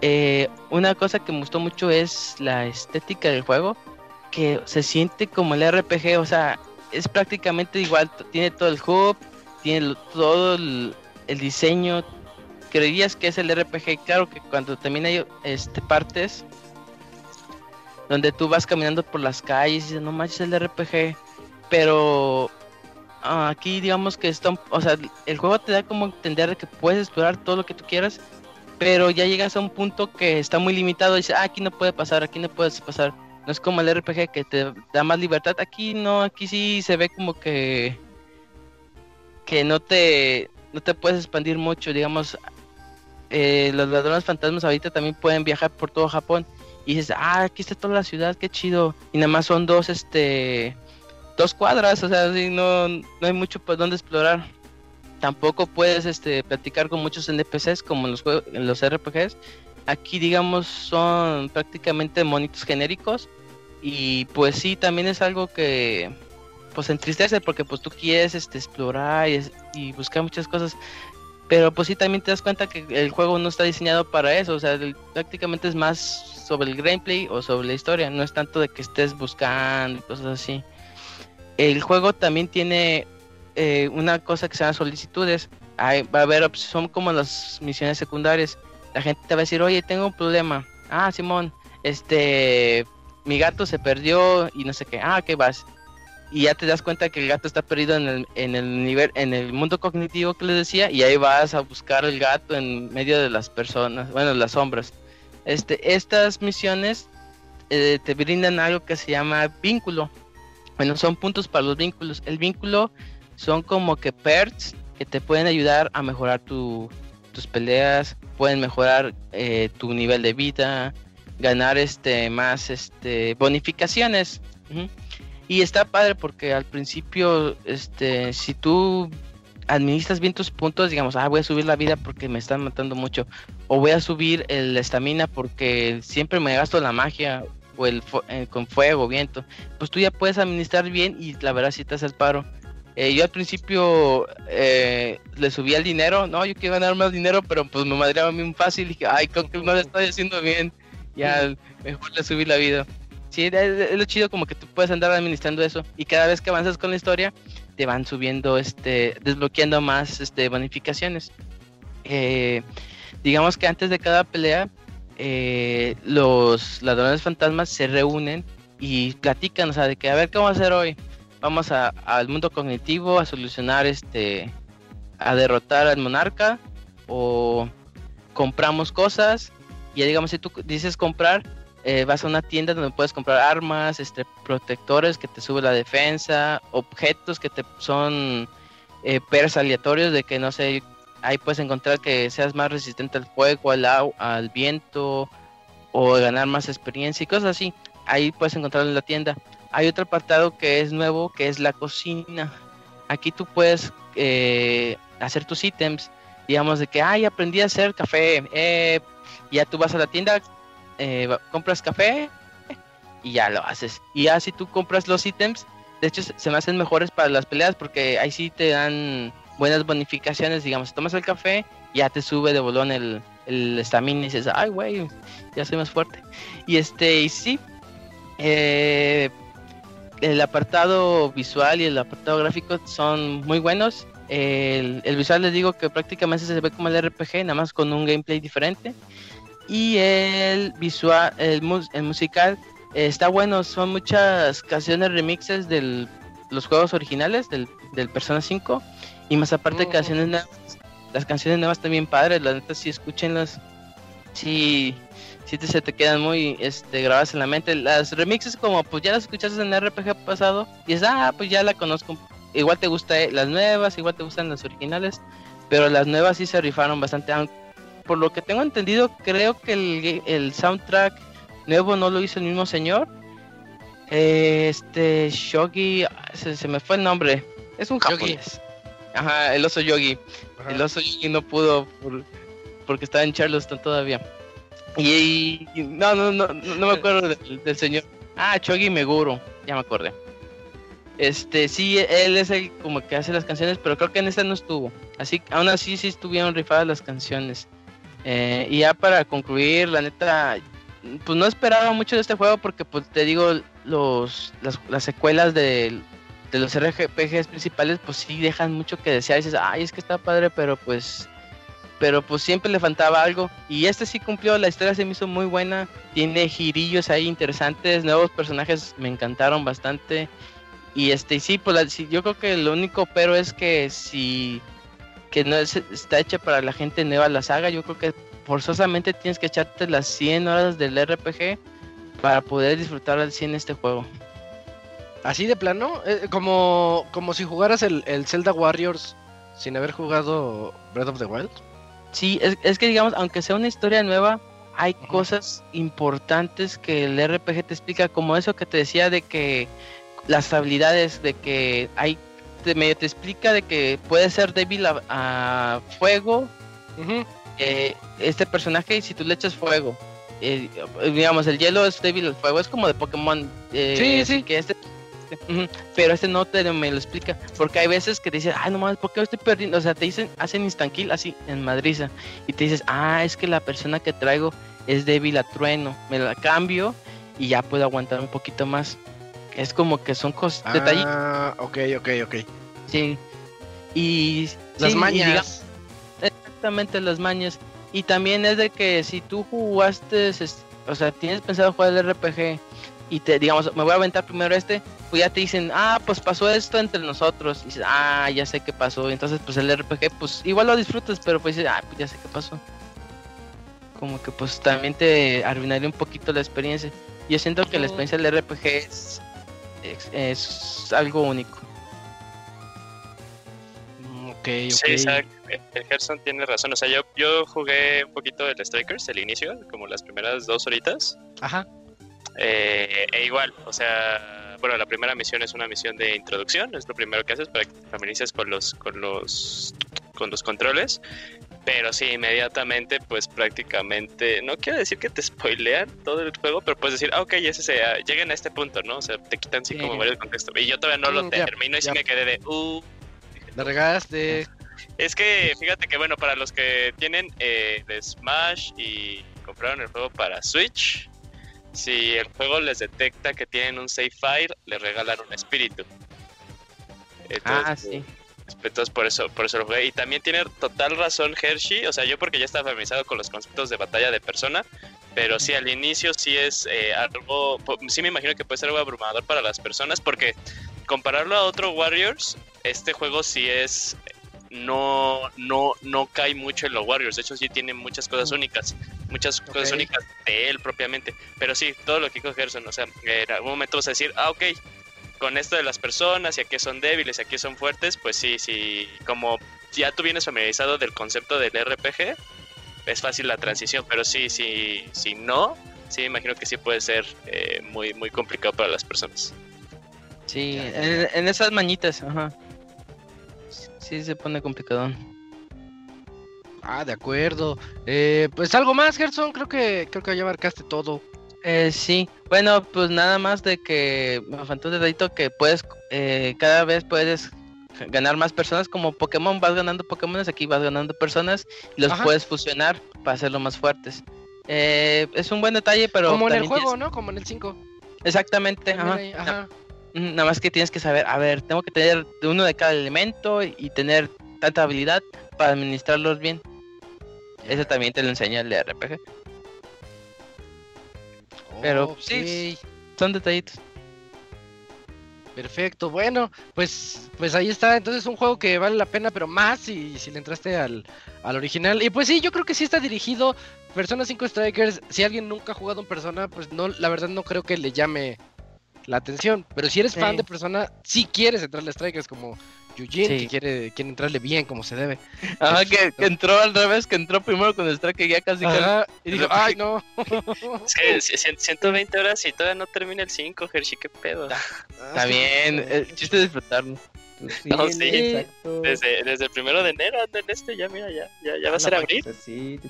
Eh, una cosa que me gustó mucho es la estética del juego, que se siente como el RPG, o sea, es prácticamente igual, tiene todo el hub, tiene todo el, diseño, creerías que es el RPG, claro que cuando también hay este, partes donde tú vas caminando por las calles y dices, no manches el RPG, pero Ah, aquí digamos que está, o sea, el juego te da como entender que puedes explorar todo lo que tú quieras, pero ya llegas a un punto que está muy limitado. Y dices, ah, aquí no puede pasar, aquí no puedes pasar. No es como el RPG que te da más libertad. Aquí no, aquí sí se ve como que que no te no te puedes expandir mucho, digamos, eh, los ladrones fantasmas ahorita también pueden viajar por todo Japón y dices, ah, aquí está toda la ciudad, qué chido. Y nada más son dos, este, dos cuadras, o sea, no, no hay mucho por donde explorar. Tampoco puedes este, platicar con muchos NPCs como en los, en los RPGs. Aquí, digamos, son prácticamente monitos genéricos. Y pues sí, también es algo que pues entristece porque pues tú quieres este, explorar y, buscar muchas cosas. Pero pues sí, también te das cuenta que el juego no está diseñado para eso. O sea, prácticamente es más sobre el gameplay o sobre la historia. No es tanto de que estés buscando y cosas así. El juego también tiene eh, una cosa que se llama solicitudes. va a haber, son como las misiones secundarias. La gente te va a decir, oye, tengo un problema. Ah, Simón, este, mi gato se perdió y no sé qué. Ah, ¿qué vas? Y ya te das cuenta que el gato está perdido en el, en el nivel, en el mundo cognitivo que les decía, y ahí vas a buscar el gato en medio de las personas, bueno, las sombras. Este, estas misiones eh, te brindan algo que se llama vínculo. Bueno, son puntos para los vínculos. El vínculo son como que perks que te pueden ayudar a mejorar tus peleas, pueden mejorar eh, tu nivel de vida, ganar este más este bonificaciones. Y está padre porque al principio, este, si tú administras bien tus puntos, digamos, ah, voy a subir la vida porque me están matando mucho, o voy a subir la estamina porque siempre me gasto la magia, o el eh, con fuego, viento, pues tú ya puedes administrar bien y la verdad si te hace el paro. Eh, yo al principio eh, le subía el dinero, no, yo quiero ganar más dinero, pero pues me madreaba muy fácil y dije, ay, con que no lo estoy haciendo bien, ya mejor le subí la vida. Sí, es, lo chido como que tú puedes andar administrando eso y cada vez que avanzas con la historia te van subiendo, este, desbloqueando más este, bonificaciones. digamos que antes de cada pelea eh, los ladrones fantasmas se reúnen y platican, o sea, de que a ver qué vamos a hacer hoy. Vamos al mundo cognitivo a solucionar este, a derrotar al monarca o compramos cosas Y digamos, si tú dices comprar, eh, vas a una tienda donde puedes comprar armas, este, protectores que te suben la defensa, objetos que te son eh, aleatorios de que no sé, ahí puedes encontrar que seas más resistente al fuego, al, al viento o ganar más experiencia y cosas así. Ahí puedes encontrarlo en la tienda. Hay otro apartado que es nuevo, que es la cocina. Aquí tú puedes eh, hacer tus ítems, digamos de que, ay, aprendí a hacer café. Eh, ya tú vas a la tienda, eh, compras café y ya lo haces. Y ya si tú compras los ítems, de hecho se me hacen mejores para las peleas porque ahí sí te dan buenas bonificaciones. Digamos, tomas el café, ya te sube de bolón el estamina y dices, ay, güey, ya soy más fuerte. Y este, sí, eh, el apartado visual y el apartado gráfico son muy buenos. El, visual les digo que prácticamente se ve como el RPG, nada más con un gameplay diferente. Y el visual, el, musical está bueno, son muchas canciones remixes de los juegos originales del, del Persona 5 y más aparte mm. canciones nuevas. Las canciones nuevas también padres, la neta sí escúchenlas. Sí, sí te, se te quedan muy este, grabadas en la mente. Las remixes como pues ya las escuchaste en el RPG pasado y es, ah, pues ya la conozco. Igual te gustan eh, las nuevas, igual te gustan las originales, pero las nuevas sí se rifaron bastante. Por lo que tengo entendido, creo que el, el soundtrack nuevo no lo hizo el mismo señor. Este, Shogi, se, me fue el nombre. Es un japonés. Ajá, el oso Yogi. El oso Yogi no pudo porque estaba en Charleston todavía. Y, no, no, no, no me acuerdo del, señor. Ah, Chogi Meguro, ya me acordé. Este, sí, él es el como que hace las canciones, pero creo que en esta no estuvo. Así, aún así sí estuvieron rifadas las canciones. Eh, y ya para concluir, la neta, pues no esperaba mucho de este juego porque, pues te digo, los, las, secuelas de, de los RPGs principales, pues sí dejan mucho que desear. Dices, ay, es que está padre, pero pues pero pues siempre le faltaba algo. Y este sí cumplió, la historia se me hizo muy buena, tiene girillos ahí interesantes, nuevos personajes me encantaron bastante. Y este sí, pues yo creo que lo único pero es que si que no está hecha para la gente nueva la saga, yo creo que forzosamente tienes que echarte las 100 horas del RPG para poder disfrutar al 100 este juego. Así de plano, eh, como, como si jugaras el, el Zelda Warriors sin haber jugado Breath of the Wild. Sí, es, que digamos, aunque sea una historia nueva, hay cosas importantes que el RPG te explica, como eso que te decía de que las habilidades, de que hay, te, medio te explica de que puede ser débil a, fuego, eh, este personaje, si tú le echas fuego, eh, digamos, el hielo es débil al fuego, es como de Pokémon, eh, sí, sí. que este pero este no te me lo explica. Porque hay veces que te dicen, ay, no mames, ¿por qué estoy perdiendo? O sea, te dicen, hacen instanquil así en Madrid. Y te dices, ah, es que la persona que traigo es débil a trueno. Me la cambio y ya puedo aguantar un poquito más. Es como que son cosas, ah, detallitos. Ah, ok, ok, ok. Sí. Y. Las mañas. exactamente, las mañas. Y también es de que si tú jugaste, o sea, tienes pensado jugar el RPG y te digamos, me voy a aventar primero este, pues ya te dicen, ah, pues pasó esto entre nosotros. Y dices, ah, ya sé qué pasó. Entonces, pues el RPG, pues igual lo disfrutas, pero pues dices, ah, pues ya sé qué pasó. Como que pues también te arruinaría un poquito la experiencia. Yo siento que la experiencia del RPG es, es, algo único. Mm, ok, ok. Sí, exacto. El Gerson tiene razón. O sea, yo, yo jugué un poquito el Strikers, el inicio, como las primeras dos horitas. Ajá. Eh, e igual, o sea, bueno, la primera misión es una misión de introducción, es lo primero que haces para que te familiarices con los, con los, con los controles. Pero sí, inmediatamente, pues prácticamente, no quiero decir que te spoilean todo el juego, pero puedes decir, ah, ok, ese se, uh, llegan a este punto, ¿no? O sea, te quitan así como varios contexto. Y yo todavía no lo mm, termino y sí me quedé de, uh. La regaste. Es que, fíjate que, bueno, para los que tienen eh, de Smash y compraron el juego para Switch, si el juego les detecta que tienen un save file, le regalan un espíritu. ah, sí. Entonces por eso, por eso lo jugué. Y también tiene total razón Hershey. O sea, yo porque ya estaba familiarizado con los conceptos de batalla de persona. Pero sí, al inicio sí es eh, algo. Sí me imagino que puede ser algo abrumador para las personas. Porque compararlo a otro Warriors, este juego sí es no, no, no cae mucho en los Warriors. De hecho, sí tiene muchas cosas únicas, muchas cosas únicas de él propiamente. Pero sí, todo lo que dijo Gerson, o sea, en algún momento vas a decir, ah, ok, con esto de las personas y aquí son débiles y aquí son fuertes, pues sí, sí, como ya tú vienes familiarizado del concepto del RPG, es fácil la transición, pero sí, sí, si no, sí, imagino que sí puede ser eh, muy, muy complicado para las personas. Sí, en, esas mañitas, ajá. Sí, se pone complicado. Ah, de acuerdo. Eh, pues algo más, Gerson, creo que creo que ya abarcaste todo. Eh, sí, bueno, pues nada más de que me faltó un detallito que puedes, eh, cada vez puedes ganar más personas como Pokémon, vas ganando Pokémon, aquí vas ganando personas y los puedes fusionar para hacerlo más fuertes. Eh, es un buen detalle, pero... Como en el juego, ¿no? Como en el 5. Exactamente, ajá. Nada más que tienes que saber, a ver, tengo que tener uno de cada elemento y tener tanta habilidad para administrarlos bien. Eso también te lo enseña el RPG. Pero sí, son detallitos. Perfecto, bueno, pues pues ahí está, entonces un juego que vale la pena, pero más si, si le entraste al, al original. Y pues sí, yo creo que sí está dirigido Persona 5 Strikers, si alguien nunca ha jugado en Persona, pues no, la verdad no creo que le llame la atención, pero si eres fan de Persona, sí quieres entrarle a Strikers como Eugene, que quiere, quiere entrarle bien como se debe. Ajá, que, entró al revés, que entró primero con el Strike y ya casi, Y dijo, ay no. Es que 120 horas y todavía no termina el 5, Hershey, qué pedo. Ah, Está bien, el chiste es disfrutarlo. Pues no, sí, desde, desde, el primero de enero anda en este, ya mira, ya, ya, ya va a ser abril. Sí,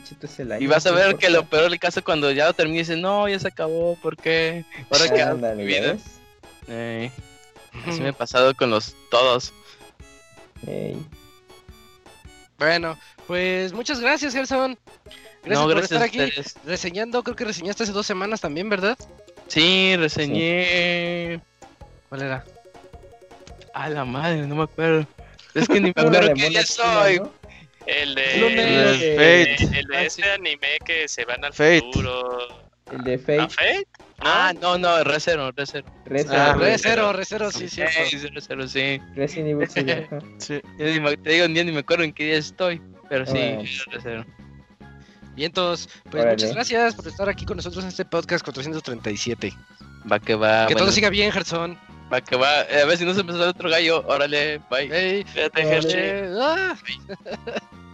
y vas a ver que lo peor del caso cuando ya lo termines, no, ya se acabó, ¿por qué? Ahora que mi vida. así me ha pasado con los todos. Bueno, pues muchas gracias, Gerson. Gracias por estar aquí reseñando. Creo que reseñaste hace dos semanas también, ¿verdad? Sí, reseñé. ¿Cuál era? A la madre, no me acuerdo. Es que ni me acuerdo quién soy. El de, el, de ese anime que se van al futuro. El de Fate. Fate? Ah, no, no, Recero, Recero. Ah, Recero, Recero, sí, sí. Sí, Recero, sí. Resident Evil sí. Te digo, ni me acuerdo en qué día estoy, pero sí, Recero. Bien, todos, pues muchas gracias por estar aquí con nosotros en este podcast 437. Va que va. Que todo siga bien, Gerson. Va que va. A ver si no se me sale otro gallo. Órale, bye. Hey, Fíjate, ah.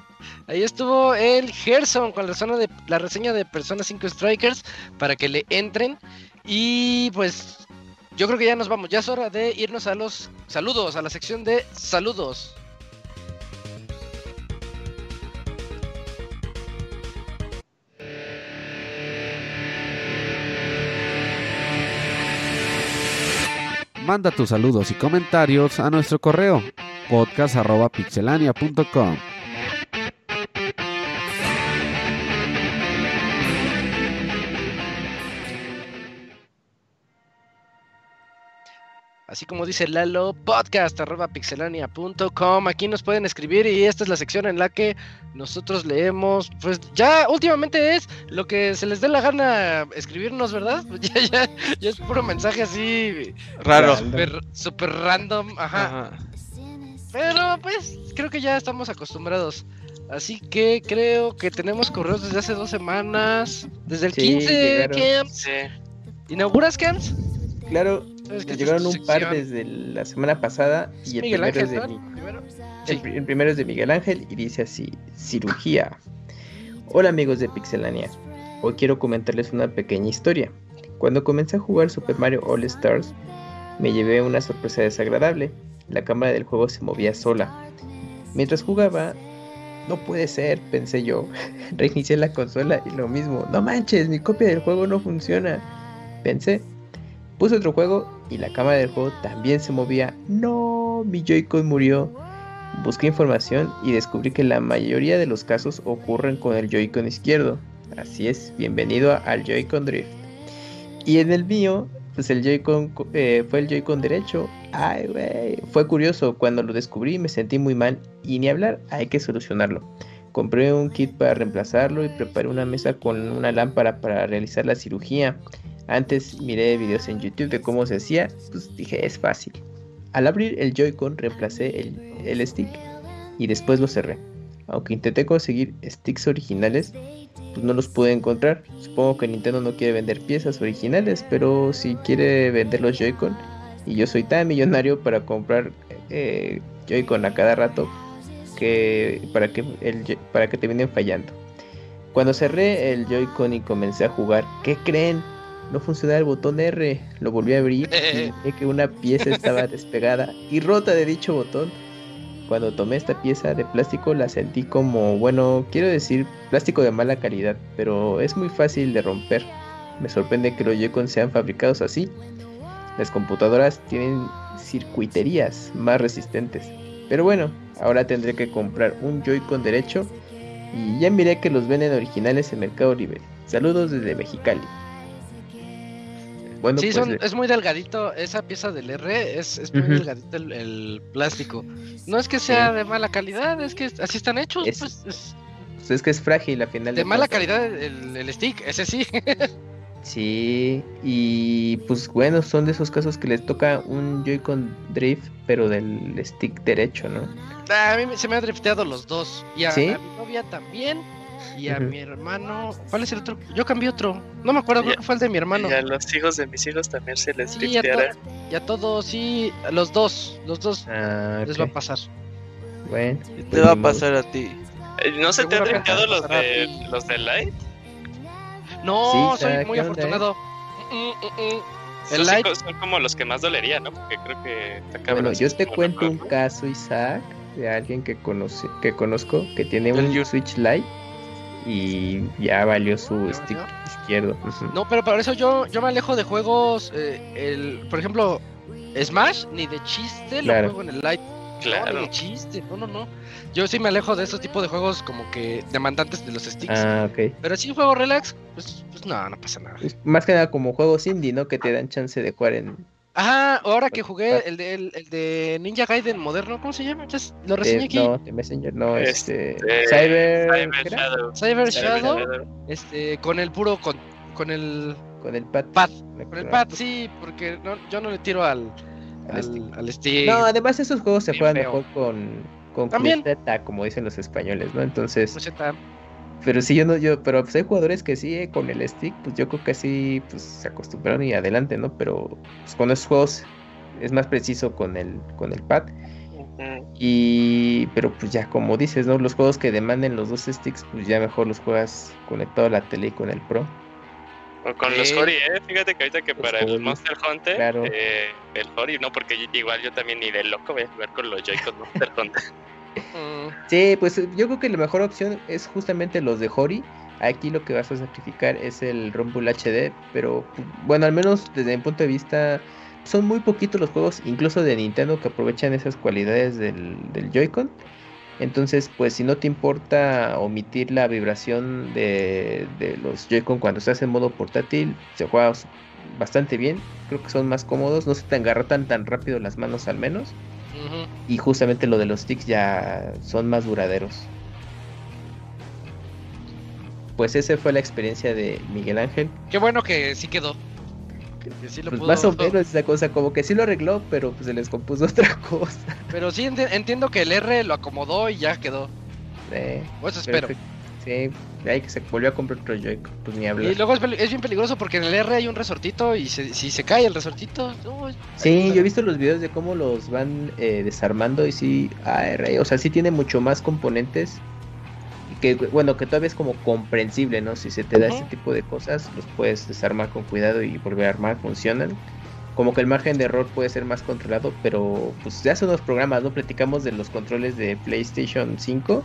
Ahí estuvo el Gerson con la, zona de, la reseña de Persona 5 Strikers para que le entren. Y pues yo creo que ya nos vamos. Ya es hora de irnos a los saludos, a la sección de saludos. Manda tus saludos y comentarios a nuestro correo podcast.pixelania.com. Así como dice Lalo, podcast arroba pixelania.com. Aquí nos pueden escribir y esta es la sección en la que nosotros leemos. Pues ya últimamente es lo que se les dé la gana escribirnos, ¿verdad? Ya, ya, ya es puro mensaje así. Raro. Super, random. Ajá. Pero pues creo que ya estamos acostumbrados. Así que creo que tenemos correos desde hace dos semanas. Desde el 15 de Camps. ¿Inauguras Camps? Claro, llegaron un par desde la semana pasada y el primero es de El, primero es de Miguel Ángel y dice así, cirugía. Hola amigos de Pixelania, hoy quiero comentarles una pequeña historia. Cuando comencé a jugar Super Mario All Stars, me llevé una sorpresa desagradable. La cámara del juego se movía sola. Mientras jugaba, no puede ser, pensé yo. Reinicié la consola y lo mismo. No manches, mi copia del juego no funciona. Pensé, Puse otro juego y la cámara del juego también se movía. No, mi Joy-Con murió. Busqué información y descubrí que la mayoría de los casos ocurren con el Joy-Con izquierdo. Así es, bienvenido al Joy-Con Drift. Y en el mío, pues el Joy-Con eh, fue el Joy-Con derecho. Ay, güey. Fue curioso, cuando lo descubrí me sentí muy mal y ni hablar, hay que solucionarlo. Compré un kit para reemplazarlo y preparé una mesa con una lámpara para realizar la cirugía. Antes miré videos en YouTube de cómo se hacía, pues dije es fácil. Al abrir el Joy-Con reemplacé el, stick y después lo cerré. Aunque intenté conseguir sticks originales, pues no los pude encontrar. Supongo que Nintendo no quiere vender piezas originales, pero si quiere vender los Joy-Con, y yo soy tan millonario para comprar eh, Joy-Con a cada rato, que para que, el, para que te vienen fallando. Cuando cerré el Joy-Con y comencé a jugar, ¿qué creen? No funcionaba el botón R. Lo volví a abrir y vi que una pieza estaba despegada y rota de dicho botón. Cuando tomé esta pieza de plástico la sentí como, bueno, quiero decir plástico de mala calidad, pero es muy fácil de romper. Me sorprende que los Joy-Con sean fabricados así. Las computadoras tienen circuiterías más resistentes. Pero bueno, ahora tendré que comprar un Joy-Con derecho y ya miré que los venden originales en Mercado Libre. Saludos desde Mexicali. Bueno, sí, pues, es muy delgadito esa pieza del R, es, muy delgadito el, plástico. No es que sea de mala calidad, es que así están hechos. Es, pues, pues es... que es frágil al final. De, mala calidad el, el, stick, ese sí. sí, y pues bueno, son de esos casos que les toca un Joy-Con Drift, pero del stick derecho, ¿no? Ah, a mí se me han drifteado los dos. Y a mi novia también. Y a mi hermano, ¿cuál es el otro? Yo cambié otro. No me acuerdo, creo que fue el de mi hermano. Y a los hijos de mis hijos también se les sí, Y a todos, sí, a los dos, los dos ah, les va a pasar. Bueno. te pues va a pasar a ti? Eh, ¿No se te han drifteado los de, los de Light? No, soy muy afortunado. Mm, mm, mm, el Light... son como los que más dolería, ¿no? Porque creo que... Bueno, yo te cuento un caso, Isaac, de alguien que, conoce, que conozco que tiene un Switch Lite y ya valió su stick izquierdo. No, pero para eso yo, yo me alejo de juegos, eh, el, por ejemplo, Smash, ni de chiste lo juego en el Lite. Claro. No, ni de chiste, no, no, no. Yo sí me alejo de esos tipos de juegos como que demandantes de los sticks. Ah, ok. Pero si juego relax, pues, pues no, no pasa nada. más que nada como juegos indie, ¿no? Que te dan chance de jugar en, Ajá, ahora que jugué el de, el, de Ninja Gaiden moderno, ¿cómo se llama? lo reseñé aquí. No, de Messenger, no, este. este Cyber. Cyber Shadow. Cyber Shadow. Este, con el puro. Con, con el. Con el pad. pad. Con el pad, sí, porque no, yo no le tiro al. Al, al stick. No, además esos juegos se juegan mejor con. Con También. como dicen los españoles, ¿no? Entonces. Pero sí, yo no, yo, pero pues hay jugadores que sí, eh, con el stick, pues yo creo que sí, pues se acostumbraron y adelante, ¿no? Pero pues, con esos juegos es más preciso con el, con el pad. Y, pero pues ya, como dices, ¿no? Los juegos que demanden los dos sticks, pues ya mejor los juegas conectado a la tele y con el Pro. O con los Hori, ¿eh? Fíjate que ahorita que para el Monster Hunter, eh, el Hori, no, porque igual yo también ni de loco voy a jugar con los Joy-Con Monster Hunter. Sí, pues yo creo que la mejor opción es justamente los de Hori. Aquí lo que vas a sacrificar es el Rumble HD, pero bueno, al menos desde mi punto de vista son muy poquitos los juegos, incluso de Nintendo, que aprovechan esas cualidades del, Joy-Con. Entonces, pues si no te importa omitir la vibración de, los Joy-Con cuando estás en modo portátil, se juega bastante bien. Creo que son más cómodos, no se te agarran tan rápido las manos al menos. Y justamente lo de los sticks ya son más duraderos. Pues esa fue la experiencia de Miguel Ángel. Qué bueno que sí quedó. pues Más o menos esa cosa, como que sí lo arregló, pero pues se les compuso otra cosa. Pero sí entiendo que el R lo acomodó y ya quedó. pues espero. Sí, ahí que se volvió a comprar otro Joy, pues ni hablar. Y luego es, bien peligroso porque en el R hay un resortito y si se cae el resortito. sí, yo he visto los videos de cómo los van eh, desarmando y sí, R, o sea, sí tiene mucho más componentes. Que, bueno, que todavía es como comprensible, ¿no? Si se te da este tipo de cosas, los puedes desarmar con cuidado y volver a armar, funcionan. Como que el margen de error puede ser más controlado, pero pues ya son los programas, ¿no? Platicamos de los controles de PlayStation 5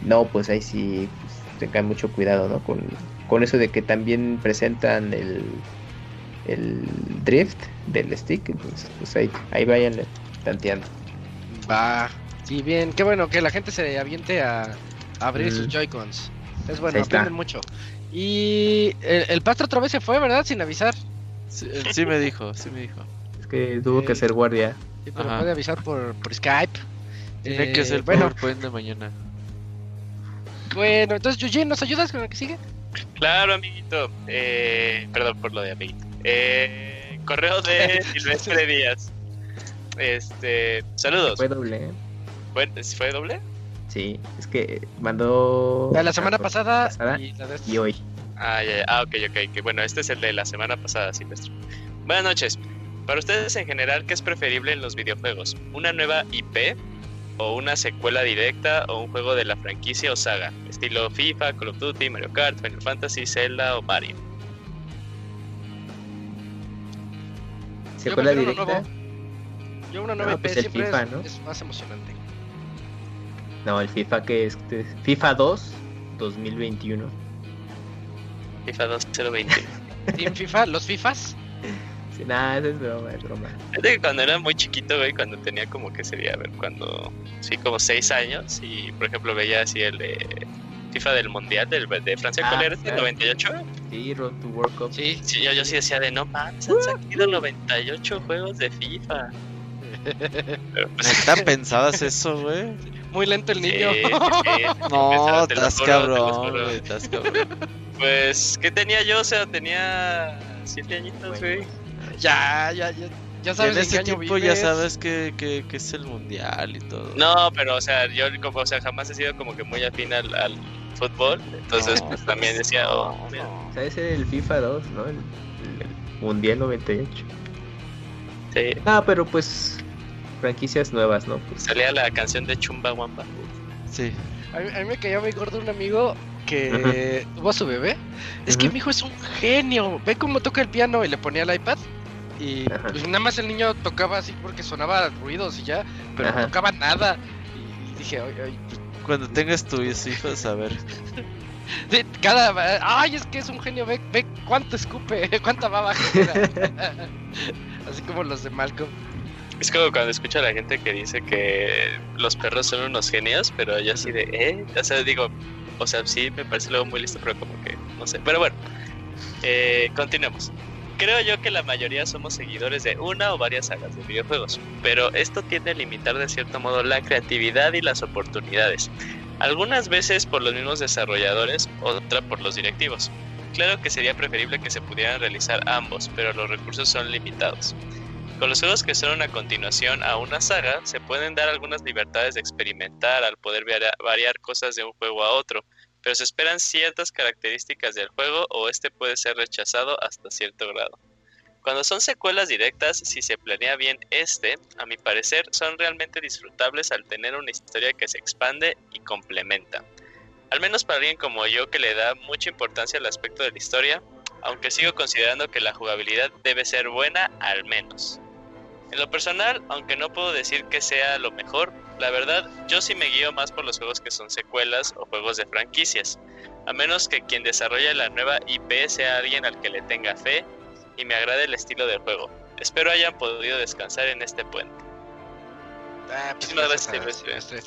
no, pues ahí sí pues, tengan mucho cuidado, ¿no? Con, con eso de que también presentan el, el drift del stick, entonces pues ahí, ahí vayan tanteando. Va, sí, bien, qué bueno que la gente se aviente a, abrir sus Joy-Cons. Es bueno, aprenden mucho. Y el, el pastro otra vez se fue, ¿verdad? Sin avisar. Sí, me dijo, sí me dijo. Es que tuvo que hacer guardia. Sí, pero puede avisar por, por Skype. Tiene que ser bueno. de mañana. Bueno, entonces Yuji, ¿nos ayudas con lo que sigue? Claro, amiguito. Eh, perdón por lo de amiguito. Eh, correo de Silvestre Díaz. Este, saludos. Fue doble. ¿eh? ¿Fue, ¿Fue doble? Sí, es que mandó. La, la semana pasada, pasada y la de y hoy. Ah, ya, ya. ah, ok, ok. Que bueno, este es el de la semana pasada, Silvestre. Buenas noches. Para ustedes en general, ¿qué es preferible en los videojuegos? ¿Una nueva IP? ¿O una secuela directa? ¿O un juego de la franquicia o saga? Estilo FIFA, Call of Duty, Mario Kart, Final Fantasy, Zelda o Mario. Secuela uno directa. nuevo. Yo una nueva No, IP pues el siempre FIFA, es, ¿no? es más emocionante. No, el FIFA que es. FIFA 2 2021. FIFA 2020. Team FIFA, los FIFAs. Sí, nada, eso es broma, es broma. Que cuando era muy chiquito, güey, cuando tenía como que sería, a ver, cuando, sí, como seis años, y por ejemplo veía así el de FIFA del Mundial del, de Francia, Ah, ¿cuál era? ¿El claro. 98? Sí, Road to World Cup. Sí, Sí, yo, yo sí decía de no mames, han salido 98 juegos de FIFA. Pero, pues, ¿Neta pensabas eso, güey? muy lento el niño. sí, sí, sí. No, estás cabrón, estás cabrón. Pues, ¿qué tenía yo? O sea, tenía 7 añitos, güey. Ya, ya, ya. Ya sabes en ese tiempo ya sabes que, que, que es el mundial y todo. No, pero, o sea, yo como, o sea, jamás he sido como que muy afín al, al fútbol. Entonces, No, pues también decía, oh, no, mira. no. ¿Sabes el FIFA 2, no? El, el Mundial 98. Sí. No, pero pues. Franquicias nuevas, ¿no? Pues, Salía la canción de Chumba Wamba. Sí. A mí, a mí me caía muy gordo un amigo que tuvo a su bebé. Es que mi hijo es un genio. Ve cómo toca el piano y le ponía el iPad. Y Ajá. pues nada más el niño tocaba así porque sonaba ruidos y ya, pero Ajá. no tocaba nada. Y dije, "Ay, ay, pues, Cuando tengas tus hijos, a ver. de- cada ay, es que es un genio, ve, ve cuánto escupe, cuánta baba genera". Así como los de Malcolm. Es como cuando escucho a la gente que dice que los perros son unos genios, pero yo así de, ¿eh? O sea, digo, o sea, sí me parece luego muy listo, pero como que, no sé. Pero bueno, eh, continuemos. Creo yo que la mayoría somos seguidores de una o varias sagas de videojuegos, pero esto tiende a limitar de cierto modo la creatividad y las oportunidades. Algunas veces por los mismos desarrolladores, otra por los directivos. Claro que sería preferible que se pudieran realizar ambos, pero los recursos son limitados. Con los juegos que son una continuación a una saga, se pueden dar algunas libertades de experimentar al poder varia- variar cosas de un juego a otro, pero se esperan ciertas características del juego o este puede ser rechazado hasta cierto grado. Cuando son secuelas directas, si se planea bien este, a mi parecer, son realmente disfrutables al tener una historia que se expande y complementa. Al menos para alguien como yo que le da mucha importancia al aspecto de la historia, aunque sigo considerando que la jugabilidad debe ser buena al menos. En lo personal, aunque no puedo decir que sea lo mejor, la verdad yo sí me guío más por los juegos que son secuelas o juegos de franquicias, a menos que quien desarrolle la nueva IP sea alguien al que le tenga fe y me agrade el estilo del juego. Espero hayan podido descansar en este puente. Ah, pues Muchísimas gracias gracias, a Silvestre.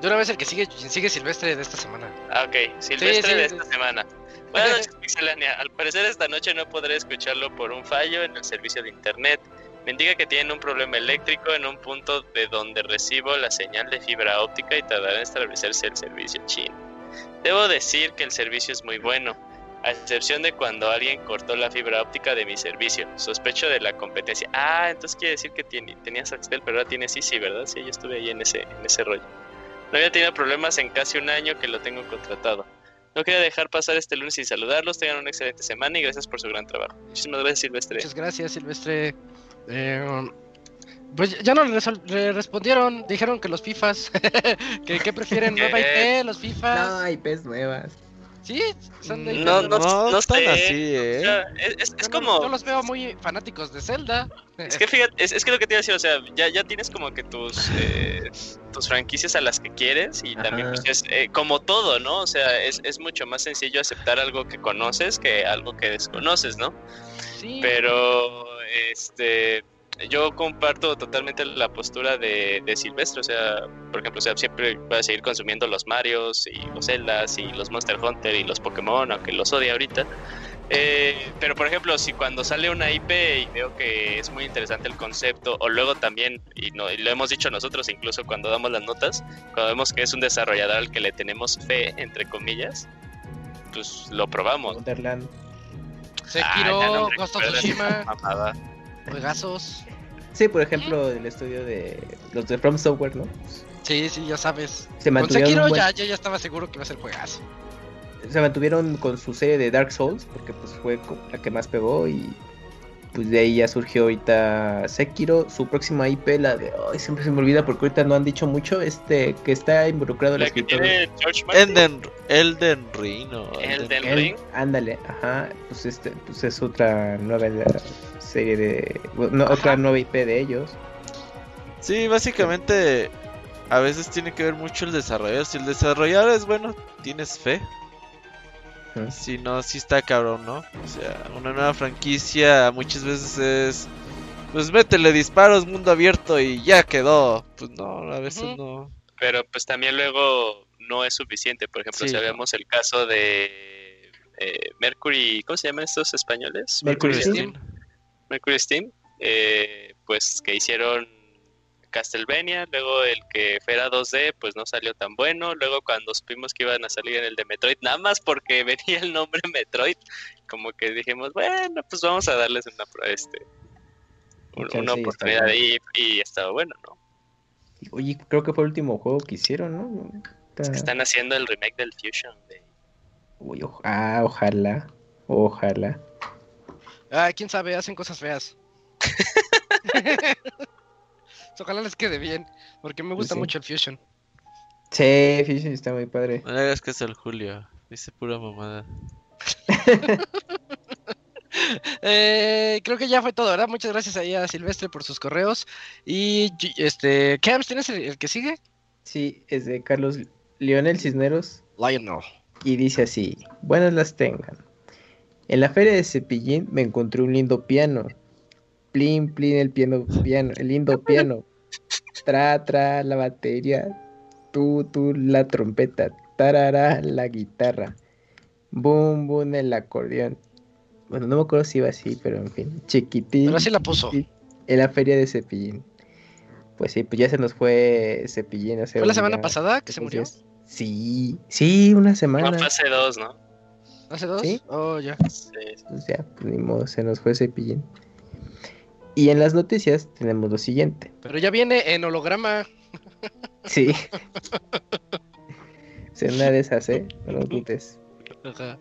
De una vez el que sigue, sigue Silvestre de esta semana. Ah, ok, Silvestre sí, de sí. esta semana. Buenas noches, Pixelania. Al parecer esta noche no podré escucharlo por un fallo en el servicio de internet. Me indica que tienen un problema eléctrico en un punto de donde recibo la señal de fibra óptica y tardará en establecerse el servicio chino. Debo decir que el servicio es muy bueno, a excepción de cuando alguien cortó la fibra óptica de mi servicio. Sospecho de la competencia. Ah, entonces quiere decir que tiene, tenías Axtel, pero ahora tienes Easy, ¿verdad? Sí, yo estuve ahí en ese, en ese rollo. No había tenido problemas en casi un año que lo tengo contratado. No quería dejar pasar este lunes sin saludarlos. Tengan una excelente semana y gracias por su gran trabajo. Muchísimas gracias, Silvestre. Muchas gracias, Silvestre. Eh, pues ya no le, respondieron, dijeron que los FIFAs, que, que prefieren nueva IP, los FIFAs. no, IPs nuevas. Sí, son de IP No, no, nuevas. no están sé. así, O ¿eh? sea, es, es- es Yo no- como. yo los veo muy fanáticos de Zelda. Es que fíjate, es, es que lo que te iba a decir, o sea, ya, ya tienes como que tus eh, tus franquicias a las que quieres y también pues es eh, como todo, ¿no? O sea, es, es mucho más sencillo aceptar algo que conoces que algo que desconoces, ¿no? Sí, Pero este yo comparto totalmente la postura de, de Silvestre, o sea, por ejemplo, o sea, siempre voy a seguir consumiendo los Marios y los Zeldas y los Monster Hunter y los Pokémon, aunque los odie ahorita. Eh, pero por ejemplo, si cuando sale una IP y veo que es muy interesante el concepto, o luego también, y, no, y lo hemos dicho nosotros incluso cuando damos las notas, cuando vemos que es un desarrollador al que le tenemos fe, entre comillas, pues lo probamos. Wonderland. Ah, Sekiro, no me Ghost of Tsushima, juegazos. Sí, por ejemplo, el estudio de los de From Software, ¿no? Sí, sí, ya sabes. Se Con mantuvieron, Sekiro buen- ya, ya, ya estaba seguro que iba a ser juegazo. se mantuvieron con su serie de Dark Souls, porque pues fue la que más pegó y pues de ahí ya surgió ahorita Sekiro, su próxima IP, la de, ay, siempre se me olvida porque ahorita no han dicho mucho, este, que está involucrado el La que escritor. Elden, Elden Ring, ¿no? Elden Ring. ándale, ajá, pues este, pues es otra nueva serie de, otra nueva IP de ellos. Sí, básicamente a veces tiene que ver mucho el desarrollador. Si el desarrollador es bueno, tienes fe. Si no, sí está cabrón, ¿no? O sea, una nueva franquicia muchas veces es... Pues métele disparos, mundo abierto y ya quedó. Pues no, a veces no. Pero pues también luego no es suficiente. Por ejemplo, Sí, si no. vemos el caso de eh, Mercury, ¿cómo se llaman estos españoles? Mercury Steam. Mercury Steam, eh, pues que hicieron Castlevania, luego el que fuera 2D, pues no salió tan bueno, luego cuando supimos que iban a salir en el de Metroid, nada más porque venía el nombre Metroid, como que dijimos, bueno, pues vamos a darles una, este, un- una oportunidad bueno. y, y estaba bueno, ¿no? Oye, creo que fue el último juego que hicieron, ¿no? Está- Están haciendo el remake del Fusion. de- Uy, o- ah, ojalá, ojalá. Ah, quién sabe, hacen cosas feas. Ojalá les quede bien, porque me gusta Sí. mucho el Fusion. Sí, Fusion está muy padre. No le hagas que es el Julio. Dice pura mamada. Eh, creo que ya fue todo, ¿verdad? Muchas gracias ahí a Silvestre por sus correos. Y este, Camps, ¿tienes el, el que sigue? Sí, es de Carlos Leonel Cisneros Lionel. y dice así, buenas las tengan. En la feria de Cepillín me encontré un lindo piano. Plin, plin, el piano, piano, el lindo piano. Tra, tra, la batería. Tu, tu, la trompeta. Tarara, la guitarra. Boom, boom, el acordeón. Bueno, no me acuerdo si iba así, pero en fin. Chiquitín. Pero así la puso. En la feria de Cepillín. Pues sí, pues ya se nos fue Cepillín. hace ¿Fue la semana una- pasada que se murió? Sí, sí, una semana. No, fase 2, ¿no? ¿Hace dos? ¿Sí? Oh, ya. Sí, Pues ya, pues ni modo, se nos fue Cepillín. Y en las noticias tenemos lo siguiente. Pero ya viene en holograma. Sí. Se una de esas, ¿eh? No. Ajá.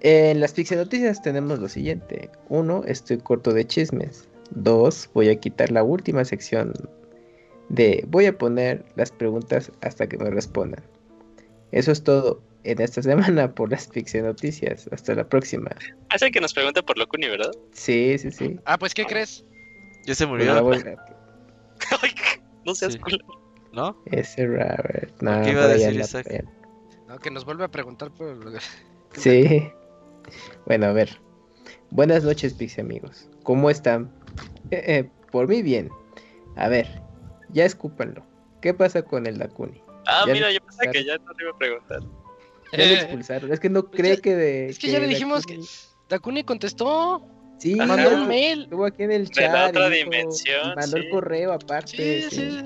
En las Pixel Noticias tenemos lo siguiente. Uno, estoy corto de chismes. Dos, voy a quitar la última sección de voy a poner las preguntas hasta que me respondan. Eso es todo en esta semana por las Pixel Noticias. Hasta la próxima. Hace que nos pregunte por Locuni, ¿verdad? Sí, sí, sí. Ah, pues, ¿qué crees? Ya se la murió, no seas Sí. culo. ¿no? Ese Robert. No, ¿Qué iba a decir allá. No, que nos vuelve a preguntar por lo- Sí. Bueno, a ver. Buenas noches, Pixie amigos. ¿Cómo están? Eh, eh, por mí bien. A ver, ya escúpanlo. ¿Qué pasa con el Dakuni? Ah, Ya mira, yo pensé que ya no te iba a preguntar. Ya lo Eh, expulsaron. Es que no pues cree ya- que de. es que ya le dijimos que- Dakuni contestó, Sí, Ajá. mandó un mail. estuvo aquí en el De chat. la y otra dijo- dimensión, y mandó sí. el correo aparte. Sí, sí. sí.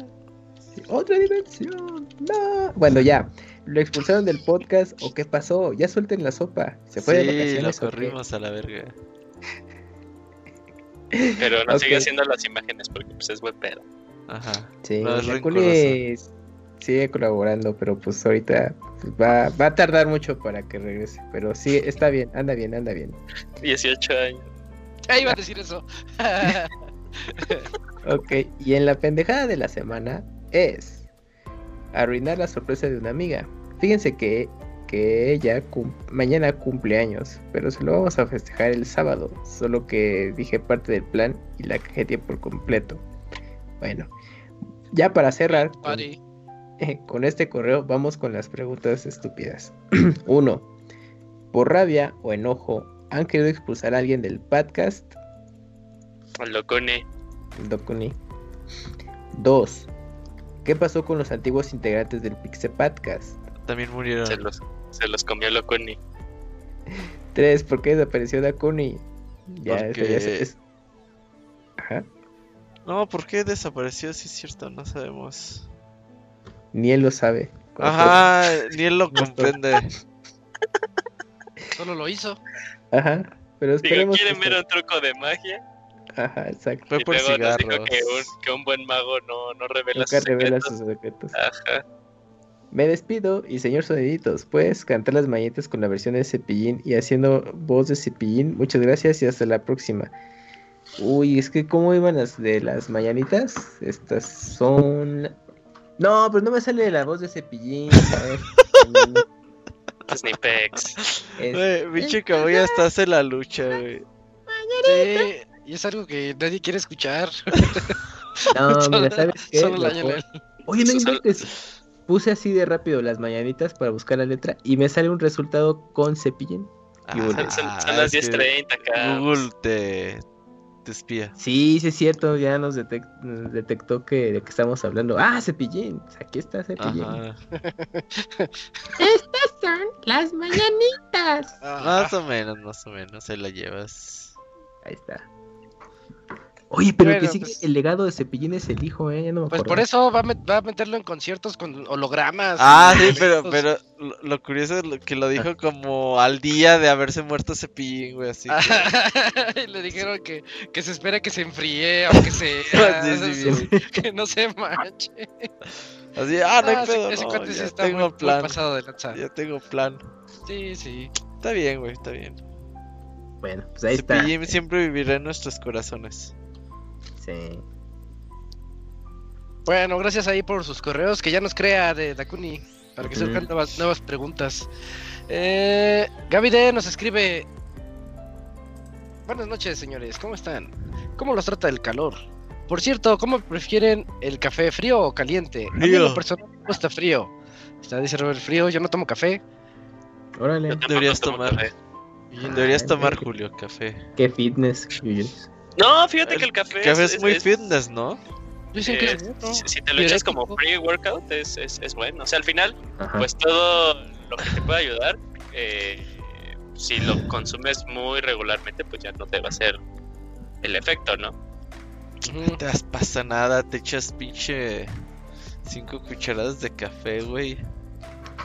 Sí, Otra dimensión. No. Bueno, ya. ¿Lo expulsaron del podcast o qué pasó? Ya suelten la sopa. ¿Se fue de sí, lo vacaciones o qué? corrimos a la verga. Pero no sigue haciendo las imágenes porque pues es buen pedo. Ajá. Sí, No, es Dakuni sigue colaborando, pero pues ahorita pues, va, va a tardar mucho para que regrese. Pero sí, está bien, anda bien, anda bien. 18 años. Ah, iba a decir eso. Ok, y en la pendejada de la semana es arruinar la sorpresa de una amiga. Fíjense que, que ella cum- mañana cumple años, pero se lo vamos a festejar el sábado. Solo que dije parte del plan y la cajeteé por completo. Bueno, ya para cerrar con, Con este correo, vamos con las preguntas estúpidas. Uno, por rabia o enojo, ¿han querido expulsar a alguien del podcast? Dokuni. 2. ¿Qué pasó con los antiguos integrantes del Pixe Podcast? También murieron. Se los, se los comió Locuni. 3. ¿Por qué desapareció Dakuni? Ya, eso Porque- ya es, es- Ajá. No, ¿por qué desapareció? Sí, es cierto, no sabemos. Ni él lo sabe. Ajá, ni él lo comprende. Solo lo hizo. Ajá. Pero Digo, esperemos. ¿quieren que ver un truco de magia? Ajá, exacto. Fue por nos dijo cigarros. que un, que un buen mago no, no revela Nunca sus revela secretos. sus secretos. Ajá. Me despido y señor Soniditos, puedes cantar las mañanitas con la versión de Cepillín y haciendo voz de Cepillín. Muchas gracias y hasta la próxima. Uy, es que ¿cómo iban las de las mañanitas? Estas son... No, pero no me sale la voz de Cepillín. A ver. Snipex. Pinche cabuya hasta hace la lucha, güey. Sí, y es algo que nadie quiere escuchar. No, Solo- mira, ¿sabes qué? Solo la Oye, no inventes. Puse así de rápido las mañanitas para buscar la letra y me sale un resultado con Cepillín. Y Ah. Son, son es las que 10.30 acá. Google te, te espía. Sí, sí es cierto, ya nos, detec- nos detectó que de qué estamos hablando. Ah, Cepillín, aquí está Cepillín. Ajá. Estas son las mañanitas. Más o menos, más o menos, se la llevas. Ahí está. Oye, pero el que Bueno, sigue pues- el legado de Cepillín es el hijo, ¿eh? Ya no me Pues por eso va a, met- va a meterlo en conciertos con hologramas. Ah, sí, pero, pero lo, curioso es lo- que lo dijo como al día de haberse muerto Cepillín, güey, así. que- Y le dijeron que, que se espera que se enfríe. Sí, sí, así, que no se manche. Así, ah, no hay Ah, ese- pedo, ese no, cuate sí ya está muy, tengo muy plan. pasado de lanza. Ya tengo plan. Sí, sí. Está bien, güey, está bien. Bueno, pues ahí está. Cepillín siempre vivirá en nuestros corazones. Sí. Bueno, gracias ahí por sus correos, que ya nos crea de Dakuni, para que Ujú. surjan nuevas, nuevas preguntas. Eh, Gaby D nos escribe... Buenas noches, señores, ¿cómo están? ¿Cómo los trata el calor? Por cierto, ¿cómo prefieren el café frío o caliente? A mí en lo Frío. personal me gusta frío. Está, dice Robert, frío, yo no tomo café. Órale, Deberías tomar. Deberías tomar. Julio, café. qué fitness. No, fíjate que el café, Café es muy fitness, ¿no? Dicen eh, que es bueno. si, si te lo echas como pre-workout, es, es, es bueno. O sea, al final, Ajá. pues todo lo que te pueda ayudar, eh, si lo consumes muy regularmente, pues ya no te va a hacer el efecto, ¿no? No te das- pasa nada, te echas pinche cinco cucharadas de café, güey.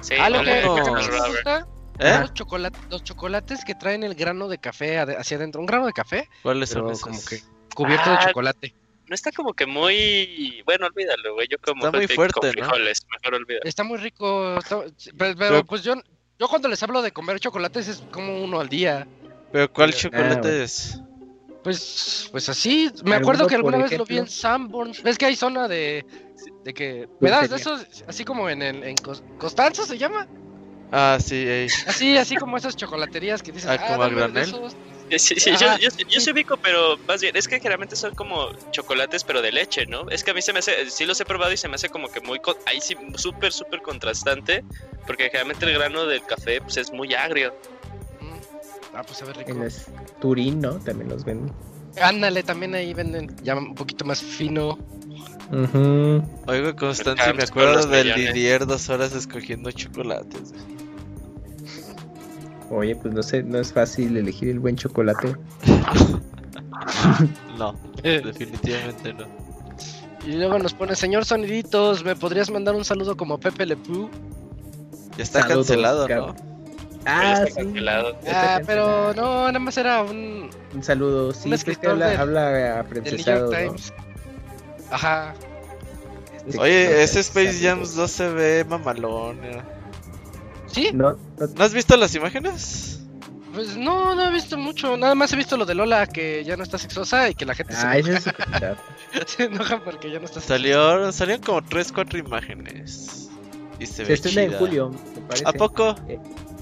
Sí, Ah, lo que, que gusta, ¿Eh? los, chocolate- los chocolates que traen el grano de café hacia adentro. Un grano de café, ¿Cuáles son esos? como que cubierto de Ah, chocolate. No está como que muy... Bueno, olvídalo, güey. Yo como Está muy fuerte, con ¿no? frijoles, mejor olvídalo. Está muy rico. está- pero, pero, Pero- pues yo, yo cuando les hablo de comer chocolates es como uno al día. ¿Pero cuál Ah, chocolate es? Pues, pues así. Me ¿Alguno, acuerdo que alguna vez lo vi en? Sanborns. ¿Ves que hay zona de, de que me das de esos así como en el en Cos- Constanza se llama? Ah, sí, ey. Así, así como esas chocolaterías que dices, Ah, ah, ¿como a dame de granel? esos". Sí, sí, yo, yo, yo sí ubico, pero más bien, es que generalmente son como chocolates, pero de leche, ¿no? Es que a mí se me hace, sí los he probado y se me hace como que muy, co- ahí sí, súper, súper contrastante, porque generalmente el grano del café, pues es muy agrio. Mm. Ah, pues a ver rico. En Turín, ¿no? También los venden. Ándale, también ahí venden ya un poquito más fino. Ujú. Oigo, Constancia, me acuerdo del. Didier dos horas escogiendo chocolates. Oye, pues no sé, no es fácil elegir el buen chocolate. No, definitivamente no. Y luego nos pone, señor Soniditos, ¿me podrías mandar un saludo como Pepe Le Pew? Ya está Saludos, cancelado. ¿no? Ah, está sí. cancelado. Ah, pero no, nada más era un Un saludo. Sí, pues que habla, del- habla New ¿no? Ajá. Sí, Oye, no, ese Space. Jams 2 se ve mamalón. eh. ¿Sí? No, no, ¿No has visto las imágenes? Pues no, no he visto mucho. Nada más he visto lo de Lola, que ya no está sexosa y que la gente Ah, se, ese enoja, es súper chafa. se enoja porque ya no está sexosa. Salió, salieron como 3, 4 imágenes. Y se, Se ve estrena en chida. julio, me parece. ¿A poco?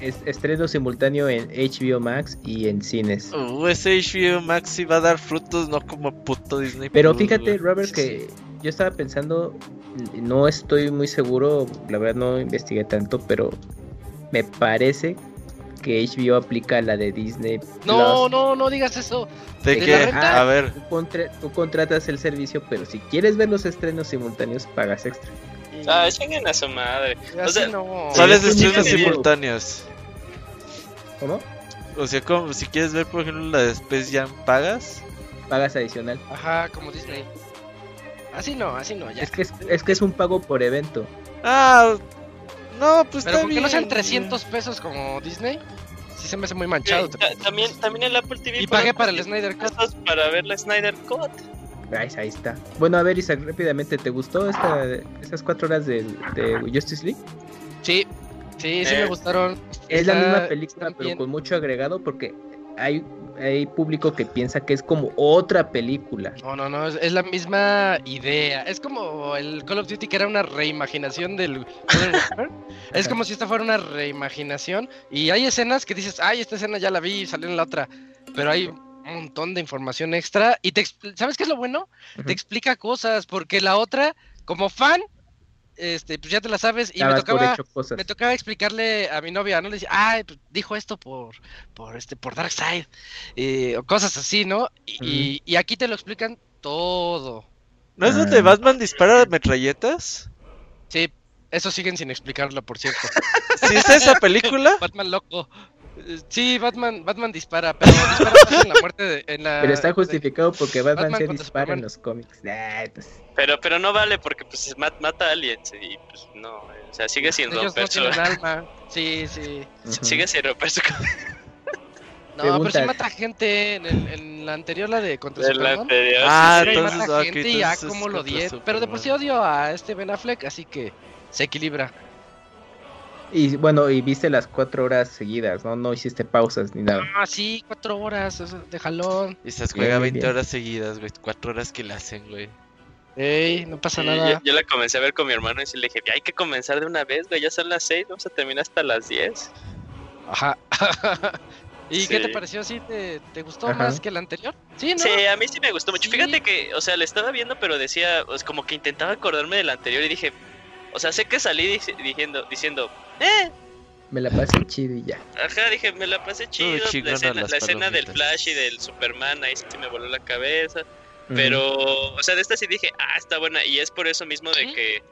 Es estreno simultáneo en HBO Max y en cines. Uh, ese HBO Max sí va a dar frutos, no como puto Disney Pero Plus, fíjate, güey. Robert, que yo estaba pensando, no estoy muy seguro, la verdad no investigué tanto, pero me parece que HBO aplica la de Disney. No, Plus. no, no digas eso. ¿De ¿de qué? renta? A ver, Tú, contra- tú contratas el servicio, pero si quieres ver los estrenos simultáneos, pagas extra. Ah, chinguen a su madre. o sea, no. ¿cuáles es un estrenos video. ¿Cómo? O sea, como, si quieres ver, por ejemplo, la de Space Jam, ¿pagas? Pagas adicional. Ajá, como Disney. Así no, así no, ya. Es que es, es que es un pago por evento. Ah, no, pues Pero está bien. no sean 300 pesos como Disney. sí se me hace muy manchado. también, también el Apple TV. Y pagué para el Snyder Cut. Para ver la Snyder Cut. Ahí, está. Bueno, a ver, Isaac, rápidamente, ¿te gustó esta, esas cuatro horas de, de Justice League? Sí, sí, sí me eh, gustaron. Es la misma película, pero con mucho agregado, porque hay, hay público que piensa que es como otra película. No, no, no, es, la misma idea. Es como el Call of Duty que era una reimaginación del es como si esta fuera una reimaginación. Y hay escenas que dices, ay, esta escena ya la vi y salió en la otra. Pero hay un montón de información extra. Y te, ¿sabes qué es lo bueno? Te explica cosas, porque la otra, como fan, este, pues ya te la sabes y me tocaba, me tocaba explicarle a mi novia, ¿no? Le decía, ay, pues dijo esto por, por este, por Darkseid, o cosas así, ¿no? Y, y, aquí te lo explican todo. ¿No es donde ah. Batman dispara metralletas? Sí, eso siguen sin explicarlo, por cierto. ¿Sí es esa película? Batman loco. Sí, Batman, Batman dispara, pero dispara en la muerte de, en la, Pero está justificado porque Batman, se dispara en los cómics. Pues. Pero, pero no vale porque pues mata a aliens y pues no, o sea, sigue siendo Ellos no tienen alma. Sí, sí. Sigue siendo romper No, pero sí mata gente en, el, en la anterior, la de contra Superman. Anterior, ah, sí, entonces, mata gente y ya como lo di. Pero de por sí odio a este Ben Affleck, así que se equilibra. Y bueno, y viste las cuatro horas seguidas, ¿no? No hiciste pausas ni nada. Ah, sí, cuatro horas de jalón. Y se juega 20 horas seguidas, güey. Cuatro horas que la hacen, güey. Ey, no pasa nada. Yo, la comencé a ver con mi hermano y le dije, hay que comenzar de una vez, güey. Ya son las seis, vamos a terminar hasta las diez. Ajá. ¿Y qué te pareció así? ¿Te, te gustó más que la anterior? Sí, ¿no? Sí, a mí sí me gustó mucho. Fíjate que, o sea, le estaba viendo, pero decía, pues como que intentaba acordarme de la anterior y dije, o sea, sé que salí diciendo, diciendo, ¡eh! Me la pasé chido y ya. Ajá, dije, me la pasé chido. la escena, del Flash y del Superman, ahí sí me voló la cabeza. Pero, o sea, de esta sí dije, ah, está buena. Y es por eso mismo de que,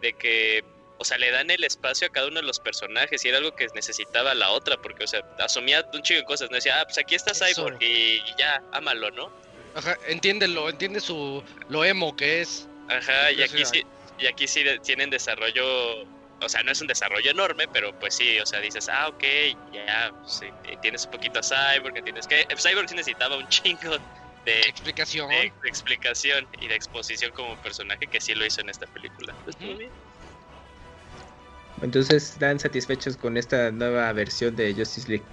de que, o sea, le dan el espacio a cada uno de los personajes y era algo que necesitaba la otra, porque, o sea, asumía un chico de cosas. No decía, ah, pues aquí está Cyborg y, ya, ámalo, ¿no? Ajá, entiéndelo, entiende su, lo emo que es. Ajá, y aquí sí, y aquí sí tienen desarrollo, o sea, no es un desarrollo enorme, pero pues sí, o sea, dices, ah, ok, ya, sí, tienes un poquito a Cyborg, tienes que... Cyborg sí necesitaba un chingo de explicación. De, explicación y de exposición como personaje que sí lo hizo en esta película. Pues, bien. Entonces, ¿están satisfechos con esta nueva versión de Justice League?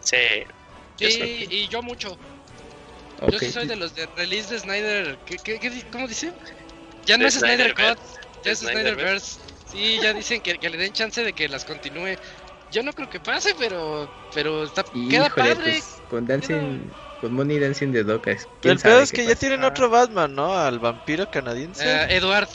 Sí. Sí, y yo mucho. Yo sí soy de los de release de Snyder. ¿Qué, qué, cómo dice? Ya no es Snyder Cut. Es Snyderverse. Sí, ya dicen que, le den chance de que las continúe. Yo no creo que pase, pero pero está, queda padre. Pues, con Dancing, con Money Dancing de Docas. El peor es que ya tienen otro Batman, ¿no? Al vampiro canadiense. Uh, Edward.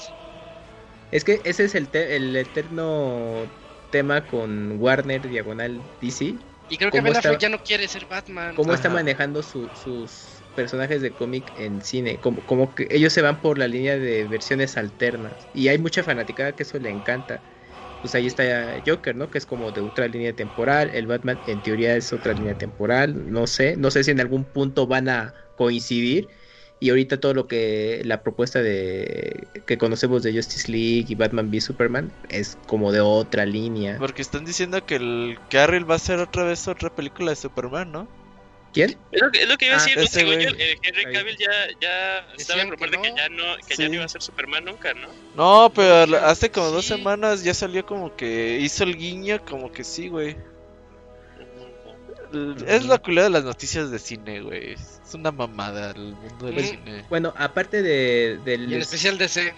Es que ese es el, el eterno tema con Warner Diagonal DC. Y creo que Ben Affleck ya no quiere ser Batman. ¿Cómo está manejando sus personajes de cómic en cine, como, como que ellos se van por la línea de versiones alternas y hay mucha fanaticada que eso le encanta. Pues ahí está Joker, ¿no? Que es como de otra línea temporal, el Batman en teoría es otra línea temporal, no sé, no sé si en algún punto van a coincidir y ahorita todo lo que la propuesta de que conocemos de Justice League y Batman v Superman es como de otra línea. Porque están diciendo que el Carril va a ser otra vez otra película de Superman, ¿no? ¿Quién? Es lo, que, es lo que iba a ah, decir, según yo, eh, Henry Cavill ya, ya estaba en rumor de que ya no, que ya no iba a ser Superman nunca, ¿no? No, pero hace como dos semanas ya salió como que hizo el guiño, como que sí, güey. Es la culera de las noticias de cine, güey. Es una mamada el mundo del cine. Bueno, aparte de, del... Y el especial DC.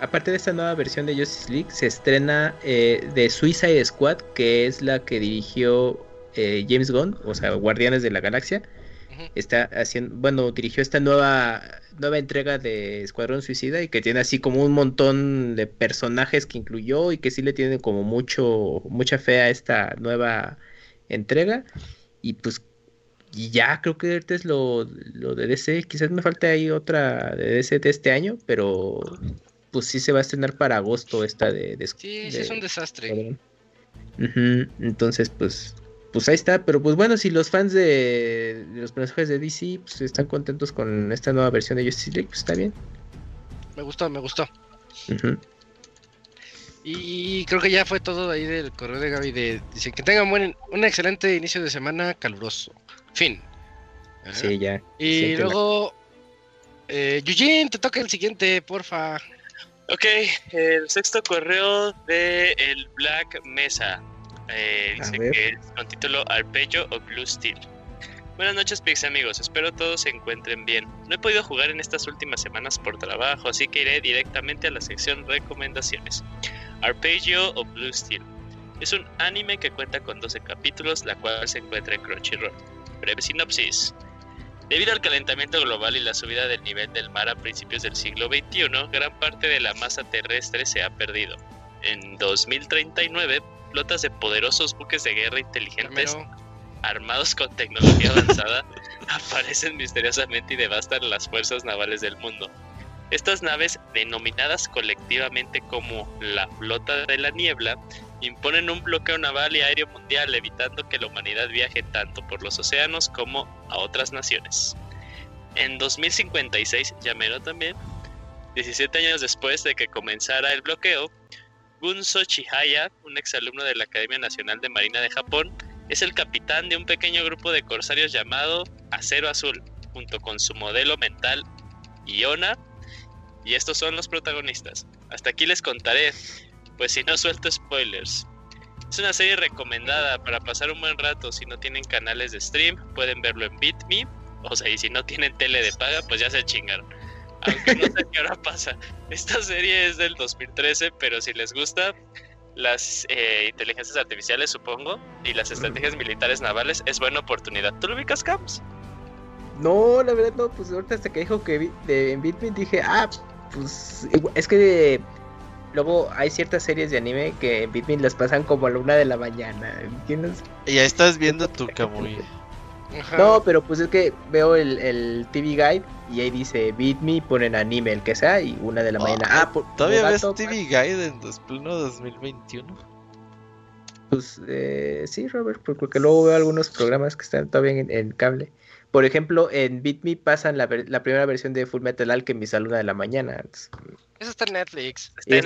Aparte de esta nueva versión de Justice League, se estrena eh, de Suicide Squad, que es la que dirigió eh, James Gunn, o sea, Guardianes de la Galaxia, está haciendo, bueno, dirigió esta nueva nueva entrega de Escuadrón Suicida y que tiene así como un montón de personajes que incluyó y que sí le tienen como mucho mucha fe a esta nueva entrega. Y pues y ya creo que este es lo, lo de DC, quizás me falta ahí otra de DC de este año, pero pues sí se va a estrenar para agosto esta de, de Sí, sí es un desastre. Entonces, pues pues ahí está, pero pues bueno, si los fans de, los personajes de DC pues, están contentos con esta nueva versión de Justice League, pues está bien. Me gustó, me gustó. Y creo que ya fue todo ahí del correo de Gaby. De, dice que tengan buen, un excelente inicio de semana caluroso. Fin. Sí, ya. Y luego, eh, Eugene, te toca el siguiente, porfa. Ok, el sexto correo de el Black Mesa. Eh, dice que es con título Arpeggio o Blue Steel. Buenas noches, Pix amigos. Espero todos se encuentren bien. No he podido jugar en estas últimas semanas por trabajo, así que iré directamente a la sección recomendaciones. Arpeggio o Blue Steel. Es un anime que cuenta con 12 capítulos, la cual se encuentra en Crunchyroll. Breve sinopsis. Debido al calentamiento global y la subida del nivel del mar a principios del siglo XXI, gran parte de la masa terrestre se ha perdido. En 2039, flotas de poderosos buques de guerra inteligentes armados con tecnología avanzada, aparecen misteriosamente y devastan las fuerzas navales del mundo. Estas naves, denominadas colectivamente como la Flota de la Niebla, imponen un bloqueo naval y aéreo mundial, evitando que la humanidad viaje tanto por los océanos como a otras naciones. En 2056, llamero también, 17 años después de que comenzara el bloqueo, Gunso Chihaya, un exalumno de la Academia Nacional de Marina de Japón, es el capitán de un pequeño grupo de corsarios llamado Acero Azul, junto con su modelo mental Iona, y estos son los protagonistas. Hasta aquí les contaré, pues si no suelto spoilers. Es una serie recomendada para pasar un buen rato. Si no tienen canales de stream, pueden verlo en BitMe. O sea, y si no tienen tele de paga, pues ya se chingaron. Aunque no sé qué hora pasa. Esta serie es del 2013, pero si les gusta, las eh, inteligencias artificiales, supongo, y las estrategias militares navales, es buena oportunidad. ¿Tú lo ubicas, Caps? No, la verdad no, pues ahorita hasta que dijo que de, en Bitmin dije, ah, pues es que luego hay ciertas series de anime que en Bitmin las pasan como a la una de la mañana, ¿entiendes? Ya estás viendo tu Kamui. No, pero pues es que veo el, el TV Guide y ahí dice Beat Me, ponen anime, el que sea, y una de la mañana. Ah, ¿Todavía ves TV Guide en pleno 2021? Pues eh, sí, Robert, porque luego veo algunos programas que están todavía en cable. Por ejemplo, en Beat Me pasan la, la primera versión de Full Metal Alchemist a la una de la mañana. Eso está en Netflix. Está,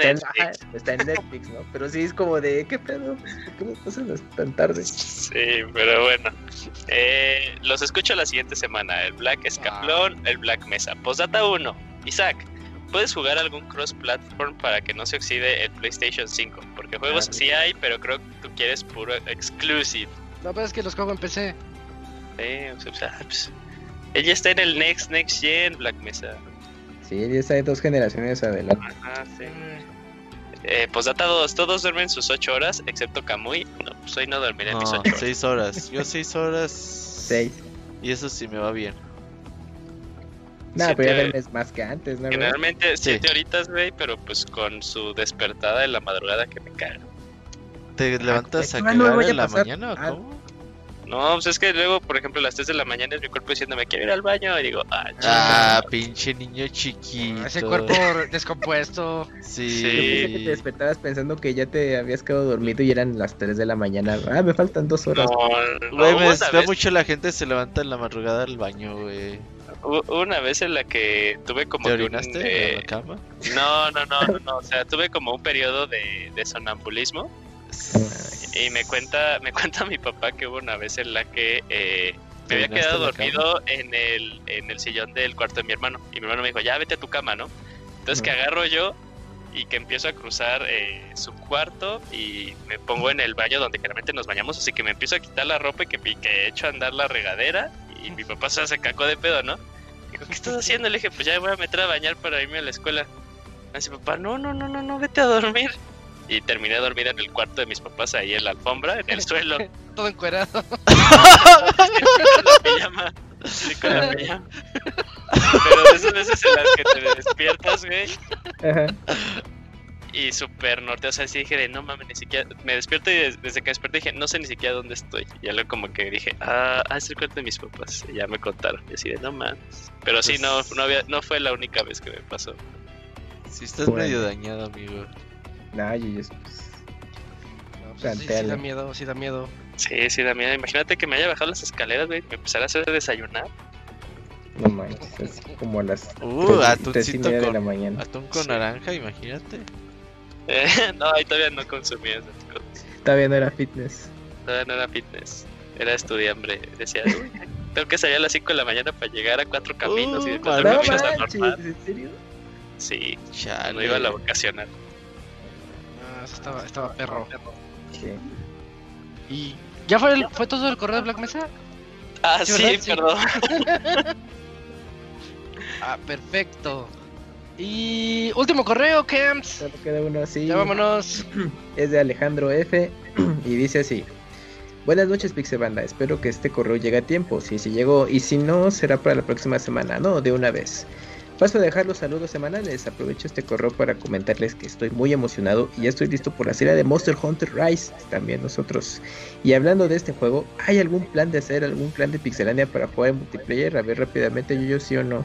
en, Netflix. ¿no? Pero sí es como de, ¿qué pedo? ¿Por qué no pasan tan tarde? Sí, pero bueno. Eh, los escucho la siguiente semana. El Black Escaplón, el Black Mesa. Postdata 1. Isaac, ¿puedes jugar algún cross-platform para que no se oxide el PlayStation 5? Porque juegos sí hay, pero creo que tú quieres puro exclusive. No, pero es que los juego en PC. Pues, ella está en el Next Next Gen Black Mesa. Sí, ella está de dos generaciones adelante. Ajá, sí. Eh, pues data 2, todos duermen sus 8 horas, excepto Kamui. No, pues hoy no dormiré mis 8 horas. 6 horas. Yo 6 horas. 6. Y eso sí me va bien. No, pero ya duermes más que antes, ¿no? Generalmente 7 sí. horitas, güey, pero pues con su despertada de la madrugada que me caga. ¿Te levantas a cagar en la mañana o cómo? No, pues es que luego, por ejemplo, a las 3 de la mañana es mi cuerpo diciendo me quiero ir al baño y digo, ah, ah pinche niño chiquito. Ese cuerpo descompuesto. Sí. sí. Yo pensé que te despertabas pensando que ya te habías quedado dormido y eran las 3 de la mañana. Ah, me faltan dos horas. No, güey, me ve mucho la gente se levanta en la madrugada al baño, güey. Una vez en la que tuve como. ¿Te orinaste un, eh... en la cama? No, no, no, no, no, O sea, tuve como un periodo de, de sonambulismo. Y me cuenta, me cuenta mi papá que hubo una vez en la que eh, me había quedado dormido en el, en el sillón del cuarto de mi hermano. Y mi hermano me dijo, ya vete a tu cama, ¿no? Entonces que agarro yo y que empiezo a cruzar eh, su cuarto y me pongo en el baño donde generalmente nos bañamos. Así que me empiezo a quitar la ropa y que, que he hecho a andar la regadera. Y mi papá se hace caco de pedo, ¿no? Dijo, ¿qué estás haciendo? Le dije, pues ya voy a meter a bañar para irme a la escuela. Así, papá, no, no, no, no, no, vete a dormir y terminé dormdo en el cuarto de mis papás ahí en la alfombra, en el suelo. Todo encuerado. Sí, con la pijama. Pero de esas veces en las que te despiertas, güey. Y súper norte, o sea, sí dije de no mames, ni siquiera. Me despierto y desde que desperté dije, no sé ni siquiera dónde estoy. Y ya luego como que dije, ah, ah, es el cuarto de mis papás. Y ya me contaron. Y así de no mames. Pero sí, no, no, había, no fue la única vez que me pasó. Sí, estás medio dañado, amigo. Nah, yo pues, no, pues sí, sí, da miedo, sí da miedo. Sí, sí da miedo. Imagínate que me haya bajado las escaleras, güey, me empezara a hacer desayunar. No manches, es como a las uh, atuncito con, de la mañana. Atún con naranja, imagínate. Eh, no, ahí todavía no consumía esas cosas. Todavía no era fitness. Todavía no era fitness. Era estudiambre. Decía, "Uy, tengo que salir a las 5 de la mañana para llegar a cuatro caminos y de cuatro No No caminos a manches, normal. ¿en serio? Sí, Chale. no iba a la vocacional. Eso estaba, estaba perro. Sí. ¿Y ya fue, el- fue todo el correo de Black Mesa? Ah, Sí, sí, perdón. Ah, perfecto. Y último correo, Camps. Solo queda uno así. Ya vámonos. Es de Alejandro F. y dice así. Buenas noches, Pixebanda. Espero que este correo llegue a tiempo. Si sí llegó. Y si no, será para la próxima semana. No, de una vez. Paso a dejar los saludos semanales. Aprovecho este correo para comentarles que estoy muy emocionado y ya estoy listo por la serie de Monster Hunter Rise. También nosotros. Y hablando de este juego, ¿hay algún plan de hacer algún plan de Pixelania para jugar en multiplayer? A ver rápidamente, yo, yo sí o no.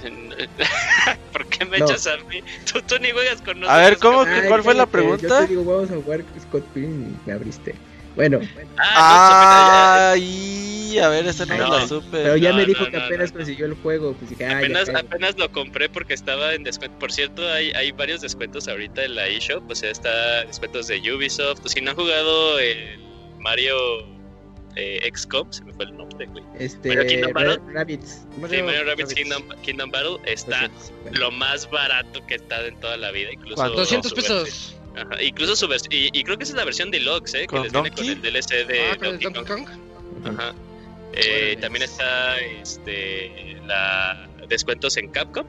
¿Por qué me No. echas a mí? Tú, tú ni juegas con nosotros. A ver, ¿cómo? ¿Cuál fue la cállate, Yo pregunta? te digo, vamos a jugar Scott Pilgrim y me abriste. Bueno, Ah, Ay, a ver, esta no, No, la supe. pero ya no, me dijo no, que apenas no. consiguió el juego. Pues dije, Apenas, lo compré porque estaba en descuento. Por cierto, hay, hay varios descuentos ahorita en la eShop. O sea, está descuentos de Ubisoft. Si no han jugado el Mario eh, XCOM, se me fue el nombre, güey. Este, Mario Kingdom Battle. Rabbits. Sí, Mario. Kingdom, Kingdom Battle está 250. lo más barato que está en toda la vida. Incluso ¿Cuánto? 200 su pesos. Ajá, incluso su vers- y, y creo que esa es la versión deluxe, ¿eh? Que ¿Con les viene con el DLC de Ah, Donkey Donkey Kong. Kong. Ajá. Eh, también está este la descuentos en Capcom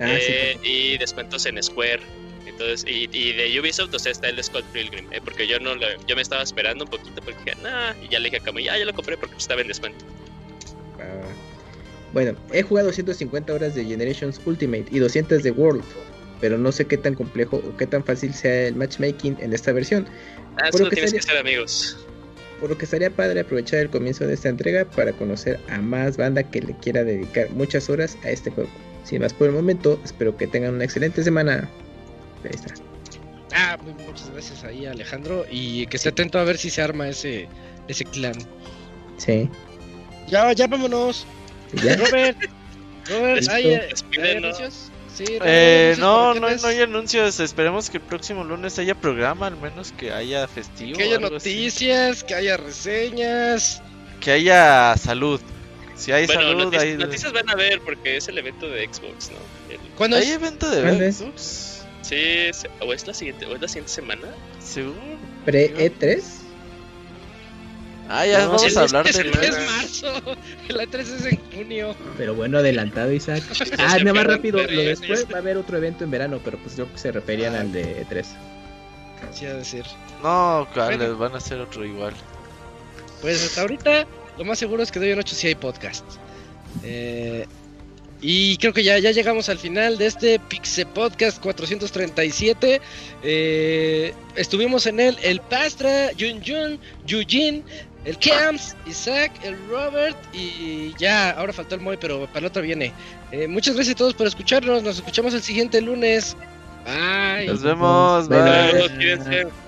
Ah, eh, sí. y descuentos en Square. Entonces, y, y de Ubisoft, o sea, está el Scott Pilgrim, eh, porque yo no lo, yo me estaba esperando un poquito porque dije, nah, y ya le dije a Camo, ya, ya lo compré porque estaba en descuento. Ah. Bueno, he jugado 150 horas de Generations Ultimate y 200 de World. Pero no sé qué tan complejo o qué tan fácil sea el matchmaking en esta versión. Ah, Por lo solo que tienes que ser amigos. Por lo que estaría padre aprovechar el comienzo de esta entrega para conocer a más banda que le quiera dedicar muchas horas a este juego. Sin más por el momento, espero que tengan una excelente semana. Ahí está. Ah, muchas gracias ahí, Alejandro. Y que esté atento a ver si se arma ese, ese clan. Sí. Ya, ya vámonos. ¿Y ya? Robert, Robert, Listo. ¿hay, eh. ¿hay anuncios? Sí, Eh, no, no, no hay anuncios. Esperemos que el próximo lunes haya programa, al menos que haya festivo. Que haya algo así. noticias, que haya reseñas. Que haya salud. Si hay Bueno, salud, noticias, hay... noticias van a ver porque es el evento de Xbox, ¿no? El- ¿Cuándo ¿Hay es? evento de ¿Cuándo es? Xbox? sí, es- o es la siguiente, o es la siguiente semana. ¿Seguro? Pre-E3. Ah, ya No, vamos a hablar de... es- Es marzo. La 3 es en junio. Pero bueno, adelantado, Isaac. Ah, nada más rápido. Lo después va a haber otro evento en verano, pero pues creo que se referían Ah. al de E3. Sí, a decir. No, ¿cuál? Bueno. van a hacer otro igual. Pues hasta ahorita, lo más seguro es que de hoy en 8 sí hay podcast. Eh, y creo que ya, ya llegamos al final de este Pixe Podcast 437. Eh, estuvimos en él el Pastra, Jun Jun, Yujin, el Camps, Isaac, el Robert y ya, ahora faltó el Moy, pero para el otro viene. Eh, muchas gracias a todos por escucharnos. Nos escuchamos el siguiente lunes. Bye. Nos vemos, Bye, bye. bye.